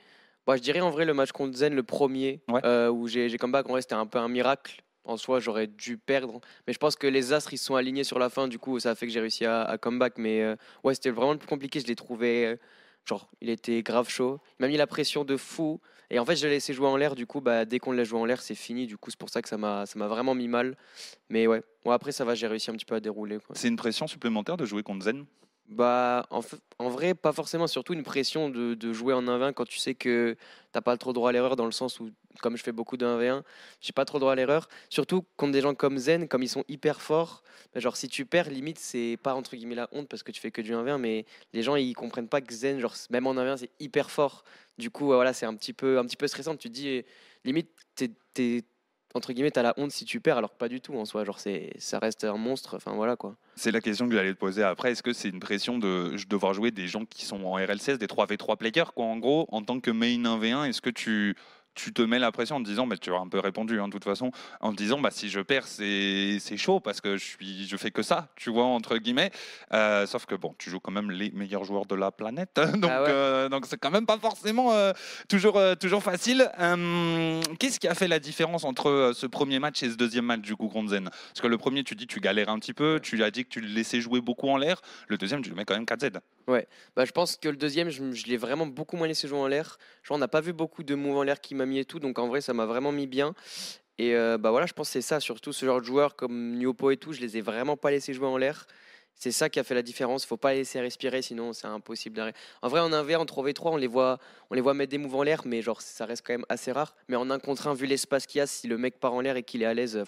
bah, je dirais en vrai le match contre Zen, le premier, où j'ai comeback. En vrai, c'était un peu un miracle. En soi, j'aurais dû perdre. Mais je pense que les astres, ils sont alignés sur la fin. Du coup, ça a fait que j'ai réussi à, à, comeback. Mais ouais, c'était vraiment le plus compliqué. Je l'ai trouvé. genre, il était grave chaud. Il m'a mis la pression de fou. Et en fait, je l'ai laissé jouer en l'air. Du coup, bah, dès qu'on l'a joué en l'air, c'est fini. Du coup, c'est pour ça que ça m'a, vraiment mis mal. Mais ouais, bon, après, ça va, j'ai réussi un petit peu à dérouler. C'est une pression supplémentaire de jouer contre Zen? Bah, en, en, vrai, pas forcément. Surtout une pression de, de jouer en 1v1 quand tu sais que t'as pas trop droit à l'erreur, dans le sens où, comme je fais beaucoup de 1v1, j'ai pas trop droit à l'erreur. Surtout contre des gens comme Zen, comme ils sont hyper forts. Bah, genre, si tu perds, limite, c'est pas entre guillemets la honte parce que tu fais que du 1v1, mais les gens ils comprennent pas que Zen, genre, même en 1v1, c'est hyper fort. Du coup, voilà, c'est un petit peu, un petit peu stressant. Tu te dis, limite, t'es entre guillemets, t'as la honte si tu perds, alors que pas du tout en soi. Genre, c'est, ça reste un monstre. Enfin, voilà quoi. C'est la question que j'allais te poser après. Est-ce que c'est une pression de devoir jouer des gens qui sont en RL16, des 3v3 players, quoi, en gros, en tant que main 1v1 Est-ce que tu tu te mets la pression en te disant, mais tu as un peu répondu hein, de toute façon, en te disant, bah, si je perds, c'est chaud parce que je, suis, je fais que ça, tu vois, entre guillemets. Euh, sauf que bon, tu joues quand même les meilleurs joueurs de la planète, donc ah euh, donc c'est quand même pas forcément euh, toujours, toujours facile. Qu'est-ce qui a fait la différence entre ce premier match et ce deuxième match du coup contre Zen? Parce que le premier, tu dis, tu galères un petit peu, tu as dit que tu le laissais jouer beaucoup en l'air. Le deuxième, tu le mets quand même 4Z. Ouais, bah, je pense que le deuxième, je, je l'ai vraiment beaucoup moins laissé jouer en l'air. On n'a pas vu beaucoup de moves en l'air qui m'a mis et tout, donc en vrai, ça m'a vraiment mis bien. Et euh, bah voilà, je pense que c'est ça, surtout ce genre de joueurs comme Nyopo et tout, je les ai vraiment pas laissés jouer en l'air. C'est ça qui a fait la différence. Faut pas laisser respirer, sinon c'est impossible d'arrêter. En vrai, en 1v, en 3v3, on les voit, on les voit mettre des moves en l'air, mais genre ça reste quand même assez rare. Mais en 1 contre 1, vu l'espace qu'il y a, si le mec part en l'air et qu'il est à l'aise,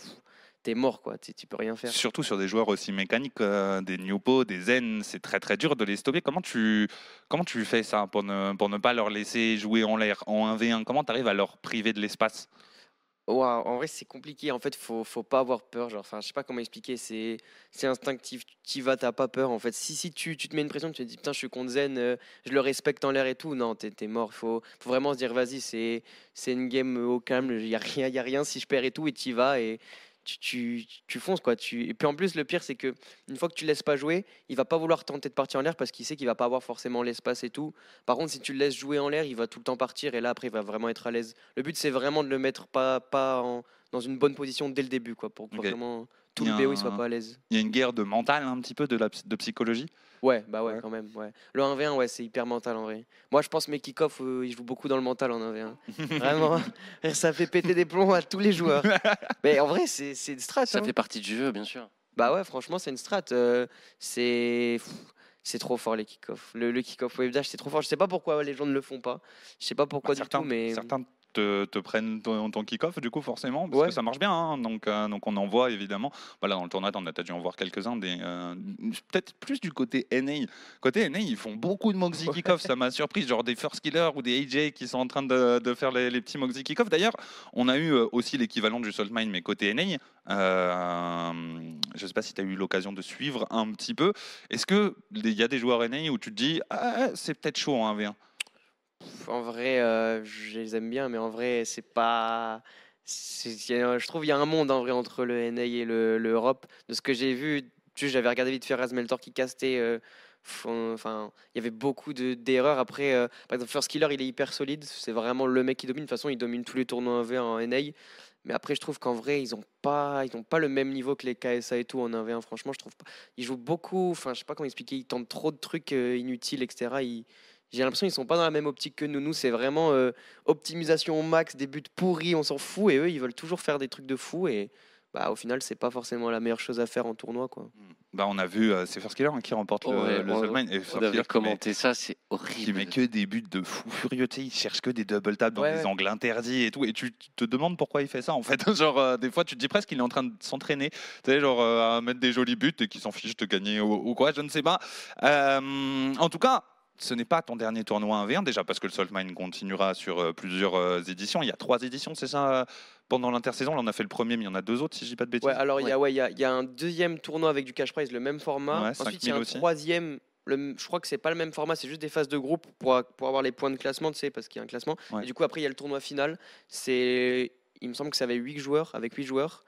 t'es mort, quoi. Tu peux rien faire. Surtout sur des joueurs aussi mécaniques, euh, des Newpo, des Zen, c'est très très dur de les stopper. Comment tu, comment tu fais ça pour ne, pour ne pas leur laisser jouer en l'air en 1v1 Comment tu arrives à leur priver de l'espace? En vrai, c'est compliqué. En fait, faut, faut pas avoir peur. Genre, enfin, je sais pas comment expliquer. C'est, c'est instinctif. Tu vas, t'as pas peur. En fait, si, si tu, tu te mets une pression, tu te dis putain, je suis contre Zen, euh, je le respecte en l'air et tout. Non, t'es, es mort. Faut, faut vraiment se dire, vas-y, c'est, c'est une game au calme. Il y a rien, y a rien. Si je perds et tout, et y vas et tu, tu, fonces quoi. Tu... Et puis en plus, le pire, c'est que une fois que tu laisses pas jouer, il va pas vouloir tenter de partir en l'air parce qu'il sait qu'il va pas avoir forcément l'espace et tout. Par contre, si tu le laisses jouer en l'air, il va tout le temps partir et là après, il va vraiment être à l'aise. Le but, c'est vraiment de le mettre pas, pas dans une bonne position dès le début, quoi, pour vraiment tout Il y le a BO il soit pas à l'aise. Il y a une guerre de mental un petit peu, de, la, psy- de psychologie. Ouais, bah ouais, Ouais. quand même. Ouais. Le 1v1, ouais, c'est hyper mental en vrai. Moi, je pense mes kick-off, euh, ils jouent beaucoup dans le mental en 1v1. Vraiment, ça fait péter des plombs à tous les joueurs. Mais en vrai, c'est une strat. Ça hein. fait partie du jeu, bien sûr. Bah ouais, franchement, c'est une strat. euh, c'est trop fort les kick-off. Le, le kick-off wave dash, c'est trop fort. Je sais pas pourquoi les gens ne le font pas. Je sais pas pourquoi Bah, du certains, tout, mais certains te, te prennent ton, ton kick-off, du coup, forcément, parce Ouais. que ça marche bien. hein. Donc, euh, donc, on en voit évidemment. Bah, là, dans le tournoi, on a peut-être dû en voir quelques-uns. Des, euh, peut-être plus du côté NA. Côté NA, ils font beaucoup de Moxie kick-off. Ça m'a surpris. Genre des First Killers ou des AJ qui sont en train de, de faire les, les petits Moxie kick-off. D'ailleurs, on a eu euh, aussi l'équivalent du Salt Mine, mais côté NA. Euh, je ne sais pas si tu as eu l'occasion de suivre un petit peu. Est-ce qu'il y a des joueurs NA où tu te dis, ah, c'est peut-être chaud en 1v1 pff, en vrai, euh, je les aime bien, mais en vrai, c'est pas. a- Je trouve qu'il y a un monde en vrai entre le NA et le, le Europe. De ce que j'ai vu, j'avais regardé vite fait Razmeltor qui castait. euh, il y avait beaucoup de- d'erreurs. Après, euh, par exemple, First Killer, il est hyper solide. C'est vraiment le mec qui domine. De toute façon, il domine tous les tournois 1v1 en NA. Mais après, je trouve qu'en vrai, ils n'ont pas, pas le même niveau que les KSA et tout en 1v1. Franchement, je trouve pas. Ils jouent beaucoup. Enfin, je sais pas comment expliquer. Ils tentent trop de trucs euh, inutiles, etc. J'ai l'impression qu'ils sont pas dans la même optique que nous. Nous, c'est vraiment euh, optimisation au max, des buts pourris, on s'en fout. Et eux, ils veulent toujours faire des trucs de fou. Et bah, au final, c'est pas forcément la meilleure chose à faire en tournoi. Quoi. Bah, on a vu, euh, c'est hein, qui remporte le, Ouais, le Mine, et On avait qui commenté ça, c'est qui horrible. met que des buts de fou furieux, tu sais, il cherche que des double taps dans Ouais, des ouais. angles interdits et tout, et tu te demandes pourquoi il fait ça en fait. genre, euh, des fois, tu te dis presque qu'il est en train de s'entraîner, tu sais, genre euh, à mettre des jolis buts et qu'il s'en fiche de gagner ou, ou quoi, je ne sais pas. En tout cas. Ce n'est pas ton dernier tournoi 1v1 déjà parce que le Salt Mine continuera sur euh, plusieurs euh, éditions. Il y a trois éditions, c'est ça euh, Pendant l'intersaison, là on a fait le premier, mais il y en a deux autres si je dis pas de bêtises. Ouais, alors il y, a- ouais, il y, a, il y a un deuxième tournoi avec du cash prize, le même format. Ouais, Ensuite, il y a 5000 un aussi. troisième. Le, je crois que c'est pas le même format, c'est juste des phases de groupe pour, pour avoir les points de classement, tu sais, parce qu'il y a un classement. Et du coup, après, il y a le tournoi final. C'est, il me semble que ça avait 8 joueurs, avec 8 joueurs.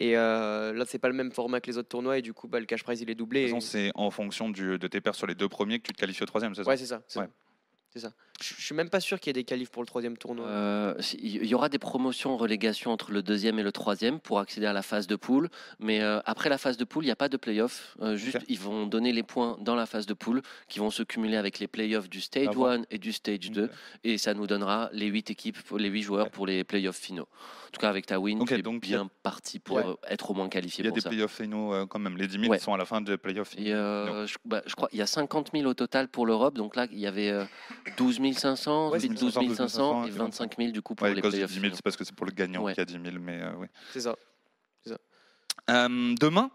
Et euh, là, c'est pas le même format que les autres tournois. Et du coup, bah, le cash prize, il est De doublé. et- c'est en fonction du- de tes pertes sur les deux premiers que tu te qualifies au troisième, c'est ça? Ouais, c'est ça. C'est Ouais. ça. Je suis même pas sûr qu'il y ait des qualifs pour le troisième tournoi. Euh, Il y aura des promotions relégation entre le deuxième et le troisième pour accéder à la phase de poule. Mais euh, après la phase de poule, il n'y a pas de playoff. Euh, juste, ils vont donner les points dans la phase de poule qui vont se cumuler avec les playoffs du stage À voir. 1 et du stage 2. Ok. Et ça nous donnera les 8 équipes, les 8 joueurs pour les playoffs finaux. En tout cas, avec ta win, tu es donc a- bien parti pour Ouais. euh, être au moins qualifié Il y a des playoffs finaux quand même. Les 10 000 Ouais. sont à la fin des playoffs finaux. je, bah, je crois il y a 50 000 au total pour l'Europe. Donc là, il y avait euh, 12 500, Ouais, c'est 12 ça, 500 et 25 25 000 du coup pour Ouais, les playoffs 10 000, finaux. c'est parce que c'est pour le gagnant Ouais. qu'il y a 10 000. Mais euh, oui. C'est ça. Euh, demain,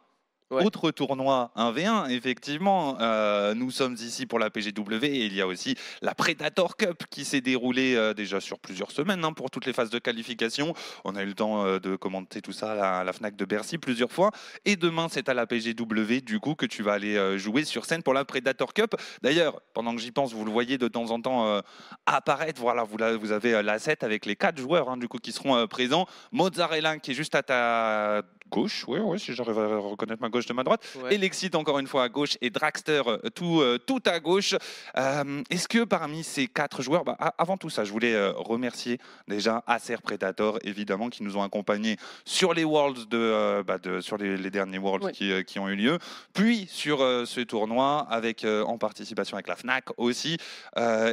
Ouais. autre tournoi 1v1, effectivement, euh, nous sommes ici pour la PGW et il y a aussi la Predator Cup qui s'est déroulée euh, déjà sur plusieurs semaines hein, pour toutes les phases de qualification. On a eu le temps euh, de commenter tout ça à la, la FNAC de Bercy plusieurs fois. Et demain, c'est à la PGW du coup que tu vas aller jouer sur scène pour la Predator Cup. D'ailleurs, pendant que j'y pense, vous le voyez de temps en temps apparaître. Voilà, vous, la- avez euh, l'asset avec les quatre joueurs hein, du coup qui seront présents. Mozzarella qui est juste à ta gauche, oui, oui, si j'arrive à reconnaître ma gauche de ma droite. Ouais. Elexit encore une fois à gauche et Dragster euh, tout, euh, tout à gauche. Euh, Est-ce que parmi ces quatre joueurs, bah, avant tout ça, je voulais euh, remercier déjà Acer Predator, évidemment, qui nous ont accompagnés sur les Worlds, de, bah, de- sur les, les derniers Worlds Ouais. qui, qui ont eu lieu, puis sur ce tournoi, avec, en participation avec la FNAC aussi.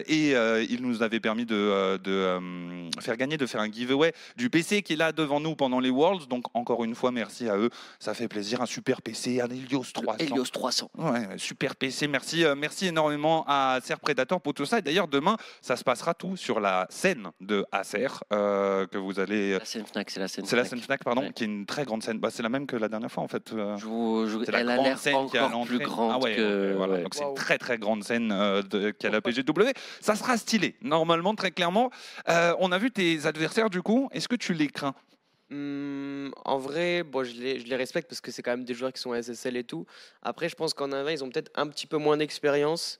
Et il nous avait permis de, de faire gagner, de faire un giveaway du PC qui est là devant nous pendant les Worlds. Donc encore une fois, merci à eux. Ça fait plaisir. Un super PC, un Helios 300. Le Helios 300. Ouais, super PC. Merci, euh, merci énormément à Acer Predator pour tout ça. Et d'ailleurs, demain, ça se passera tout sur la scène de Acer euh, que vous allez. La scène Fnac, c'est la scène C'est la scène Fnac, pardon, Ouais. qui est une très grande scène. Bah, c'est la même que la dernière fois, en fait. euh. Je vous- je- C'est la elle a grande l'air scène qui est à encore plus grande Ah ouais, que. voilà. Donc c'est une très très grande scène euh, de- qu'il y a la PGW. Ça sera stylé, normalement, très clairement. On a vu tes adversaires du coup. Est-ce que tu les crains? Hmm, en vrai, bon, je, les, je les respecte parce que c'est quand même des joueurs qui sont SSL et tout. Après, je pense qu'en 1 ils ont peut-être un petit peu moins d'expérience.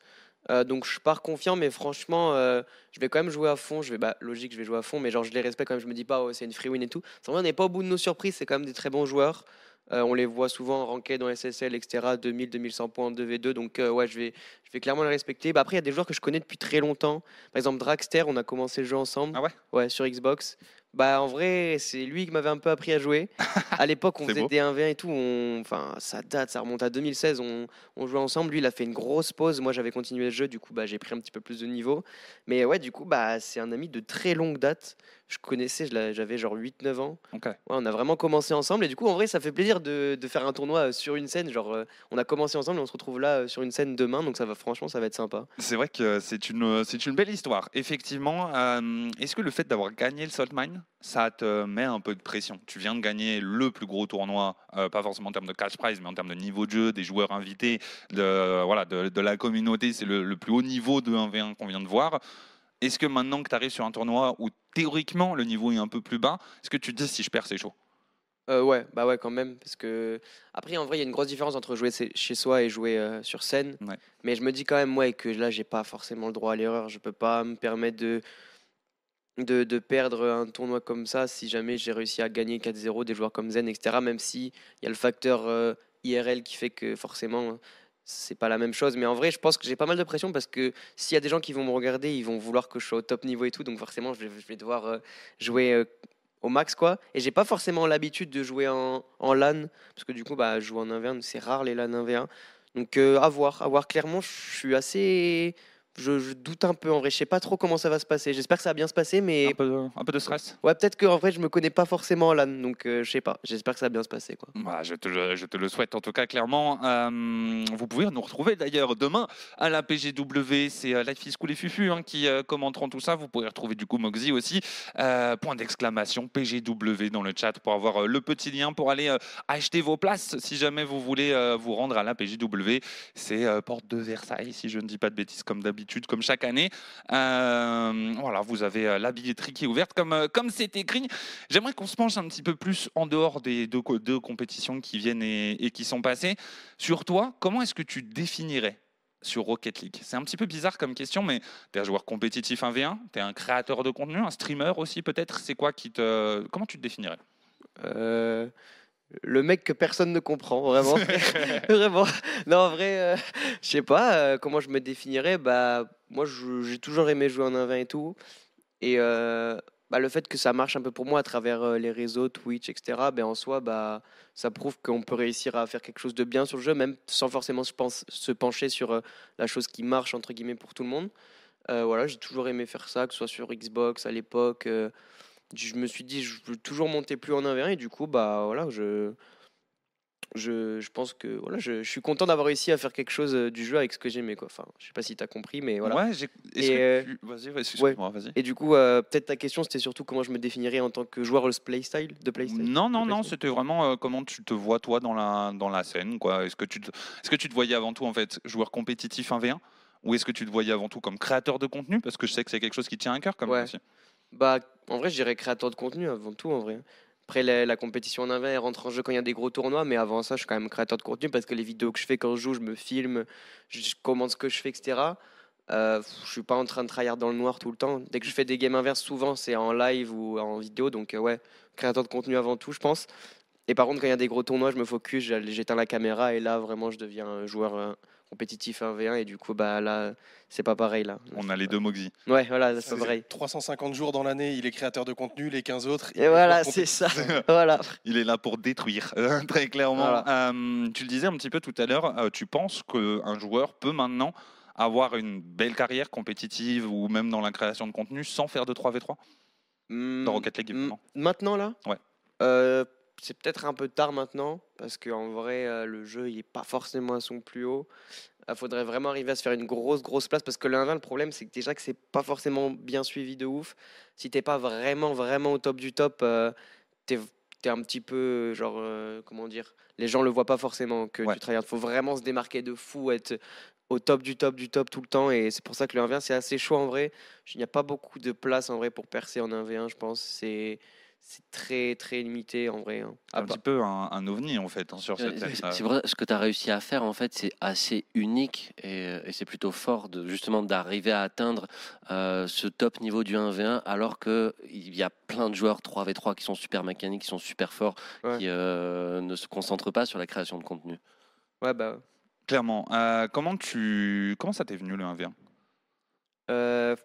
Euh, donc je pars confiant, mais franchement, euh, je vais quand même jouer à fond. Je vais, bah, logique, je vais jouer à fond, mais genre je les respecte quand même. Je me dis pas, oh, c'est une free win et tout. Vrai, on n'est pas au bout de nos surprises. C'est quand même des très bons joueurs. Euh, on les voit souvent rankés dans SSL, etc. 2000, 2100 points en 2v2. Donc ouais, je vais, je vais clairement les respecter. Bah, après, il y a des joueurs que je connais depuis très longtemps. Par exemple, Dragster, on a commencé le jeu ensemble. Ah ouais? Ouais, sur Xbox. Bah en vrai, c'est lui qui m'avait un peu appris à jouer. À l'époque, on faisait beau. des 1v1 et tout. on- Enfin, ça date, ça remonte à 2016. On, on jouait ensemble. Lui, il a fait une grosse pause. Moi, j'avais continué le jeu. Du coup, bah, j'ai pris un petit peu plus de niveau. Mais ouais, du coup, bah, c'est un ami de très longue date. Je connaissais, j'avais genre 8-9 ans. Ouais, on a vraiment commencé ensemble. Et du coup, en vrai, ça fait plaisir de, de faire un tournoi euh, sur une scène. Genre, euh, on a commencé ensemble et on se retrouve là euh, sur une scène demain. Donc, ça va, franchement, ça va être sympa. C'est vrai que c'est une, c'est une belle histoire. Effectivement, euh, est-ce que le fait d'avoir gagné le Salt Mine, ça te met un peu de pression? Tu viens de gagner le plus gros tournoi, pas forcément en termes de cash prize, mais en termes de niveau de jeu, des joueurs invités, de, voilà, de, de la communauté. C'est le, le plus haut niveau de 1v1 qu'on vient de voir. Est-ce que maintenant que tu arrives sur un tournoi où théoriquement le niveau est un peu plus bas, est-ce que tu te dis si je perds c'est chaud? Euh, ouais, bah ouais, quand même. Parce que, après, en vrai, il y a une grosse différence entre jouer chez- soi et jouer euh, sur scène. Ouais. Mais je me dis quand même, ouais, que là, j'ai pas forcément le droit à l'erreur. Je peux pas me permettre de, de, de perdre un tournoi comme ça si jamais j'ai réussi à gagner 4-0 des joueurs comme Zen, etc. Même si il y a le facteur euh, IRL qui fait que forcément. C'est pas la même chose, mais en vrai, je pense que j'ai pas mal de pression parce que s'il y a des gens qui vont me regarder, ils vont vouloir que je sois au top niveau et tout, donc forcément, je vais, devoir euh, jouer euh, au max quoi. Et j'ai pas forcément l'habitude de jouer en, en LAN parce que du coup bah jouer en 1v1 c'est rare les LAN 1v1 donc euh, à voir à voir. Clairement je suis assez je, je doute un peu en vrai je sais pas trop comment ça va se passer j'espère que ça va bien se passer mais un peu, un peu de stress ouais peut-être que en vrai je me connais pas forcément en LAN donc euh, je sais pas j'espère que ça va bien se passer quoi Bah, je, te le, je te le souhaite en tout cas clairement. Euh, vous pouvez nous retrouver d'ailleurs demain à la PGW. C'est euh, Life is Cool et Fufu hein, qui euh, commenteront tout ça. Vous pourrez retrouver du coup Moxie aussi. Point d'exclamation PGW dans le chat pour avoir le petit lien pour aller acheter vos places si jamais vous voulez vous rendre à la PGW. C'est porte de Versailles si je ne dis pas de bêtises comme d'habitude, comme chaque année. Euh, voilà, vous avez euh, la billetterie qui est ouverte comme euh, comme c'est écrit. J'aimerais qu'on se penche un petit peu plus en dehors des deux, co- deux compétitions qui viennent et, qui sont passées. Sur toi, comment est-ce que tu définirais sur Rocket League? C'est un petit peu bizarre comme question, mais tu es un joueur compétitif 1v1, tu es un créateur de contenu, un streamer aussi peut-être? C'est quoi qui te. Comment tu te définirais? Le mec que personne ne comprend vraiment. Vraiment. Non en vrai euh, je sais pas euh, comment je me définirais. Bah moi j'ai toujours aimé jouer en 1v1 et tout. Et euh, bah, le fait que ça marche un peu pour moi à travers euh, les réseaux Twitch etc ben en soi bah ça prouve qu'on peut réussir à faire quelque chose de bien sur le jeu même sans forcément se, pense- se pencher sur la chose qui marche entre guillemets pour tout le monde. Voilà j'ai toujours aimé faire ça que ce soit sur Xbox à l'époque je me suis dit, je veux toujours monter plus en 1v1 et du coup, bah voilà, je, je, je pense que voilà, je, je suis content d'avoir réussi à faire quelque chose euh, du jeu avec ce que j'aimais. Quoi. Enfin, je sais pas si tu as compris, mais voilà. Ouais, j'ai- Et, euh, tu- Vas-y, vas-y, vas-y. Et du coup, euh, peut-être ta question, c'était surtout comment je me définirais en tant que joueur le playstyle de playstyle. Non, non, de non, c'était vraiment euh, comment tu te vois toi dans la, dans la scène. quoi. Est-ce que, tu te, est-ce que tu te voyais avant tout en fait joueur compétitif 1v1 ou est-ce que tu te voyais avant tout comme créateur de contenu? Parce que je sais que c'est quelque chose qui tient à cœur comme Ouais. aussi. Bah, en vrai, je dirais créateur de contenu avant tout, en vrai. Après, la, compétition en 1v1 elle rentre en jeu quand il y a des gros tournois, mais avant ça, je suis quand même créateur de contenu parce que les vidéos que je fais quand je joue, je me filme, je, commente ce que je fais, etc. Euh, je suis pas en train de tryhard dans le noir tout le temps. Dès que je fais des games inverses, souvent c'est en live ou en vidéo, donc euh, ouais, créateur de contenu avant tout, je pense. Et par contre, quand il y a des gros tournois, je me focus, j'éteins la caméra et là, vraiment, je deviens un joueur euh, compétitif 1v1 et du coup, bah là, c'est pas pareil là. On a les deux Moxie. Ouais, voilà, c'est pareil. 350 jours dans l'année, il est créateur de contenu, les 15 autres. il Et voilà, c'est ça. voilà. Il est là pour détruire, euh, très clairement. Voilà. Euh, tu le disais un petit peu tout à l'heure, euh, tu penses qu'un joueur peut maintenant avoir une belle carrière compétitive ou même dans la création de contenu sans faire de 3v3 Hmm, dans Rocket League hmm, évidemment Maintenant là? Ouais. Euh, c'est peut-être un peu tard maintenant parce qu'en vrai euh, le jeu il est pas forcément à son plus haut. Il faudrait vraiment arriver à se faire une grosse grosse place parce que le 1-20 le problème c'est que déjà que c'est pas forcément bien suivi de ouf. Si t'es pas vraiment vraiment au top du top, euh, t'es es un petit peu genre euh, comment dire, les gens le voient pas forcément que Ouais. tu travailles. Faut vraiment se démarquer de fou, être au top du top du top tout le temps et c'est pour ça que le 1v1 c'est assez chaud en vrai. Il n'y a pas beaucoup de place en vrai pour percer en 1v1, je pense. C'est c'est très très limité en vrai. hein. un petit peu un, un ovni en fait hein, sur Euh. C'est vrai, ce que tu as réussi à faire, en fait, c'est assez unique et, euh, et c'est plutôt fort de, justement d'arriver à atteindre euh, ce top niveau du 1v1 alors qu'il y a plein de joueurs 3v3 qui sont super mécaniques, qui sont super forts, Ouais. qui euh, ne se concentrent pas sur la création de contenu. Ouais bah Clairement. Euh, comment tu comment ça t'est venu le 1v1 euh,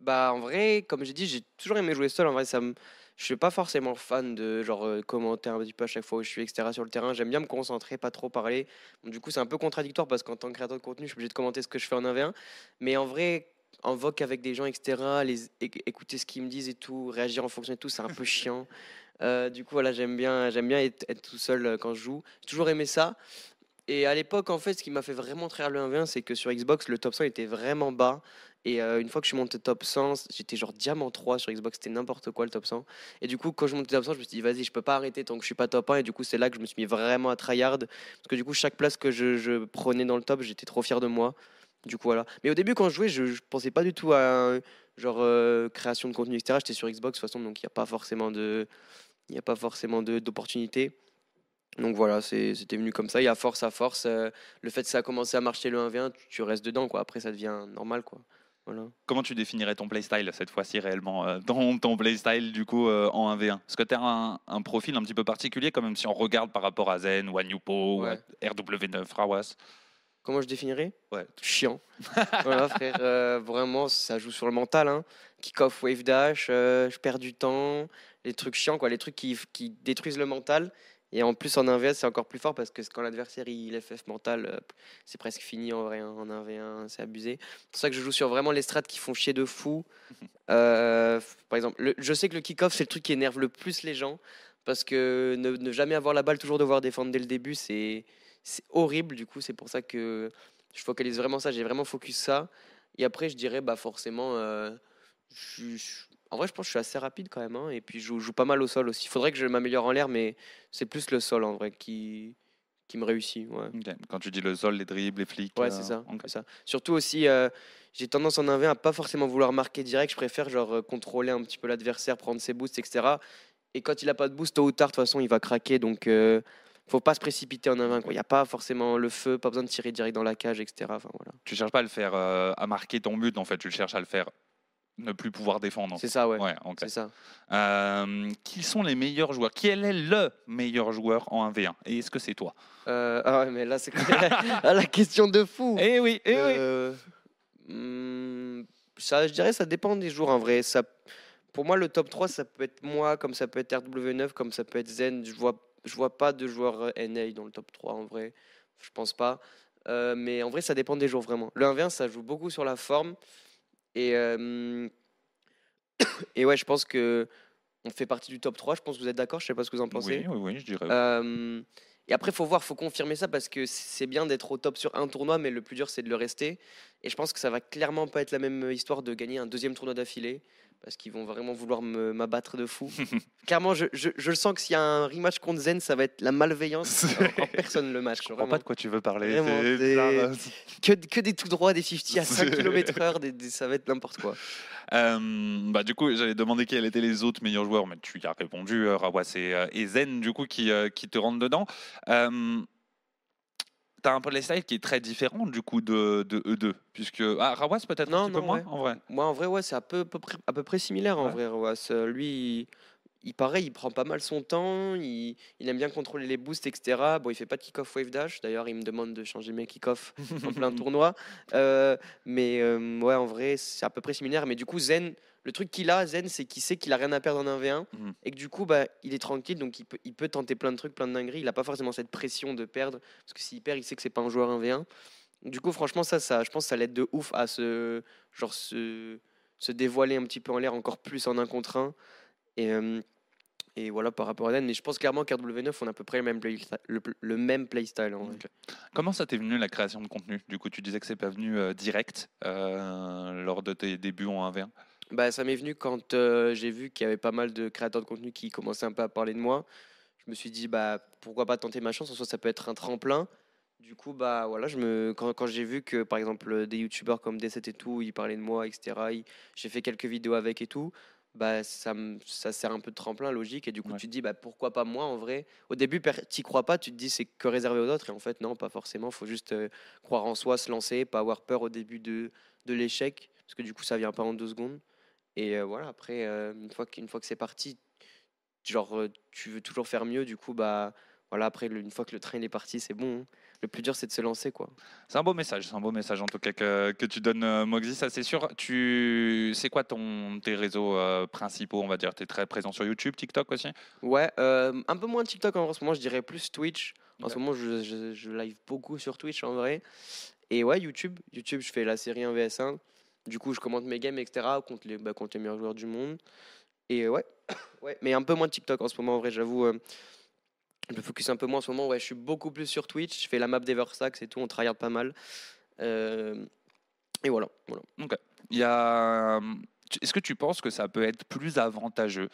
Bah en vrai, comme j'ai dit, j'ai toujours aimé jouer seul. En vrai, ça me... je suis pas forcément fan de genre euh, commenter un petit peu à chaque fois où je suis, etc. sur le terrain. J'aime bien me concentrer, pas trop parler. Du coup, c'est un peu contradictoire parce qu'en tant que créateur de contenu, je suis obligé de commenter ce que je fais en 1v1. Mais en vrai, en voc avec des gens, etc., écouter ce qu'ils me disent et tout, réagir en fonction de tout, c'est un peu chiant. Euh, du coup, voilà, j'aime bien, j'aime bien être, être tout seul euh, quand je joue. J'ai toujours aimé ça. Et à l'époque, en fait, ce qui m'a fait vraiment très le 1v1, c'est que sur Xbox, le top 100 était vraiment bas. Et euh, une fois que je suis monté top 100, j'étais genre diamant 3 sur Xbox, c'était n'importe quoi le top 100. Et du coup, quand je montais top 100, je me suis dit, vas-y, je peux pas arrêter tant que je suis pas top 1. Et du coup, c'est là que je me suis mis vraiment à tryhard. Parce que du coup, chaque place que je, prenais dans le top, j'étais trop fier de moi. Du coup, voilà. Mais au début, quand je jouais, je, je pensais pas du tout à genre euh, création de contenu, etc. J'étais sur Xbox de toute façon, donc il n'y a pas forcément de, il n'y a pas forcément d'opportunités. Donc voilà, c'était venu comme ça. Et à force, à force, euh, le fait que ça a commencé à marcher le 1v1, tu, tu restes dedans, quoi. Après, ça devient normal, quoi. Voilà. Comment tu définirais ton playstyle cette fois-ci réellement euh, Ton, ton playstyle du coup euh, en 1v1 Parce que tu as un, un profil un petit peu particulier quand même si on regarde par rapport à Zen ou à Newpo Ouais. ou à RW9, Rawas. Comment je définirais? Ouais. Chiant. voilà, frère. euh, vraiment, ça joue sur le mental. Hein. Kick-off, wave dash, euh, je perds du temps. Les trucs chiants, quoi. Les trucs qui, qui détruisent le mental. Et en plus, en 1v1, c'est encore plus fort parce que quand l'adversaire il FF mental, euh, c'est presque fini en vrai. hein, En 1v1, c'est abusé. C'est pour ça que je joue sur vraiment les strats qui font chier de fou. Euh, par exemple, le- je sais que le kick-off, c'est le truc qui énerve le plus les gens. Parce que ne, jamais avoir la balle, toujours devoir défendre dès le début, c'est c'est horrible. Du coup, c'est pour ça que je focalise vraiment ça. J'ai vraiment focus ça. Et après, je dirais, bah forcément, euh, je- je- en vrai, je pense que je suis assez rapide quand même. hein, et puis, je joue, je joue pas mal au sol aussi. Il faudrait que je m'améliore en l'air, mais c'est plus le sol en vrai qui, qui me réussit. Ouais. Quand tu dis le sol, les dribbles, les flics. Ouais, euh, c'est ça, ok. c'est ça. Surtout aussi, euh, j'ai tendance en 1v1 à pas forcément vouloir marquer direct. Je préfère genre euh, contrôler un petit peu l'adversaire, prendre ses boosts, etc. Et quand il a pas de boost, tôt ou tard, de toute façon, il va craquer. Donc, euh, faut pas se précipiter en 1v1. quoi. Il n'y a pas forcément le feu, pas besoin de tirer direct dans la cage, etc. Enfin, voilà. Tu cherches pas à le faire euh, à marquer ton but en fait, tu le cherches à le faire ne plus pouvoir défendre. C'est ça, ouais. Ouais, ok. C'est ça. Euh, qui sont les meilleurs joueurs? Quel est le meilleur joueur en 1v1 Et est-ce que c'est toi? Euh, ah ouais, mais là, c'est ah, la question de fou. Eh oui, eh oui. Euh, hmm, ça, je dirais, ça dépend des jours en vrai. Ça, pour moi, le top 3, ça peut être moi, comme ça peut être RW9, comme ça peut être Zen. Je vois, je vois pas de joueur euh, NA dans le top 3 en vrai. Je pense pas. Mais en vrai, ça dépend des jours vraiment. Le 1v1, ça joue beaucoup sur la forme. Et, euh, et ouais, je pense que on fait partie du top 3. Je pense que vous êtes d'accord. Je sais pas ce que vous en pensez. Oui, oui, oui, je dirais. Euh, et après, faut voir, faut confirmer ça parce que c'est bien d'être au top sur un tournoi, mais le plus dur, c'est de le rester. Et je pense que ça va clairement pas être la même histoire de gagner un deuxième tournoi d'affilée parce qu'ils vont vraiment vouloir m'abattre de fou. clairement, je, je, je le sens que s'il y a un rematch contre Zen, ça va être la malveillance en personne le match. je comprends vraiment. pas de quoi tu veux parler. Vraiment, c'est des- bizarre. que, que des tout droits, des 50 à 5 km/h, des, des- ça va être n'importe quoi. Euh, bah, du coup, j'allais demander quels étaient les autres meilleurs joueurs, mais tu y as répondu, euh, Rawas et, euh, Zen, du coup, qui, euh, qui te rentrent dedans. Euh, T'as un playstyle qui est très différent, du coup, de, de eux deux, puisque... Ah, Rawas peut-être Non, petit peu non, moins, ouais. en vrai? Moi, en vrai, ouais, c'est à peu, peu près, à peu près similaire, en Ouais. vrai, Roas. Euh, Lui, il, il pareil, il prend pas mal son temps, il, il aime bien contrôler les boosts, etc. Bon, il fait pas de kick-off wave dash. D'ailleurs, il me demande de changer mes kick-off en plein tournoi. Euh, mais euh, ouais, en vrai, c'est à peu près similaire. Mais du coup, Zen, le truc qu'il a, Zen, c'est qu'il sait qu'il a rien à perdre en 1v1 Mhm. et que du coup, bah, il est tranquille, donc il peut, il peut tenter plein de trucs, plein de dingueries. Il a pas forcément cette pression de perdre, parce que s'il perd, il sait que c'est pas un joueur 1v1. Du coup, franchement, ça, ça, je pense que ça l'aide de ouf à se, genre, se, se dévoiler un petit peu en l'air encore plus en un contre un. Et, euh, et voilà par rapport à Dan. Mais je pense clairement qu'à W9, on a à peu près le même, play, le, le même playstyle. En. Comment ça t'est venu la création de contenu? Du coup, tu disais que c'est pas venu euh, direct euh, lors de tes débuts en 1v1. Bah, ça m'est venu quand euh, j'ai vu qu'il y avait pas mal de créateurs de contenu qui commençaient un peu à parler de moi. Je me suis dit, bah, pourquoi pas tenter ma chance? En soi, ça peut être un tremplin. Du coup, bah, voilà, je me... quand, quand j'ai vu que, par exemple, des youtubeurs comme D7 et tout, ils parlaient de moi, etc., ils- j'ai fait quelques vidéos avec et tout, bah, ça, me- ça sert un peu de tremplin, logique. Et du coup, Ouais. tu te dis, bah, pourquoi pas moi en vrai? Au début, t'y crois pas, tu te dis, c'est que réservé aux autres. Et en fait, non, pas forcément. faut juste euh, croire en soi, se lancer, pas avoir peur au début de, de l'échec, parce que du coup, ça vient pas en deux secondes. Et voilà, après, une, fois que, une fois que c'est parti, genre, tu veux toujours faire mieux. Du coup, bah, voilà, après, une fois que le train est parti, c'est bon. hein. le plus dur, c'est de se lancer, quoi. C'est un beau message, c'est un beau message en tout cas que, que tu donnes, Moxie, ça c'est sûr. Tu, c'est quoi ton, tes réseaux euh, principaux, on va dire? Tu es très présent sur YouTube, TikTok aussi? Ouais, euh, un peu moins TikTok en ce moment, je dirais plus Twitch. En ce moment, je, je, je live beaucoup sur Twitch en vrai. Et ouais, YouTube. YouTube, je fais la série 1 vs 1. Du coup, je commente mes games, etc. contre les, bah, contre les meilleurs joueurs du monde. Et ouais, ouais, mais un peu moins de TikTok en ce moment, en vrai, j'avoue. euh, je me focus un peu moins en ce moment. Ouais, je suis beaucoup plus sur Twitch. Je fais la map d'Eversax et tout, on tryhard pas mal. Euh, et voilà, voilà. A, Est-ce que tu penses que ça peut être plus avantageux?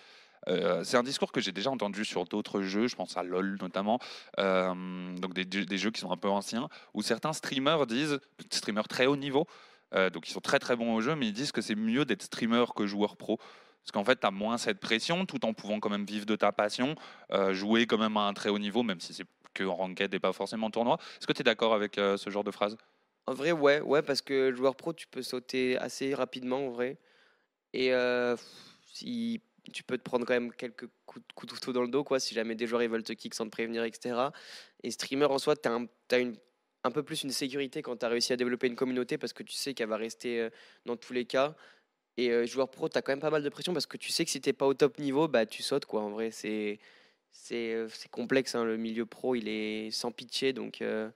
Euh, c'est un discours que j'ai déjà entendu sur d'autres jeux, je pense à LoL notamment, euh, donc des, des jeux qui sont un peu anciens, où certains streamers disent, streamers très haut niveau, euh, donc ils sont très très bons au jeu, mais ils disent que c'est mieux d'être streamer que joueur pro. Parce qu'en fait, tu as moins cette pression, tout en pouvant quand même vivre de ta passion, euh, jouer quand même à un très haut niveau, même si c'est que en ranked et pas forcément en tournoi. Est-ce que tu es d'accord avec euh, ce genre de phrase? En vrai, ouais, ouais, parce que joueur pro, tu peux sauter assez rapidement, en vrai. Et si tu peux te prendre quand même quelques coups de, couteau dans le dos, quoi, si jamais des joueurs ils veulent te kick sans te prévenir, etc. Et streamer, en soi, tu as, une, un peu plus une sécurité quand tu as réussi à développer une communauté parce que tu sais qu'elle va rester euh, dans tous les cas. Et euh, joueur pro, tu as quand même pas mal de pression parce que tu sais que si t'es pas au top niveau, bah, tu sautes, quoi. En vrai, c'est c'est euh, c'est complexe, hein, le milieu pro, il est sans pitié, donc... euh,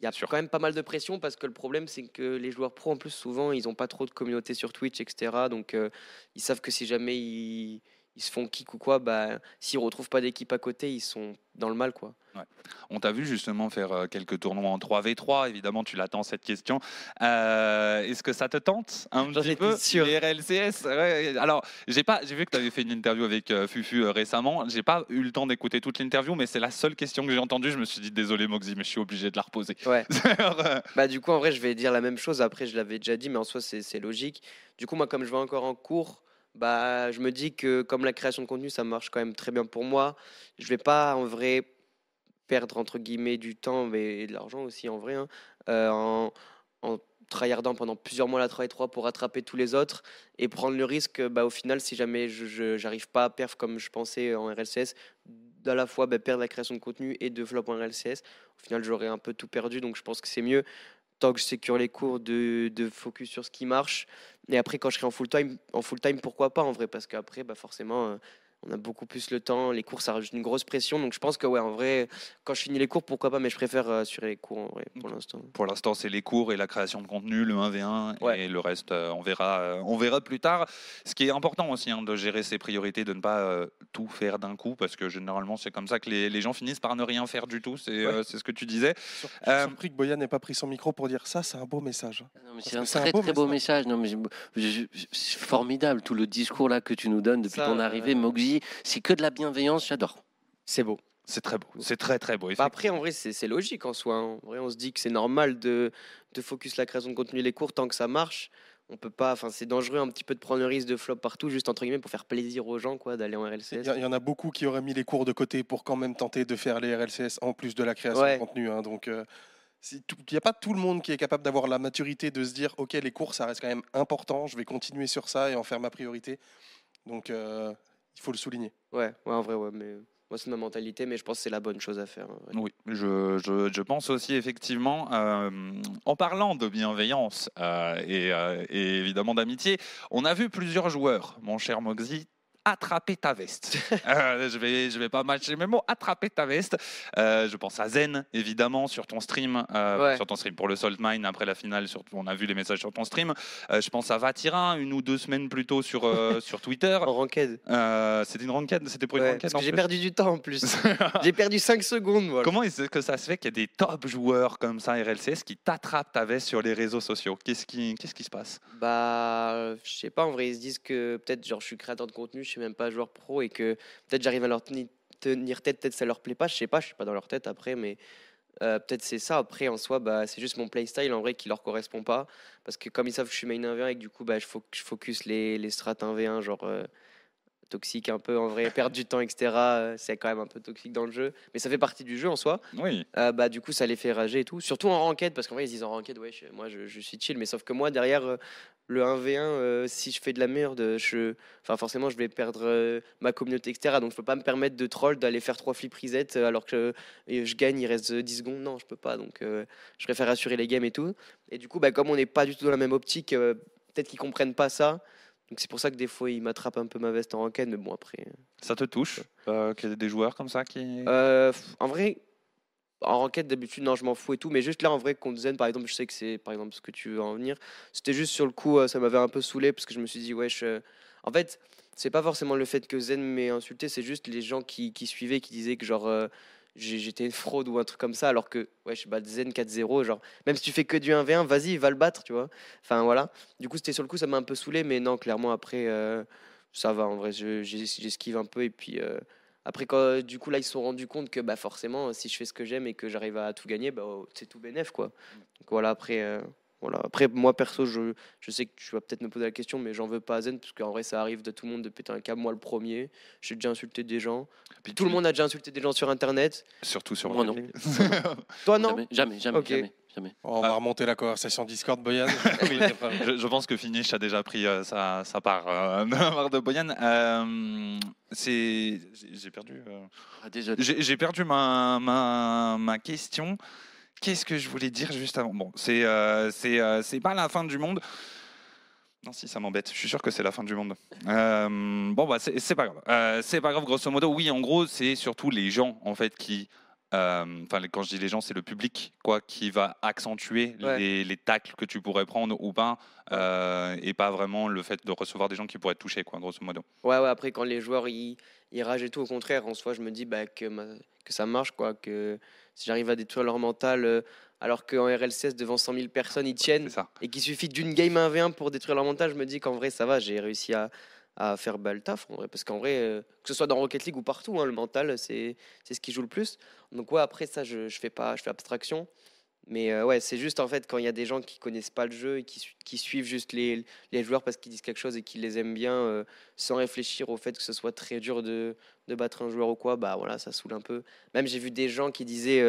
il y a quand même pas mal de pression parce que le problème, c'est que les joueurs pro, en plus, souvent, ils n'ont pas trop de communauté sur Twitch, etc. Donc, euh, ils savent que si jamais ils, ils se font kick ou quoi, bah, s'ils retrouvent pas d'équipe à côté, ils sont dans le mal, quoi. On t'a vu justement faire euh, quelques tournois en 3v3, évidemment tu l'attends cette question. Euh, Est-ce que ça te tente un petit peu sûr. Les RLCS ouais. Alors j'ai vu que tu avais fait une interview avec euh, Fufu euh, récemment. J'ai pas eu le temps d'écouter toute l'interview, mais c'est la seule question que j'ai entendue. Je me suis dit désolé Moxie, mais je suis obligé de la reposer. Ouais. Alors, Bah, du coup, en vrai, je vais dire la même chose. Après, je l'avais déjà dit, mais en soi, c'est c'est logique. Du coup, moi, comme je vais encore en cours, bah, je me dis que comme la création de contenu, ça marche quand même très bien pour moi. Je vais pas, en vrai, perdre, entre guillemets, du temps mais, et de l'argent aussi, en vrai, hein, euh, en, en tryhardant pendant plusieurs mois la 3 et 3 pour rattraper tous les autres et prendre le risque, bah, au final, si jamais je n'arrive pas à perf comme je pensais en RLCS, d'à la fois bah, perdre la création de contenu et de flop en RLCS, au final, j'aurais un peu tout perdu. Donc, je pense que c'est mieux, tant que je sécure les cours, de, focus sur ce qui marche. Et après, quand je serai en full time, en full time pourquoi pas en vrai Parce qu'après, bah, forcément, euh, on a beaucoup plus le temps. Les cours, ça rajoute une grosse pression. Donc, je pense que, ouais, en vrai, quand je finis les cours, pourquoi pas Mais je préfère euh, assurer les cours en vrai pour l'instant. pour l'instant c'est les cours et la création de contenu, le 1v1 Ouais. et le reste euh, on verra, euh, on verra plus tard. Ce qui est important aussi hein, de gérer ses priorités, de ne pas euh, tout faire d'un coup parce que généralement c'est comme ça que les, les gens finissent par ne rien faire du tout. C'est euh, c'est ce que tu disais. Sur- Je suis Euh, surpris que Boyan n'ait pas pris son micro pour dire ça, c'est un beau message. Parce c'est un très beau très beau message. Non, mais c'est formidable tout le discours là que tu nous donnes depuis Ça, ton arrivée, euh, C'est que de la bienveillance, j'adore. C'est beau. C'est très beau, c'est très très beau. Bah après, en vrai, c'est logique en soi. hein. En vrai, on se dit que c'est normal de, de focus la création de contenu et les cours tant que ça marche. On peut pas, enfin, c'est dangereux un petit peu de prendre le risque de flop partout, juste entre guillemets pour faire plaisir aux gens, quoi, d'aller en RLCS. il y en a beaucoup qui auraient mis les cours de côté pour quand même tenter de faire les RLCS en plus de la création Ouais. de contenu. hein. donc, euh, il n'y a pas tout le monde qui est capable d'avoir la maturité de se dire Ok, les cours, ça reste quand même important, je vais continuer sur ça et en faire ma priorité. Donc, euh, il faut le souligner. Ouais, ouais, en vrai, ouais, mais moi, c'est ma mentalité, mais je pense que c'est la bonne chose à faire. en vrai. Oui, je, je- je pense aussi effectivement, euh, en parlant de bienveillance euh, et, euh, et évidemment d'amitié, on a vu plusieurs joueurs, mon cher Moxie, attraper ta veste. Euh, je vais, je vais pas matcher mes mots, attraper ta veste. Euh, je pense à Zen, évidemment, sur ton stream, euh, Ouais. sur ton stream pour le Salt Mine après la finale. Sur, on a vu les messages sur ton stream. Je pense à Vatira, une ou deux semaines plus tôt sur, sur Twitter. En ranked. C'était une ranked, c'était pour une Ouais, ranked j'ai perdu du temps en plus. j'ai perdu 5 secondes, voilà. Comment est-ce que ça se fait qu'il y a des top joueurs comme ça RLCS qui t'attrapent ta veste sur les réseaux sociaux? Qu'est-ce qui, qu'est-ce qui se passe? Bah, je sais pas, en vrai, ils se disent que peut-être, genre, je suis créateur de contenu, je suis même pas joueur pro et que peut-être j'arrive à leur tenir, tête, peut-être ça leur plaît pas, je sais pas, je suis pas dans leur tête après, mais euh, peut-être c'est ça. Après, en soi, bah, c'est juste mon playstyle en vrai qui leur correspond pas parce que comme ils savent que je suis main 1v1 et que du coup, bah, je focus les, les strats 1v1, genre. euh, toxique un peu en vrai perdre du temps etc euh, c'est quand même un peu toxique dans le jeu mais ça fait partie du jeu en soi Oui, euh, bah, du coup, ça les fait rager et tout. Surtout en ranked, parce qu'en vrai, ils se disent en ranked, ouais, je- moi je, je suis chill, mais sauf que moi, derrière, euh, le 1v1, euh, si je fais de la merde, je, enfin forcément, je vais perdre ma communauté, etc. Donc je peux pas me permettre de troll, d'aller faire trois flip reset alors que je, je gagne, il reste 10 secondes. Non, je peux pas. Donc je préfère assurer les games et tout. Et du coup, bah, comme on n'est pas du tout dans la même optique, peut-être qu'ils comprennent pas ça. Donc c'est pour ça que des fois ils m'attrapent un peu ma veste en ranked, mais bon après. Ça te touche qu'il y ait des joueurs comme ça qui. en vrai, en enquête d'habitude non je m'en fous et tout mais juste là en vrai contre Zen par exemple je sais que c'est par exemple ce que tu veux en venir c'était juste sur le coup euh, ça m'avait un peu saoulé parce que je me suis dit wesh euh, en fait c'est pas forcément le fait que Zen m'ait insulté c'est juste les gens qui, qui, suivaient qui disaient que genre euh, j'étais une fraude ou un truc comme ça alors que ouais je bats Zen 4-0 genre même si tu fais que du 1v1 vas-y va le battre tu vois enfin voilà du coup c'était sur le coup ça m'a un peu saoulé mais non clairement après ça va en vrai j'esquive un peu et puis après, quand, du coup, là, ils se sont rendus compte que bah, forcément, si je fais ce que j'aime et que j'arrive à tout gagner, bah, oh, c'est tout bénef. Quoi. Donc voilà, après, euh, voilà. après moi, perso, je, je sais que tu vas peut-être me poser la question, mais j'en veux pas à Zen, parce qu'en vrai, ça arrive de tout le monde de péter un câble. Moi, le premier, j'ai déjà insulté des gens. Puis tout le monde a déjà insulté des gens sur Internet. Surtout sur moi, non. Toi, non Jamais, jamais, jamais. jamais. on va remonter la conversation Discord, Boyan. je, pense que Finish a déjà pris euh, sa, sa, part, euh, de Boyan. Euh, c'est, j'ai perdu. Ah, j'ai perdu ma, ma, ma question. Qu'est-ce que je voulais dire juste avant? Bon, c'est c'est c'est pas la fin du monde. Non, si, ça m'embête. Je suis sûr que c'est la fin du monde. bon, bah, c'est pas grave. c'est pas grave, grosso modo. Oui, en gros, c'est surtout les gens, en fait, qui euh, enfin, quand je dis les gens, c'est le public, quoi, qui va accentuer les, tacles que tu pourrais prendre ou pas, euh, et pas vraiment le fait de recevoir des gens qui pourraient te toucher, quoi, grosso modo. Ouais, ouais. Après, quand les joueurs ils, ils ragent et tout, au contraire, en soi, je me dis bah, que, que ça marche, quoi, que si j'arrive à détruire leur mental. Euh, alors qu'en RLCS, devant 100 000 personnes, ils tiennent, et qu'il suffit d'une game 1v1 pour détruire leur mental, je me dis qu'en vrai, ça va, j'ai réussi à, à faire bel taf en vrai. Parce qu'en vrai euh, que ce soit dans Rocket League ou partout hein, le mental c'est c'est ce qui joue le plus. Donc ouais après ça je, je fais pas je fais abstraction mais euh, ouais c'est juste en fait quand il y a des gens qui connaissent pas le jeu et qui, qui suivent juste les, les joueurs parce qu'ils disent quelque chose et qu'ils les aiment bien euh, sans réfléchir au fait que ce soit très dur de, de battre un joueur ou quoi bah voilà ça saoule un peu. Même j'ai vu des gens qui disaient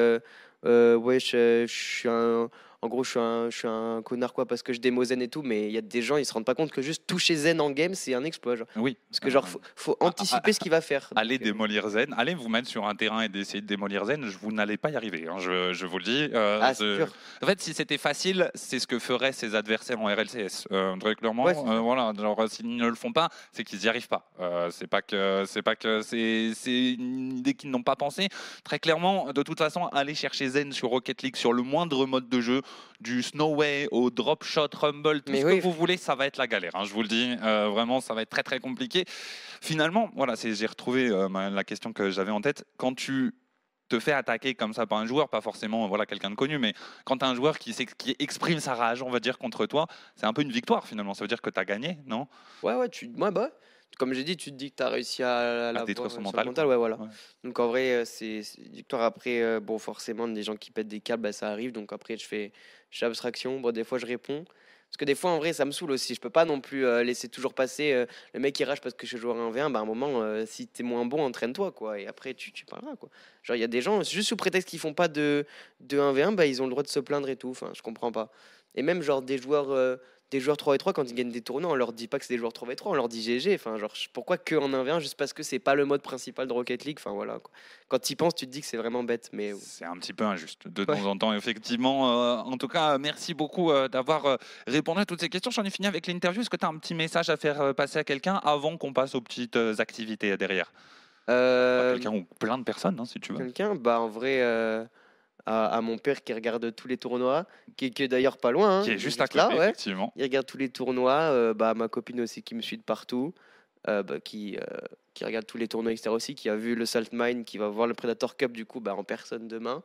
ouais je, je suis un en gros, je suis un, je suis un connard quoi parce que je démo Zen et tout, mais il y a des gens, ils se rendent pas compte que juste toucher Zen en game, c'est un exploit. Oui. Parce que genre, faut, faut ah, anticiper ah, ce qu'il va faire. Allez euh, démolir Zen, allez vous mettre sur un terrain et d'essayer de démolir Zen, vous n'allez pas y arriver. Hein, je, je, vous le dis. Euh, ah, sûr. En fait, si c'était facile, c'est ce que feraient ses adversaires en RLCS. Euh, très clairement, euh, voilà. Genre, s'ils ne le font pas, c'est qu'ils n'y arrivent pas. c'est pas que c'est pas que c'est une idée qu'ils n'ont pas pensé. Très clairement, de toute façon, aller chercher Zen sur Rocket League sur le moindre mode de jeu, du snow way, au drop shot, rumble, tout ce que vous voulez, ça va être la galère. Hein, je vous le dis, euh, vraiment, ça va être très très compliqué. Finalement, voilà, j'ai retrouvé euh, la question que j'avais en tête. Quand tu te fais attaquer comme ça par un joueur, pas forcément voilà quelqu'un de connu, mais quand tu as un joueur qui, qui exprime sa rage, on va dire, contre toi, c'est un peu une victoire finalement. Ça veut dire que tu as gagné, non? Ouais, ouais, tu... moi, bah, comme j'ai dit, tu te dis que tu as réussi à, la détruire son mental. ouais, voilà. Donc en vrai, euh, c'est victoire. Après, bon, forcément, des gens qui pètent des câbles, bah, ça arrive. Donc après, je fais, abstraction. Bon, des fois, je réponds. Parce que des fois, en vrai, ça me saoule aussi. Je peux pas non plus euh, laisser toujours passer euh, le mec qui rage parce que je joue un V1. Bah, à un moment, euh, si tu es moins bon, entraîne-toi. quoi. Et après, tu, tu parleras. Quoi. Genre, il y a des gens, juste sous prétexte qu'ils font pas de, de 1v1, bah, ils ont le droit de se plaindre et tout. Enfin, je comprends pas. Et même, genre, des joueurs des joueurs 3 v 3 quand ils gagnent des tournois, on leur dit pas que c'est des joueurs 3 v 3, on leur dit GG. Enfin, genre, pourquoi que en 1v1 juste parce que c'est pas le mode principal de Rocket League. Enfin voilà. Quand tu y penses, tu te dis que c'est vraiment bête, mais c'est un petit peu injuste de temps en temps, effectivement. Euh, en tout cas, merci beaucoup euh, d'avoir euh, répondu à toutes ces questions. J'en ai fini avec l'interview. Est-ce que tu as un petit message à faire passer à quelqu'un avant qu'on passe aux petites activités derrière? Quelqu'un ou plein de personnes, hein, si tu veux. Quelqu'un, bah en vrai à, mon père qui regarde tous les tournois, qui, est d'ailleurs pas loin. Hein, qui est juste à côté, là, effectivement. Il regarde tous les tournois. Euh, bah, ma copine aussi qui me suit de partout, euh, bah, qui, euh, qui regarde tous les tournois etc. aussi, qui a vu le Salt Mine, qui va voir le Predator Cup du coup bah, en personne demain.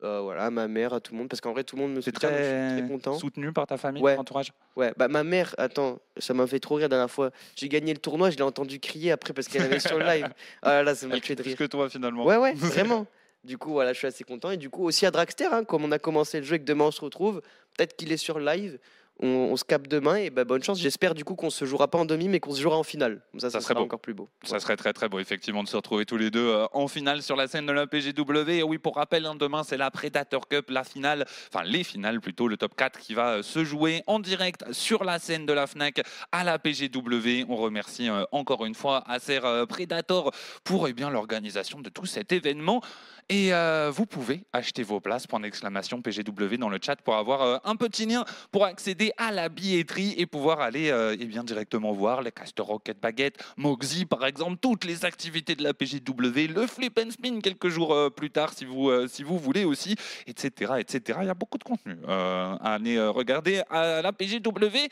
voilà, ma mère, à tout le monde, parce qu'en vrai, tout le monde me soutient, très, je suis très content. Soutenu par ta famille, ouais. ton entourage Ouais, bah ma mère, attends, ça m'a fait trop rire la dernière fois. J'ai gagné le tournoi, je l'ai entendu crier après parce qu'elle avait sur le live. Ah là, ça m'a tué de rire. Plus que toi, finalement. Ouais, ouais, vraiment. Du coup, voilà, je suis assez content. Et du coup, aussi à Dragster, hein, comme on a commencé le jeu et que demain on se retrouve, peut-être qu'il est sur live. On, on se capte demain et bah, bonne chance. J'espère du coup qu'on se jouera pas en demi, mais qu'on se jouera en finale. Comme ça, ça, Ça serait sera beau. encore plus beau. Ça serait très très beau effectivement de se retrouver tous les deux euh, en finale sur la scène de la PGW. Et oui, pour rappel, hein, demain c'est la Predator Cup, la finale, enfin les finales plutôt, le top 4 qui va euh, se jouer en direct sur la scène de la FNAC à la PGW. On remercie euh, encore une fois Acer Predator pour eh bien l'organisation de tout cet événement. Et vous pouvez acheter vos places, point d'exclamation PGW dans le chat pour avoir un petit lien pour accéder à la billetterie et pouvoir aller euh, eh bien directement voir les Caster Rocket Baguette, Moxie par exemple, toutes les activités de la PGW, le flip and spin quelques jours euh, plus tard si vous, euh, si vous voulez aussi, etc., etc. Il y a beaucoup de contenu euh, regarder à la PGW.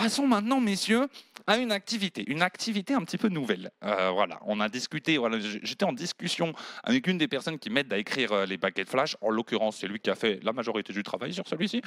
Passons maintenant, messieurs, à une activité, une activité un petit peu nouvelle. Euh, voilà, on a discuté, voilà, j'étais en discussion avec une des personnes qui m'aident à écrire euh, les baguettes flash. En l'occurrence, c'est lui qui a fait la majorité du travail sur celui-ci.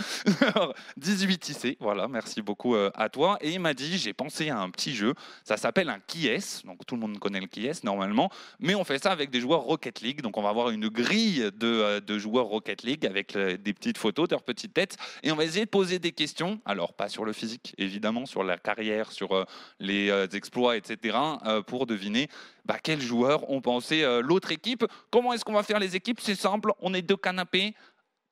18 IC, voilà, merci beaucoup euh, à toi. Et il m'a dit, j'ai pensé à un petit jeu, ça s'appelle un qui est, donc tout le monde connaît le qui est normalement, mais on fait ça avec des joueurs Rocket League, donc on va avoir une grille de, de joueurs Rocket League avec des petites photos de leurs petites têtes, et on va essayer de poser des questions, alors pas sur le physique, évidemment, sur la carrière, sur euh, les euh, exploits, etc., euh, pour deviner bah, quels joueurs ont pensé l'autre équipe. Comment est-ce qu'on va faire les équipes? C'est simple, on est deux canapés.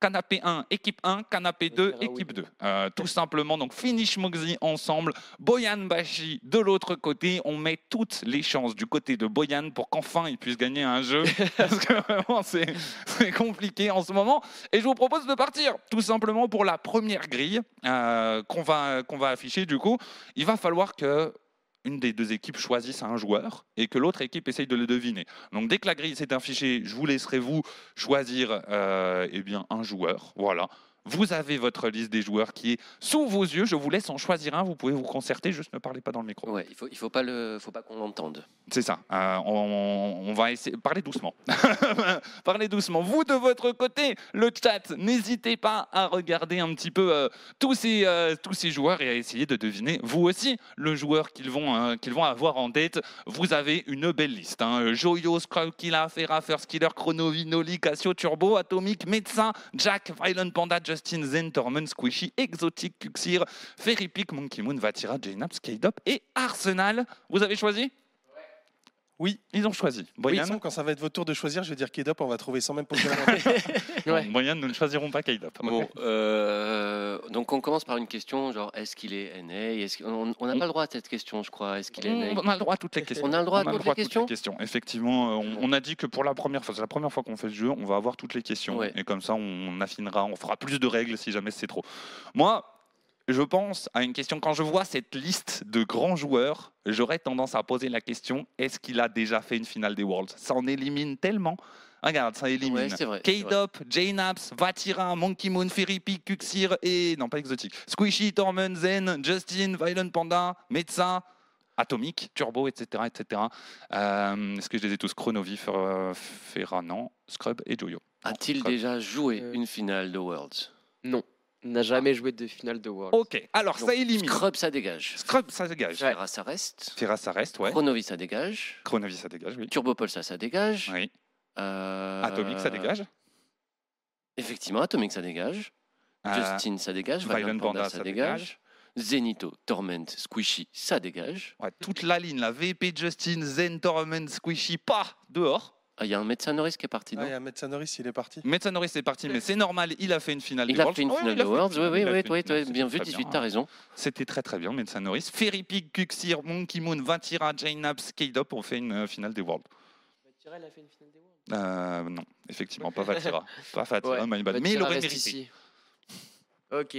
Canapé 1, équipe 1, canapé 2, verra, équipe oui. 2. Euh, tout simplement, donc finish Moxie ensemble, Boyan Bashi de l'autre côté. On met toutes les chances du côté de Boyan pour qu'enfin il puisse gagner un jeu. Parce que vraiment, c'est c'est compliqué en ce moment. Et je vous propose de partir tout simplement pour la première grille euh, qu'on va, qu'on va afficher. Du coup, il va falloir que une des deux équipes choisisse un joueur et que l'autre équipe essaye de le deviner. Donc dès que la grille s'est affichée, je vous laisserai vous choisir euh, eh bien, un joueur. Voilà. Vous avez votre liste des joueurs qui est sous vos yeux. Je vous laisse en choisir un. Vous pouvez vous concerter. Juste ne parlez pas dans le micro. Ouais, il faut, il faut pas le, faut pas qu'on l'entende. C'est ça. Euh, on, on va essayer. Parlez doucement. Parlez doucement. Vous de votre côté, le chat, n'hésitez pas à regarder un petit peu euh, tous ces euh, tous ces joueurs et à essayer de deviner vous aussi le joueur qu'ils vont qu'ils vont avoir en tête. Vous avez une belle liste. Hein. Joyo, Scrowkilla, Ferra, First Killer, Chronovi, Noli, Cassio, Turbo, Atomic, Médecin, Jack, Violent Panda, Justin, Zen, Torment, Squishy, Exotic, Cuxir, Peak, Monkey Moon, Vatira, Jaynap, Skydop et Arsenal. Vous avez choisi? Oui. Ils ont choisi. Oui, semble, quand ça va être votre tour de choisir, je vais dire Kedop, on va trouver sans même poser la main. Ouais. Boyan, nous ne choisirons pas Kaidop. Bon, euh, donc on commence par une question, genre est-ce qu'il est NA On n'a pas le droit à cette question, je crois. Est-ce qu'il est NA On a le droit à toutes les questions. On a le droit à le toutes droit les à toutes les questions? Effectivement, euh, on, on a dit que pour la première fois, c'est la première fois qu'on fait ce jeu, on va avoir toutes les questions. Ouais. Et comme ça, on affinera, on fera plus de règles si jamais c'est trop. Moi, je pense à une question. Quand je vois cette liste de grands joueurs, j'aurais tendance à poser la question est-ce qu'il a déjà fait une finale des Worlds? Ça en élimine tellement. Regarde, ça élimine. Ouais. K-Dop, J-Naps, Vatira, Monkey Moon, Fairy Peak, Cuxir et. Non, pas exotique. Squishy, Torment, Zen, Justin, Violent Panda, Metsa, Atomic, Turbo, etc. etc. Euh, Est-ce que je les ai tous Chronovi, Fer- Ferra, non, Scrub et Joyo. A-t-il déjà joué Euh. une finale de Worlds? Non, n'a jamais joué de finale de World. Ok, alors Donc, ça élimine. Scrub, ça dégage. Scrub, ça dégage. Ferra, ça reste. Ferra, ça reste, ouais. Chronovis, ça dégage. Chronovi, ça dégage, oui. Turbopol, ça, ça dégage. Oui. Euh, Atomic, ça dégage. Effectivement, Atomic, ça dégage. Euh, Justin, ça dégage. Violent Panda, Panda, ça ça dégage. Zenito, Torment, Squishy, ça dégage. ouais, toute la ligne, la VP, Justin, Zen, Torment, Squishy, pas dehors. Ah, Il y a un médecin Norris qui est parti, non Ah, il y a Metsanoris, il est parti. Metanoris c'est parti, mais c'est normal, il a fait une finale Il des a Worlds. fait une finale il de a fait une Worlds, oui, finale, oui, oui, oui, oui, bien vu, très 18, bien. t'as raison. C'était très très bien, Metanoris. Fairy Pig, Cuxir, Monkey Moon, Vatira, Jainaps, K-Dop ont fait une euh, finale des Worlds. Vatira, il a fait une finale des Worlds Euh, non, effectivement, pas Vatira. pas Vatira, Ouais, my bad. mais il aurait mérité. ici. Ok.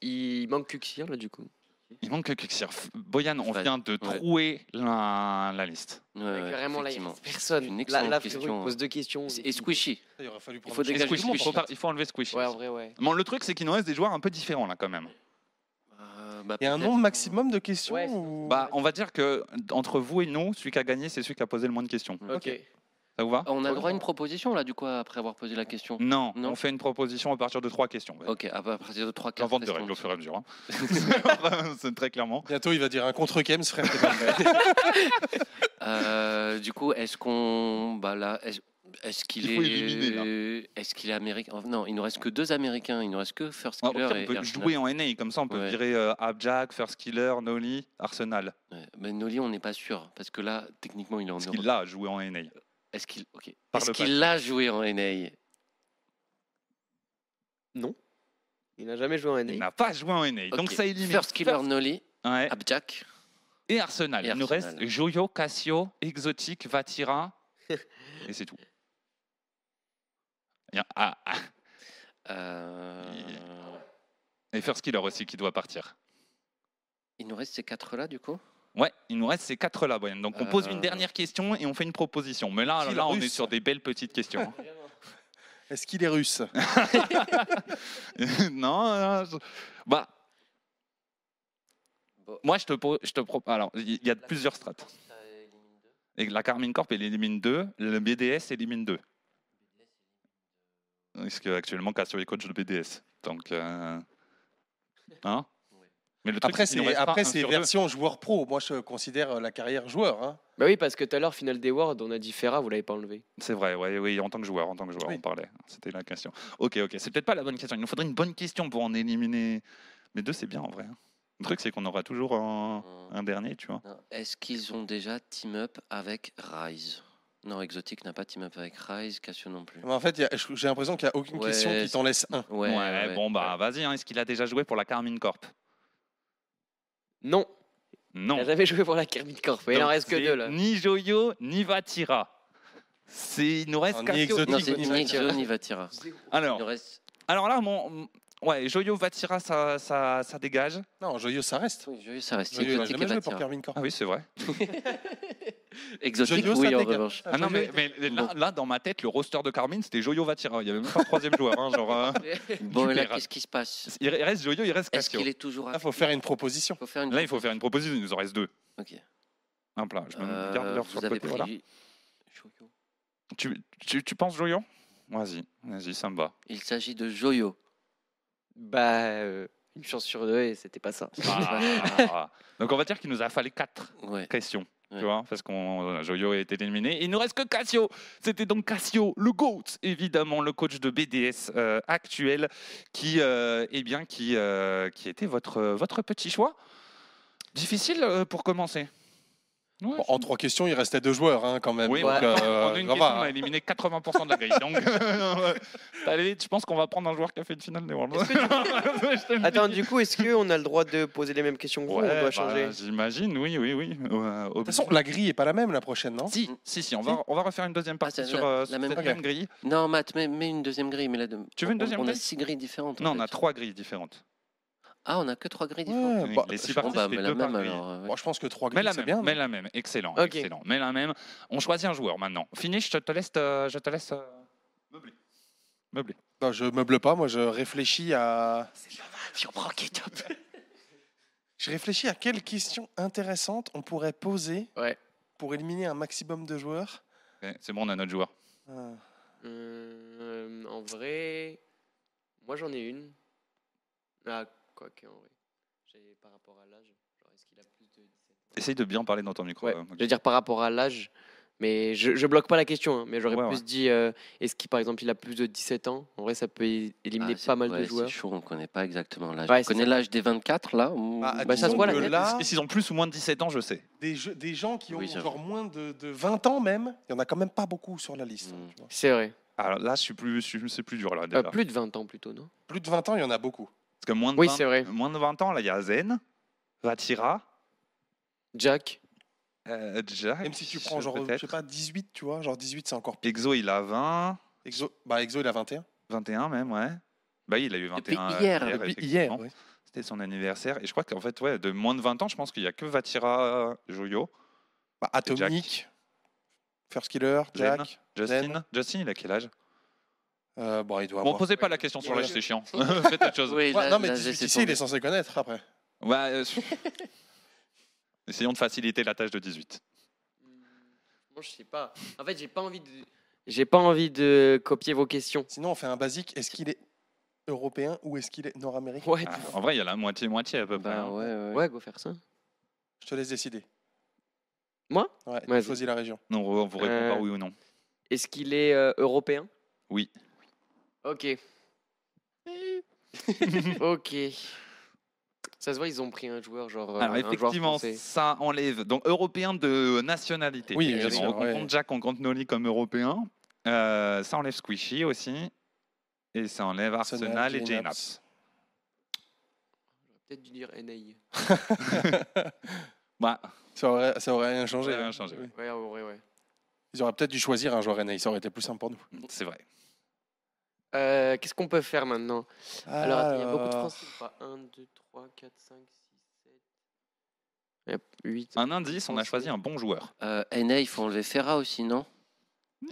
Il manque Cuxir là du coup. Il manque que Cuxir. F- Boyan, on vient de Ouais. trouver la, la liste. Ouais, ouais, Carrément là, il personne. Une excellente là, frérot, question. il pose deux questions. Et Squishy. Il aurait fallu prendre faut le dégager Squishy, il faut, il enlever Squishy. Ouais, en vrai, ouais. Bon, le truc, c'est qu'il nous reste des joueurs un peu différents là quand même. Euh, bah, Il y a un nombre maximum de questions Ouais, c'est- ou- Bah, on va dire que entre vous et nous, celui qui a gagné, c'est celui qui a posé le moins de questions. Ok. Ça vous va On a le droit à une proposition là, du coup, après avoir posé la question. non, Non. on fait une proposition à partir de trois questions. Ok, à partir de 3 4 J'invente des règles au fur et à mesure. hein. c'est très clairement. Bientôt, il va dire un contre Kems, frère. Euh, du coup, est-ce qu'on. Bah là, est-ce- Est-ce qu'il Il est, est-ce qu'il est américain? Oh, Non, il nous reste que deux américains. Il nous reste que First Ah, Killer on peut jouer en NA, comme ça on peut Ouais. virer euh, Abjack, First Killer, Noli, Arsenal. Ouais, Mais Noli, on n'est pas sûr parce que là, techniquement, il est en Parce qu'il l'a joué en NA. Est-ce qu'il, ok. Par Est-ce le qu'il l'a joué en NA Non. Il n'a jamais joué en Il NA. n'a pas joué en NA. Donc Ok. ça élimine First Killer Noli, Ouais. Abjack. et Arsenal. Et Il nous reste. Joyo, Cassio, Exotique, Vatira. et c'est tout. Il y a- ah, ah. euh, Et First Killer aussi qui doit partir. Il nous reste ces quatre-là, du coup? Ouais, il nous reste ces quatre-là, Brian. Donc on pose une Euh. dernière question et on fait une proposition. Mais là, là on est sur des belles petites questions. hein. Est-ce qu'il est russe? Non, non, je- bah. Bon. Moi, je te, pro- je te propose. Alors, il y a plusieurs strates. Et la Carmine Corp, elle élimine 2. Le BDS élimine 2. Parce qu'actuellement, Cassio est coach de BDS. Donc. euh, Hein? Mais le truc, Après, c'est après c'est deux. version joueur pro. Moi, je considère euh, la carrière joueur. hein. Bah oui, parce que tout à l'heure, finale des Worlds, on a dit Ferra, vous l'avez pas enlevé. C'est vrai, oui, oui, en tant que joueur, en tant que joueur, Oui. on parlait. C'était la question. Ok, ok, c'est peut-être pas la bonne question. Il nous faudrait une bonne question pour en éliminer. Mais deux, c'est bien en vrai. hein. Le truc, c'est qu'on aura toujours un, un dernier, tu vois. Non. Est-ce qu'ils ont déjà team up avec Rise? Non, Exotic n'a pas team up avec Rise, Cassio non plus. Mais en fait, il y a- j'ai l'impression qu'il n'y a aucune Ouais, question qui t'en laisse un. Ouais, ouais, bon, bah vas-y, hein. est-ce qu'il a déjà joué pour la Carmine Corp? Non, Non. il n'a jamais joué pour la Kermit Corp. Il en Donc, reste que deux là. Ni Joyo, ni Vatira. C'est- Il nous reste Ah, ni Cassio. Exotique, Non, Ni c'est Vatira. ni Exo ni Vatira. Il Alors, reste. alors là, mon... ouais, Joyo, Vatira, ça, ça, ça dégage. Non, Joyeux, ça reste. Oui, ça reste. Joyeux, il n'a Exotic et jamais joué pour Vatira. Carmine Corp. Ah oui, c'est vrai. Exotique, Joyeux, oui, en revanche. Ah non, mais, mais là, là, dans ma tête, le roster de Carmine, c'était Joyo Vatira. Il n'y avait même pas un troisième joueur. hein, genre, euh, Bon, et là, qu'est-ce qui se passe? Il reste Joyo, il reste Est-ce qu'il est toujours Là, à il faut faire une proposition. faut faire une Là, il faut faire une proposition. Il nous en reste deux. Ok. Hop là, je me Euh, garde l'heure sur le côté. Voilà. Joyo. Tu, tu, tu penses Joyo Vas-y, vas-y, ça me va. Il s'agit de Joyo. Bah, euh, une chance sur deux et c'était pas ça. Ah. Donc on va dire qu'il nous a fallu quatre Ouais. questions. Tu vois, parce qu'on Joyo a été éliminé. Il nous reste que Cassio. C'était donc Cassio, le GOAT, évidemment, le coach de BDS euh, actuel, qui, euh, eh bien, qui, euh, qui était votre, votre petit choix. Difficile pour commencer. Ouais, Bon, en trois questions, il restait deux joueurs hein, quand même. Oui, Donc, ouais. euh, en une ça question, va, on a éliminé 80% de la grille. Donc, allez, je pense qu'on va prendre un joueur qui a fait une finale des Worlds? Le dis. Attends, du coup, est-ce qu'on a le droit de poser les mêmes questions que vous ou on doit bah, changer? J'imagine, oui, oui, oui. Euh, De toute façon, la grille est pas la même la prochaine, non? Si, si, si, on va, on va refaire une deuxième partie Ah, sur, la- euh, la même cette grille. même grille. Non, Matt, mets, mets une deuxième grille. Mais là, de- Tu veux une on- deuxième On a grille? six grilles différentes. en Non, on a trois grilles différentes. Ah, on a que trois grilles Ouais, différentes. Oui, bah, les six je- parties, bah, c'est mais la deux par même alors. euh, ouais. Bon, je pense que trois Mais grilles, la c'est même, bien. mais la même, excellent, Ok. excellent. Mais la même. On choisit un joueur maintenant. Finish, je te laisse, euh, je te laisse euh, meubler. Meubler. Non, je meuble pas, moi je réfléchis à. Si on prend Ketchup. Je réfléchis à quelles questions intéressantes on pourrait poser Ouais. pour éliminer un maximum de joueurs. C'est bon, on a notre joueur. Ah. Euh, En vrai, moi j'en ai une. Ah, quoi que, en vrai. J'ai- Par rapport à l'âge, genre, est-ce qu'il a plus de 17 ans? Essaye de bien parler dans ton micro. Ouais, euh, je veux dire par rapport à l'âge, mais je, je bloque pas la question, hein, mais j'aurais Ouais, plus ouais. dit euh, est-ce qu'il par exemple il a plus de 17 ans? En vrai, ça peut é- éliminer Ah, c'est- pas mal ouais, de joueurs. C'est chaud, on ne connaît pas exactement l'âge. Ouais, on c'est connaît ça. l'âge des 24 là. ou- Bah, Bah, ça se disons voit, la que tête. là, Et s'ils ont plus ou moins de 17 ans, je sais. des, jeux- des gens qui ont Oui, j'avoue. moins de, de 20 ans même, il y en a quand même pas beaucoup sur la liste. hein, Mm. tu vois. C'est vrai. Alors là, je suis plus, je suis- c'est plus dur là. Euh, déjà. plus de 20 ans plutôt, non? Plus de 20 ans, il y en a beaucoup. Parce que moins de, Oui, 20, c'est vrai. moins de 20 ans, là, il y a Zen, Vatira, Jack euh, Jack. Même si tu prends genre, je sais pas, 18, tu vois, genre 18 c'est encore pire. Exo, il a 20, Exo, bah Exo il a 21. 21 même, ouais. Bah, il a eu 21 Depuis euh, hier, Depuis effectivement. hier, oui. C'était son anniversaire. Et je crois qu'en fait, ouais, de moins de 20 ans, je pense qu'il n'y a que Vatira, Joyo, Bah, Atomic, First Killer, Zen. Jack. Justin. Zen. Justin, il a quel âge? Euh, bon, il doit Bon, avoir. posez pas la question sur Ouais. l'âge, c'est chiant. Faites autre chose. Oui, Ouais, là- non, mais là, 18 laissez ici, il est censé connaître après. Ouais, euh, Essayons de faciliter la tâche de 18. Moi, je sais pas. En fait, j'ai pas envie de. J'ai pas envie de copier vos questions. Sinon, on fait un basique. Est-ce qu'il est européen ou est-ce qu'il est nord-américain Ouais, Ah, en vrai, il y a la moitié-moitié à peu près. Bah, hein. ouais, ouais. ouais, go faire ça. Je te laisse décider. Moi? Ouais, Vas-y. choisis la région. Non, on vous répond Euh, par oui ou non. Est-ce qu'il est euh, européen? Oui. Ok. ok. Ça se voit, ils ont pris un joueur genre. euh, Alors un joueur effectivement, français. ça enlève donc européen de nationalité. Oui, bien sûr, on ouais. compte Jack, on compte Noli comme européen. Euh, ça enlève Squishy aussi. Et ça enlève Arsenal, et J-Naps. J'aurais peut-être dû dire NAI. Bah, Ça aurait, ça aurait rien changé. Ça aurait rien changé, Oui. Ouais. Ils auraient peut-être dû choisir un joueur NA, ça aurait été plus simple pour nous. c'est vrai. Euh, Qu'est-ce qu'on peut faire maintenant? Alors, attends, il y a beaucoup de Alors, Français ou pas 1, 2, 3, 4, 5, 6, 7. 8. Un indice, on a choisi un bon joueur. Euh, NA, il faut enlever Ferra aussi, non?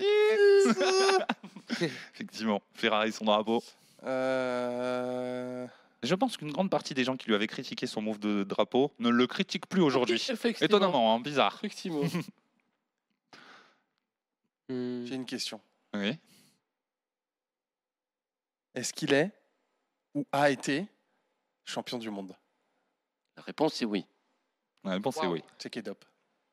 Effectivement, Ferrari son drapeau. euh, Je pense qu'une grande partie des gens qui lui avaient critiqué son move de drapeau ne le critiquent plus aujourd'hui. Étonnamment, hein, bizarre. Effectivement. J'ai une question. Oui. Est-ce qu'il est ou a été champion du monde? La réponse est oui. La réponse est Wow. oui. C'est Kedop.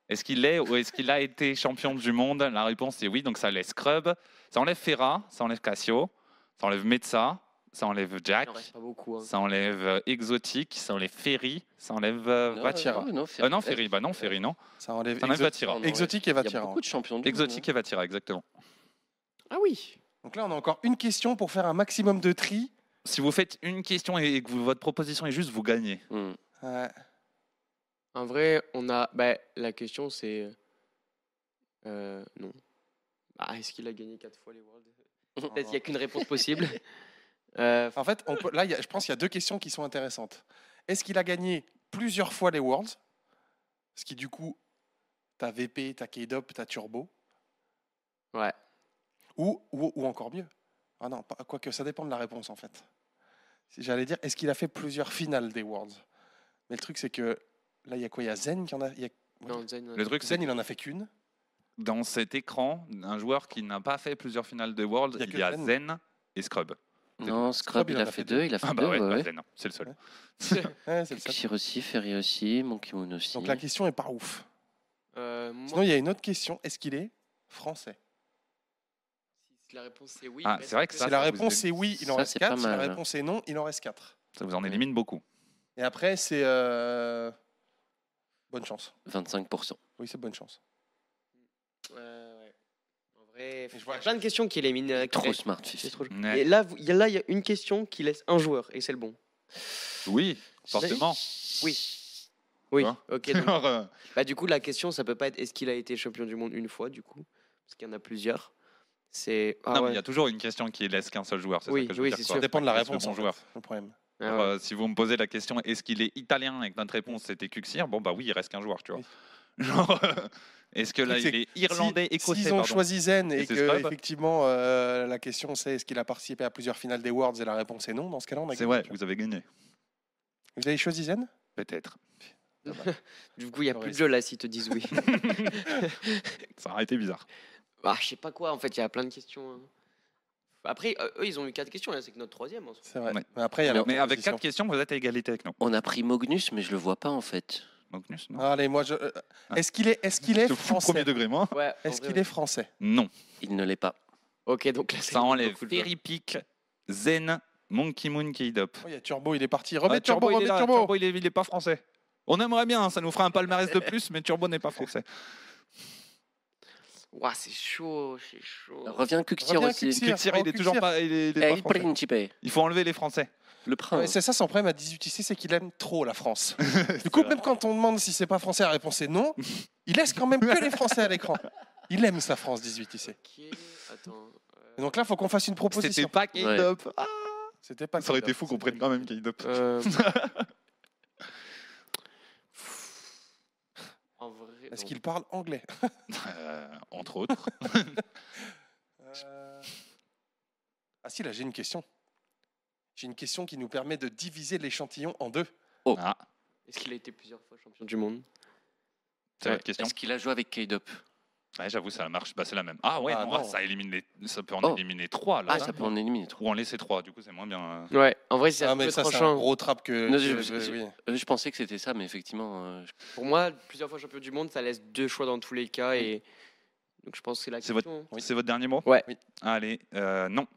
Est-ce qu'il est ou est-ce qu'il a été champion du monde? La réponse est oui. Donc ça laisse Scrub, ça enlève Ferra, ça enlève Cassio, ça enlève Metza, ça enlève Jack, Il en reste pas beaucoup. hein. ça enlève euh, Exotique, ça enlève Ferry, ça enlève euh, Non, Vatira. non, non, Euh, non, Ferry, bah non, Ferry, non. Ça enlève Ça enlève Vatira. Exotique et Il y a Vatira. beaucoup de champions du Exotique monde, et Vatira, exactement. Ah oui Donc là, on a encore une question pour faire un maximum de tri. Si vous faites une question et que vous- votre proposition est juste, vous gagnez. Hmm. Ouais. En vrai, on a. Bah, la question, c'est. Euh, non. Ah, Est-ce qu'il a gagné 4 fois les Worlds? Peut-être qu'il n'y a qu'une réponse possible. Euh, En fait, on peut, là, il y a- je pense qu'il y a deux questions qui sont intéressantes. Est-ce qu'il a gagné plusieurs fois les Worlds? Ce qui, du coup, t'as VP, t'as K-Dop, t'as Turbo. ouais. Ou, ou, ou encore mieux. Ah non, quoique ça dépend de la réponse, en fait. J'allais dire, est-ce qu'il a fait plusieurs finales des Worlds? Mais le truc, c'est que là, il y a quoi? Il y a Zen qui en a. il y a- Non, Zen, Le truc, Zen, il en a fait qu'une. dans cet écran, un joueur qui n'a pas fait plusieurs finales de World, Il y a il que y a Zen. Zen et Scrub. Non, Scrub, il, a fait deux. Il a fait Ah deux, bah ouais, ouais, bah ouais. Zen, c'est le seul. Ouais. Ouais, c'est le seul. Aussi, Ferry aussi, Monkey Moon aussi. Donc la question est pas ouf. Euh, moi, Sinon, il y a une autre question. Est-ce qu'il est français? Si la réponse c'est oui. Ah, c'est vrai que ça, Si la réponse est- est oui, il en ça, reste c'est pas 4. Si la réponse est non, il en reste 4. Ça vous en élimine beaucoup. Et après, c'est. euh, Bonne chance. 25%. Oui, c'est bonne chance. Ouais, ouais. En vrai, je il y vois- a plein de questions qui éliminent. euh, Trop smart, trop- Ouais. Et là, il y a- là, il y a une question qui laisse un joueur et c'est le bon. Oui, forcément. Oui. Oui. Ok. donc- Alors, euh, bah, du coup, la question, ça peut pas être est-ce qu'il a été champion du monde une fois, du coup, parce qu'il y en a plusieurs. C'est. Ah non, mais ouais. il y a toujours une question qui laisse qu'un seul joueur. c'est Oui, ça que je veux oui, dire, c'est quoi. sûr. Ça dépend de la réponse. en joueur. Le problème. Ah Alors, ouais. euh, si vous me posez la question, est-ce qu'il est italien et que notre réponse c'était Kuxir Bon, bah oui, il reste qu'un joueur, tu vois. Oui. Genre, euh, est-ce que là, C'est- il est irlandais, Si- écossais S'ils ont pardon. choisi Zen et, Et c'est que Scrub effectivement euh, la question c'est est-ce qu'il a participé à plusieurs finales des Worlds et la réponse est non, dans ce cas-là on a C'est gagné, vrai, tu vois. vous avez gagné. Vous avez choisi Zen? Peut-être. Du coup, il y a Ouais, plus de c'est- jeu là si te disent oui. Ça aurait été bizarre. Ah, je sais pas quoi, en fait, il y a plein de questions. hein. Après, euh, eux, ils ont eu quatre questions, là, c'est que notre troisième. en. C'est vrai. Ouais. Mais après il y a Mais avec quatre questions, vous êtes à égalité avec nous. On a pris Mognus, mais je le vois pas en fait. Magnus, non Allez, moi je. euh, Ah. Est-ce qu'il est, est, qu'il est Je le premier français degré, moi. Ouais, Est-ce qu'il ouais. est français? Non. Il ne l'est pas. Ok, donc là, c'est Ça enlève Peak, Zen, Monkey Moon, K-Dop. Oh, Il y a Turbo, il est parti. Remets Ah, Turbo, il est. Turbo. Turbo, il est, il est pas français. On aimerait bien, hein, ça nous fera un palmarès de plus, mais Turbo n'est pas français. Ouah, c'est chaud, c'est chaud. Reviens Kuxir Reviens, aussi. Il est Kuxir. toujours pas, il est, il est pas El français. Principe. Il faut enlever les Français. Le Ouais, prince. c'est ça son problème à 18 ici, c'est qu'il aime trop la France. Du coup, même quand on demande si c'est pas français, la réponse est non. Il laisse quand même que les Français à l'écran. Il aime sa France 18 ici. Ok, attends. euh, Et donc là, il faut qu'on fasse une C'était proposition. pas K-Dop. Ah, C'était pas ça aurait été fou qu'on prenne quand même K-Dop. euh, En vrai. Est-ce qu'il parle anglais? Euh, entre autres. Euh, Ah si, là j'ai une question. J'ai une question qui nous permet de diviser l'échantillon en deux. Ah, Est-ce qu'il a été plusieurs fois champion du monde? C'est Ouais. votre question? Est-ce qu'il a joué avec K-Dop? Ouais, J'avoue, ça marche. Bah, c'est la même. Ah ouais, Ah, non, non. ça élimine les... ça peut en Oh. éliminer trois là. Ah, ça peut en éliminer trois. Ou en laisser trois. Du coup, c'est moins bien. euh. Ouais, en vrai, c'est Ah un mais peu ça c'est un tranchant. gros trap que... Non, que- je- que- je- oui. Euh, Je pensais que c'était ça, mais effectivement. euh, je- Pour moi, plusieurs fois champion du monde, ça laisse deux choix dans tous les cas et Donc je pense que c'est la C'est question. votre- hein. C'est votre dernier mot? Ouais. Oui. Allez, euh, non.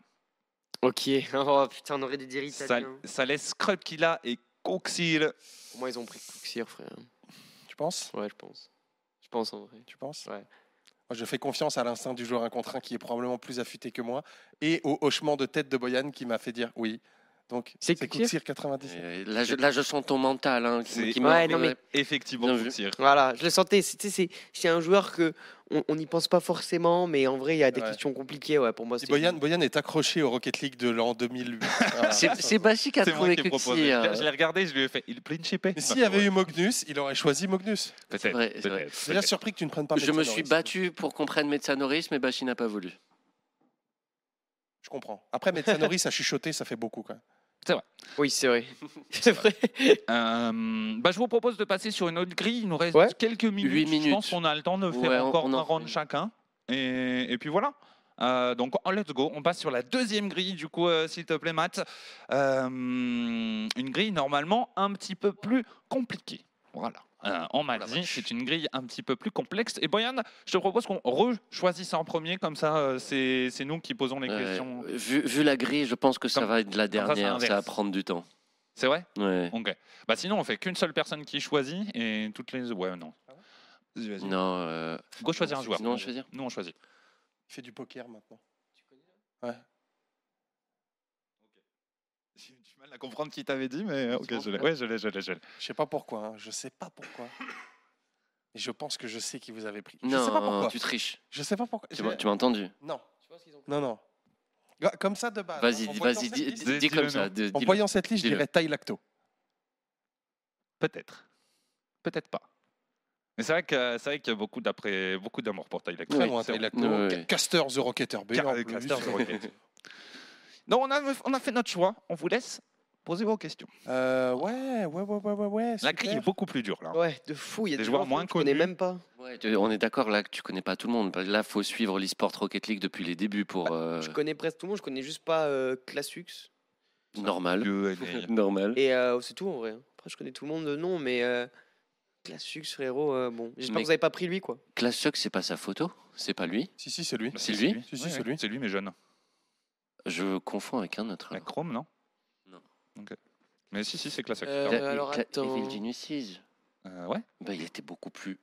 Ok. Oh putain, on aurait dû dire Ça, italien. ça laisse Krupkila et Coxil. Pour moi, ils ont pris Cooksir, frère. Tu penses? Ouais, je pense. Je pense en vrai. Tu penses? Ouais. Je fais confiance à l'instinct du joueur un contre un qui est probablement plus affûté que moi et au hochement de tête de Boyan qui m'a fait dire oui. Donc, C'est Kuksir 97. Et Là, je, là, je sens ton mental hein, qui, qui Ouais, non, mais- Effectivement, Bien. Voilà, je le sentais. C'est- un joueur que on n'y pense pas forcément, mais en vrai, il y a des Ouais. questions compliquées. Ouais, pour moi, Boyan, Boyan est accroché au Rocket League de l'an 2008. Voilà. C'est Bachir qui a trouvé. Kuxi. hein. Je l'ai regardé, je lui ai fait. Il chipé. Mais s'il y avait eu Mognus, il aurait choisi Mognus. Peut-être. vrai, c'est vrai. peut-être, Je suis déjà peut-être. surpris que tu ne prennes pas Je me suis battu pour qu'on prenne Metsanoris, mais Bachir n'a pas voulu. Je comprends. Après, Metsanoris a chuchoté, ça fait beaucoup quand même. Oui, c'est vrai. c'est vrai. Euh, bah, je vous propose de passer sur une autre grille. Il nous reste Ouais. quelques minutes. Huit Je minutes. pense qu'on a le temps de faire Ouais, encore on un round chacun. Et, et puis voilà. Euh, donc, oh, let's go. On passe sur la deuxième grille, du coup, euh, s'il te plaît, Matt. Euh, une grille normalement un petit peu plus compliquée. Voilà. Euh, on m'a la dit, vache. c'est une grille un petit peu plus complexe. Et Boyan, je te propose qu'on re-choisisse en premier, comme ça, euh, c'est c'est nous qui posons les Ouais. questions. Vu, vu la grille, je pense que ça Comme- va être la comme ça, ça dernière. Ça, va prendre du temps. C'est vrai? Ouais. Ok. Bah sinon, on fait qu'une seule personne qui choisit et toutes les. Ouais, non. Vas-y, vas-y. Non. euh, Go choisir un joueur. sinon, on choisit. Nous, on choisit. Il fait du poker maintenant. Du mal à comprendre qui t'avait dit, mais ok, bon, je l'ai. ouais. Je l'ai, je l'ai, je l'ai. Je sais pas pourquoi. hein. Je sais pas pourquoi. Et je pense que je sais qui vous avez pris. je non, sais pas pourquoi. tu triches. Je sais pas pourquoi. Tu Je- m'as tu m'as entendu Non, non, non. Comme ça de base. Vas-y, hein, en dis- voyant vas-y, cette dis, liste- dis- dis comme ça. En voyant cette liste, je dirais Taille Lacto. Peut-être. Peut-être pas. Mais c'est vrai que c'est vrai qu'il y a beaucoup d'après beaucoup d'amour pour Tyler. Très Oui, loin, c'est Taille bon. Lacto. Ouais, Ca- ouais. Caster The Rocketer B. Car- en euh, plus. Caster The Rocket. Donc on a, on a fait notre choix. On vous laisse poser vos questions. Euh, ouais, ouais, ouais, ouais, ouais, ouais. La grille est beaucoup plus dure là. Ouais, de fou. Il y a Des des joueurs joueurs moins connus. connus. même pas. Ouais, tu- on est d'accord là que tu connais pas tout le monde. Là, faut suivre l'e-sport Rocket League depuis les débuts pour euh, Je connais presque tout le monde. Je connais juste pas euh, Classux. normal. Normal. Et euh, c'est tout en vrai. Après, je connais tout le monde de nom, mais euh, Classux, frérot, euh, bon. J'espère que vous avez pas pris lui, quoi. Class Suck, c'est pas sa photo, c'est pas lui? Si, si, c'est lui. Bah, C'est lui? Si, si, Ouais, c'est lui. C'est lui, mais jeune. Je confonds avec un autre. La. Chrome, non? Mais si, si, c'est classique. Euh, Cla- alors, attends. Evil Genius 6. Euh, ouais. Bah, il était beaucoup plus.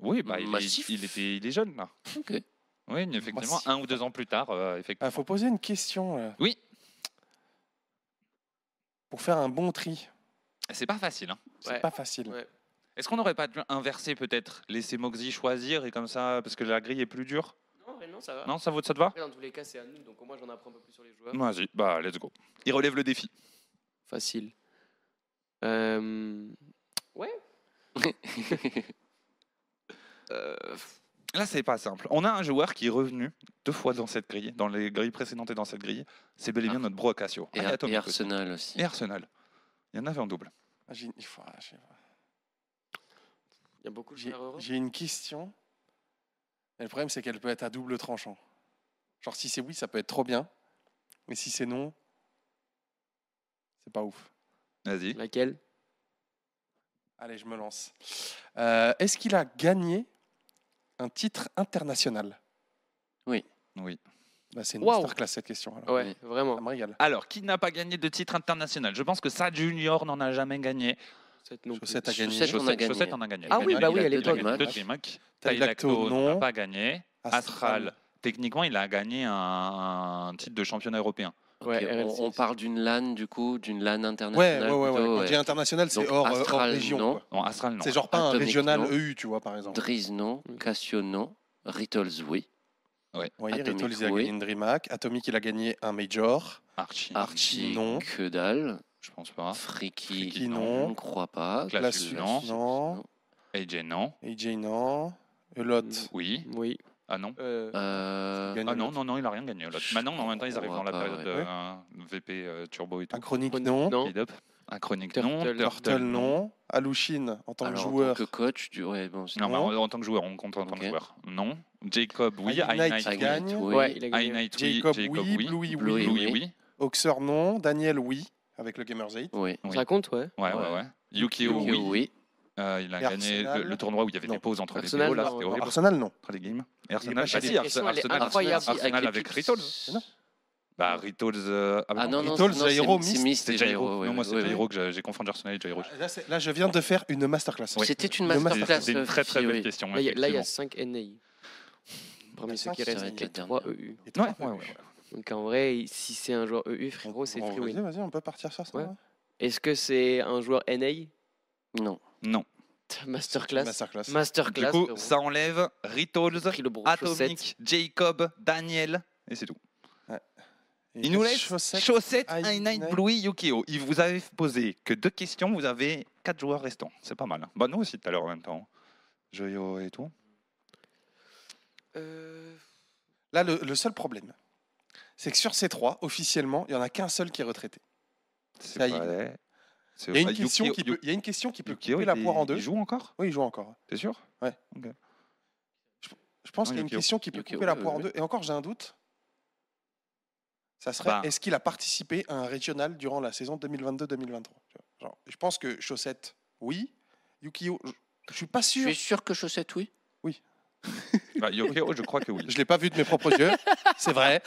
Oui, bah, il, est, il, était, il est jeune là. Ok. Oui, effectivement, Massif. un ou deux ans plus tard, euh, effectivement. Il faut poser une question. là. Oui. Pour faire un bon tri, C'est pas facile. Hein. c'est Ouais. pas facile. Ouais. Est-ce qu'on n'aurait pas dû inverser peut-être Laisser Moxie choisir et comme ça, parce que la grille est plus dure? Non, mais non, ça va. Non, ça, vaut, ça te va? Dans tous les cas, c'est à nous, donc au moins j'en apprends un peu plus sur les joueurs. Vas-y, bah let's go. Il relève le défi. Facile. Euh, Ouais. Euh, Là, c'est pas simple. On a un joueur qui est revenu deux fois dans cette grille, dans les grilles précédentes et dans cette grille. C'est bel et bien Ah. notre bro Acacio. Et, Ah, Ar-. Arsenal aussi. Et Arsenal. Il y en avait en double. Ah, J'ai il faut- ah, j'ai- Il y a beaucoup de j'ai- une question. Et le problème, c'est qu'elle peut être à double tranchant. Genre, si c'est oui, ça peut être trop bien. Mais si c'est non, c'est pas ouf. Vas-y. Laquelle? Allez, je me lance. Euh, Est-ce qu'il a gagné un titre international? Oui. Bah, C'est une Waouh. masterclass cette question. alors. Ouais, Oui. vraiment. Ça me régale. Alors, qui n'a pas gagné de titre international? Je pense que ça, Junior n'en a jamais gagné. Cette non plus. Chaussette a gagné. Chaussette, on a Chaussette, gagné. Chaussette en a gagné. Ah oui, bah oui, à deux- l'époque. deux non. n'a pas gagné. Astral, Astral. techniquement, il a gagné un, un titre de championnat européen. Ouais, Ok, RL6. on, on parle d'une LAN du coup, d'une LAN Ouais, internationale. ouais, ouais. ouais. plutôt, Quand ouais. je dis international, c'est hors, euh, hors région. non. quoi. Non, Astral, non. C'est genre pas un régional non. EU, tu vois, par exemple. Driz non, Mm. Cassio non, Rittles oui, Oui, Atomic, Rittles, il a oui. gagné une DreamHack. Atomic, il a gagné un Major. Archie, Archie non. que dalle, je pense pas. Freaky, Freaky, non. non. on ne croit pas, Classus, Classus, non. non. AJ, non. AJ, non. Elot. Oui. Oui. Ah non. Euh, Euh, Ah non, non, non, il a rien gagné. l'autre. Maintenant, en même temps, ils arrivent dans la pas, période ouais. euh, VP euh, Turbo et tout. Chronique, non. Achronique, Turtle, non. Turtle, Turtle, non. Alushin, en tant que joueur. en tant que coach, du... ouais, bon, Non, Non. en, en tant que joueur, on compte en tant que joueur. Non. Jacob, oui. Knight, gagne. oui. Ouais, il a gagné. Knight, oui. Jacob, Jacob, oui. oui. Bluey, Bluey, oui. Oui. Oxer, non. Daniel, oui. Avec le Gamers 8. Oui. Ça raconte, ouais. Ouais, ouais, Ouais. ouais. Yukio, Yukio, oui. Euh, il a Et gagné le, Arsenal le tournoi où il y avait Non. des pauses entre Arsenal, les vidéos. Là. Arsenal, non. Entre les games. Et Arsenal, pas les- Arsenal, incroyable. Arsenal, Arsenal avec. Non. Bah, Rittles. euh, ah, Ah non, non, c'est- Jairo, c'est Mist, et Jairo. Non, moi, ouais. Jairo que j'ai confondu Arsenal et Jairo. Là, c'est- là, je viens de faire une masterclass. C'était une masterclass. C'était une très très belle question. Là, il y a- là, il y a effectivement. 5 NA. Parmi ceux cinq, qui restent, va être il y a la 3 dernière. EU. Ouais, ouais, ouais. Donc en vrai, si c'est un joueur EU, frérot, c'est free Vas-y, win. vas-y, on peut partir sur ça. Ouais. Est-ce que c'est un joueur NA Non. Non. Masterclass Masterclass. Masterclass. Du coup, frérot. ça enlève chaussette. Atomic, Jacob, Daniel, et c'est tout. Et Il nous laisse Chaussette. Chaussette, I I Night, Night. Bluey, Yukio. Il vous avait posé que deux questions, vous avez quatre joueurs restants. C'est pas mal. Bah, nous aussi tout à l'heure en même temps. Joyo et tout. Euh, Là, le, le seul problème, c'est que sur ces trois, officiellement, il n'y en a qu'un seul qui est retraité. C'est Ça y est. vrai. Il y a une question qui peut, il y a une question qui peut Yukio, couper la il- poire en deux. Il joue encore? Oui, il joue encore. T'es sûr? Je pense qu'il y a une question qui peut couper la ouais, poire en ouais. deux. Et encore, j'ai un doute. Ça serait, Bah. est-ce qu'il a participé à un régional durant la saison 2022-2023 Genre, Je pense que Chaussette, oui. Yukio, je, je suis pas Je sûr. suis sûr que Chaussette, oui. bah, Yukio, je crois que oui. Je l'ai pas vu de mes propres yeux, c'est vrai.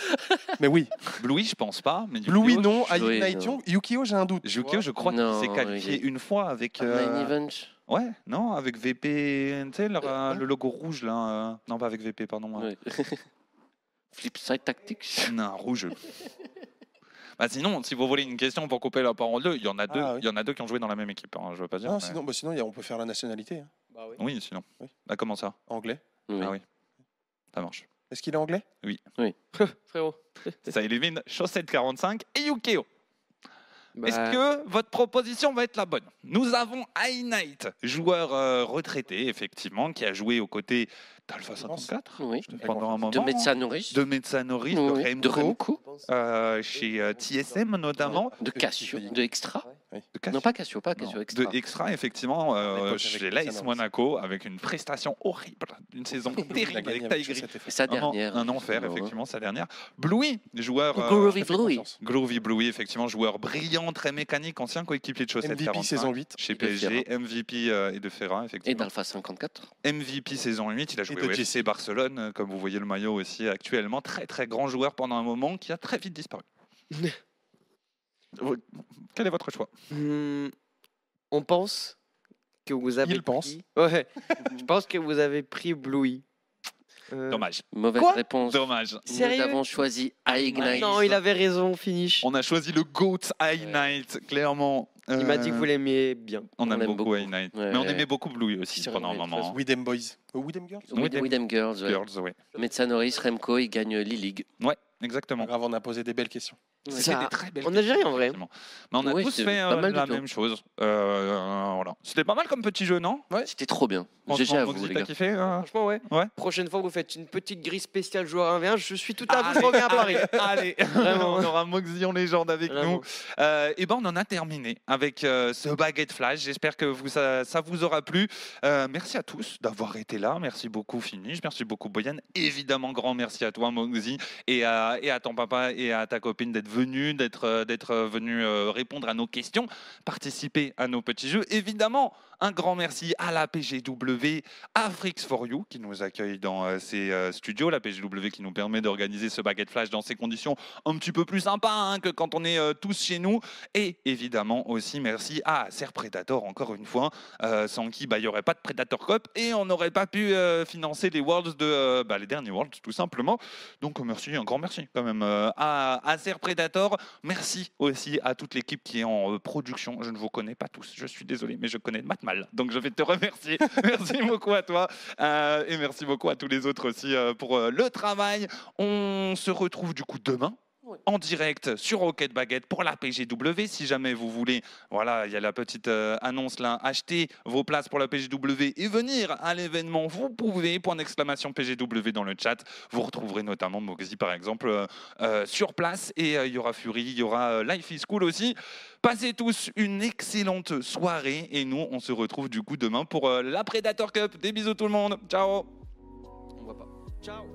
Mais oui. Bluey, je pense pas. Mais Yukio, Bluey, non. je- oui. Young. Yukio, j'ai un doute. Yukio, je crois qu'il Non, s'est qualifié il est- une fois avec. Un euh, Main event. Ouais, non, avec VP, tu sais, Euh, le logo rouge là. euh, Non, pas avec VP, pardon. euh, Ouais. Flipside Tactics. Non, rouge. bah sinon, si vous voulez une question pour couper la part en deux, il y en a deux, Ah, oui. il y en a deux qui ont joué dans la même équipe. hein, je veux pas dire. Non, mais- sinon, bah, sinon il y a- on peut faire la nationalité. hein. Bah oui. Oui, sinon. Oui. Ah, comment ça? Anglais. Oui. Ah oui. Ça marche. Est-ce qu'il est anglais? Frérot. Ça élimine Chaussette 45 et Yukio. Bah, Est-ce que votre proposition va être la bonne? Nous avons High Knight, joueur euh, retraité, effectivement, qui a joué aux côtés d'Alpha 54 Oui. pendant un moment. De médecin nourrice. de Metsanori, de Oui, Remco, de Remco. euh, chez euh, TSM notamment, De Cassio. De Extra. De Cassio. Non, pas Cassio, pas Non, Cassio. de Extra. Extra, effectivement, euh, chez l'AS. Monaco, avec une prestation horrible, une saison Il a terrible avec et Et sa dernière. Un enfer, Ouais. effectivement, sa dernière. Bluey, joueur. euh, Groovy Bluey. Glovey Bluey, effectivement, joueur brillant, très mécanique, ancien coéquipier de Chaussette MVP 45. saison 8. Chez Et PSG, MVP euh, et de Ferra, Et effectivement. d'Alpha 54. MVP saison 8, il a joué au. FC Barcelone, euh, comme vous voyez le maillot aussi actuellement. Très très grand joueur pendant un moment qui a très vite disparu. Quel est votre choix hmm, on pense que vous avez Il pense. pris- Ouais. Je pense que vous avez pris Bluey. Euh, Dommage. Mauvaise Quoi réponse. Dommage. Nous Sérieux avons choisi Ignite. Non, il avait raison, finish. On a choisi le GOAT High Knight, clairement. Il m'a dit que Euh, vous l'aimiez bien. On On aime aime beaucoup. High Knight. Ouais, Mais on aimait beaucoup Bluey aussi pendant un moment. Widem Boys. Euh, Widem Girls Widem, Widem Girls. ouais. Girls, oui. Metsanoris, Remco, il gagne l'E-League. Ouais, exactement. grave, on a posé des belles questions. C'était Ça, des très belles en Algérie, en vrai. Mais on a Oui, tous fait pas euh, mal du la tout. même chose. Euh, voilà. C'était pas mal comme petit jeu, non? C'était trop bien. GG Franchement, à vous, Moxie, les t'as gars. kiffé euh Franchement, ouais. Ouais. Prochaine fois, vous faites une petite grille spéciale joueur 1v1. Je suis tout à Allez, vous. Je reviens à Paris. Allez, Vraiment. on aura Moxie en légende avec Vraiment. nous. Euh, et ben on en a terminé avec euh, ce baguette flash. J'espère que vous, ça, ça vous aura plu. Euh, merci à tous d'avoir été là. Merci beaucoup Finish. Merci beaucoup Boyan. Évidemment grand merci à toi Moxie et à, et à ton papa et à ta copine d'être venu, d'être venu euh, répondre à nos questions, participer à nos petits jeux. Évidemment un grand merci à la PGW, à Frix for You qui nous accueille dans euh, ses euh, studios, la PGW qui nous permet d'organiser ce baguette flash dans ces conditions un petit peu plus sympas hein, que quand on est euh, tous chez nous. Et évidemment aussi merci à Ser Predator encore une fois, euh, sans qui bah, il n'y aurait pas de Predator Cup et on n'aurait pas pu euh, financer les Worlds de euh, bah, les derniers Worlds tout simplement. Donc merci, un grand merci quand même euh, à, Ser Predator. Merci aussi à toute l'équipe qui est en euh, production. Je ne vous connais pas tous, je suis désolé, mais je connais Matt Mal, donc je vais te remercier. merci beaucoup à toi euh, et merci beaucoup à tous les autres aussi euh, pour euh, le travail. On se retrouve du coup demain en direct sur Rocket Baguette pour la PGW. Si jamais vous voulez, voilà, il y a la petite euh, annonce là, acheter vos places pour la PGW et venir à l'événement, vous pouvez, point d'exclamation PGW dans le chat. Vous retrouverez notamment Moxie par exemple euh, euh, sur place et euh, il y aura Fury, il y aura euh, Life is Cool aussi. Passez tous une excellente soirée et nous, on se retrouve du coup demain pour euh, la Predator Cup. Des bisous tout le monde. Ciao On voit pas. Ciao.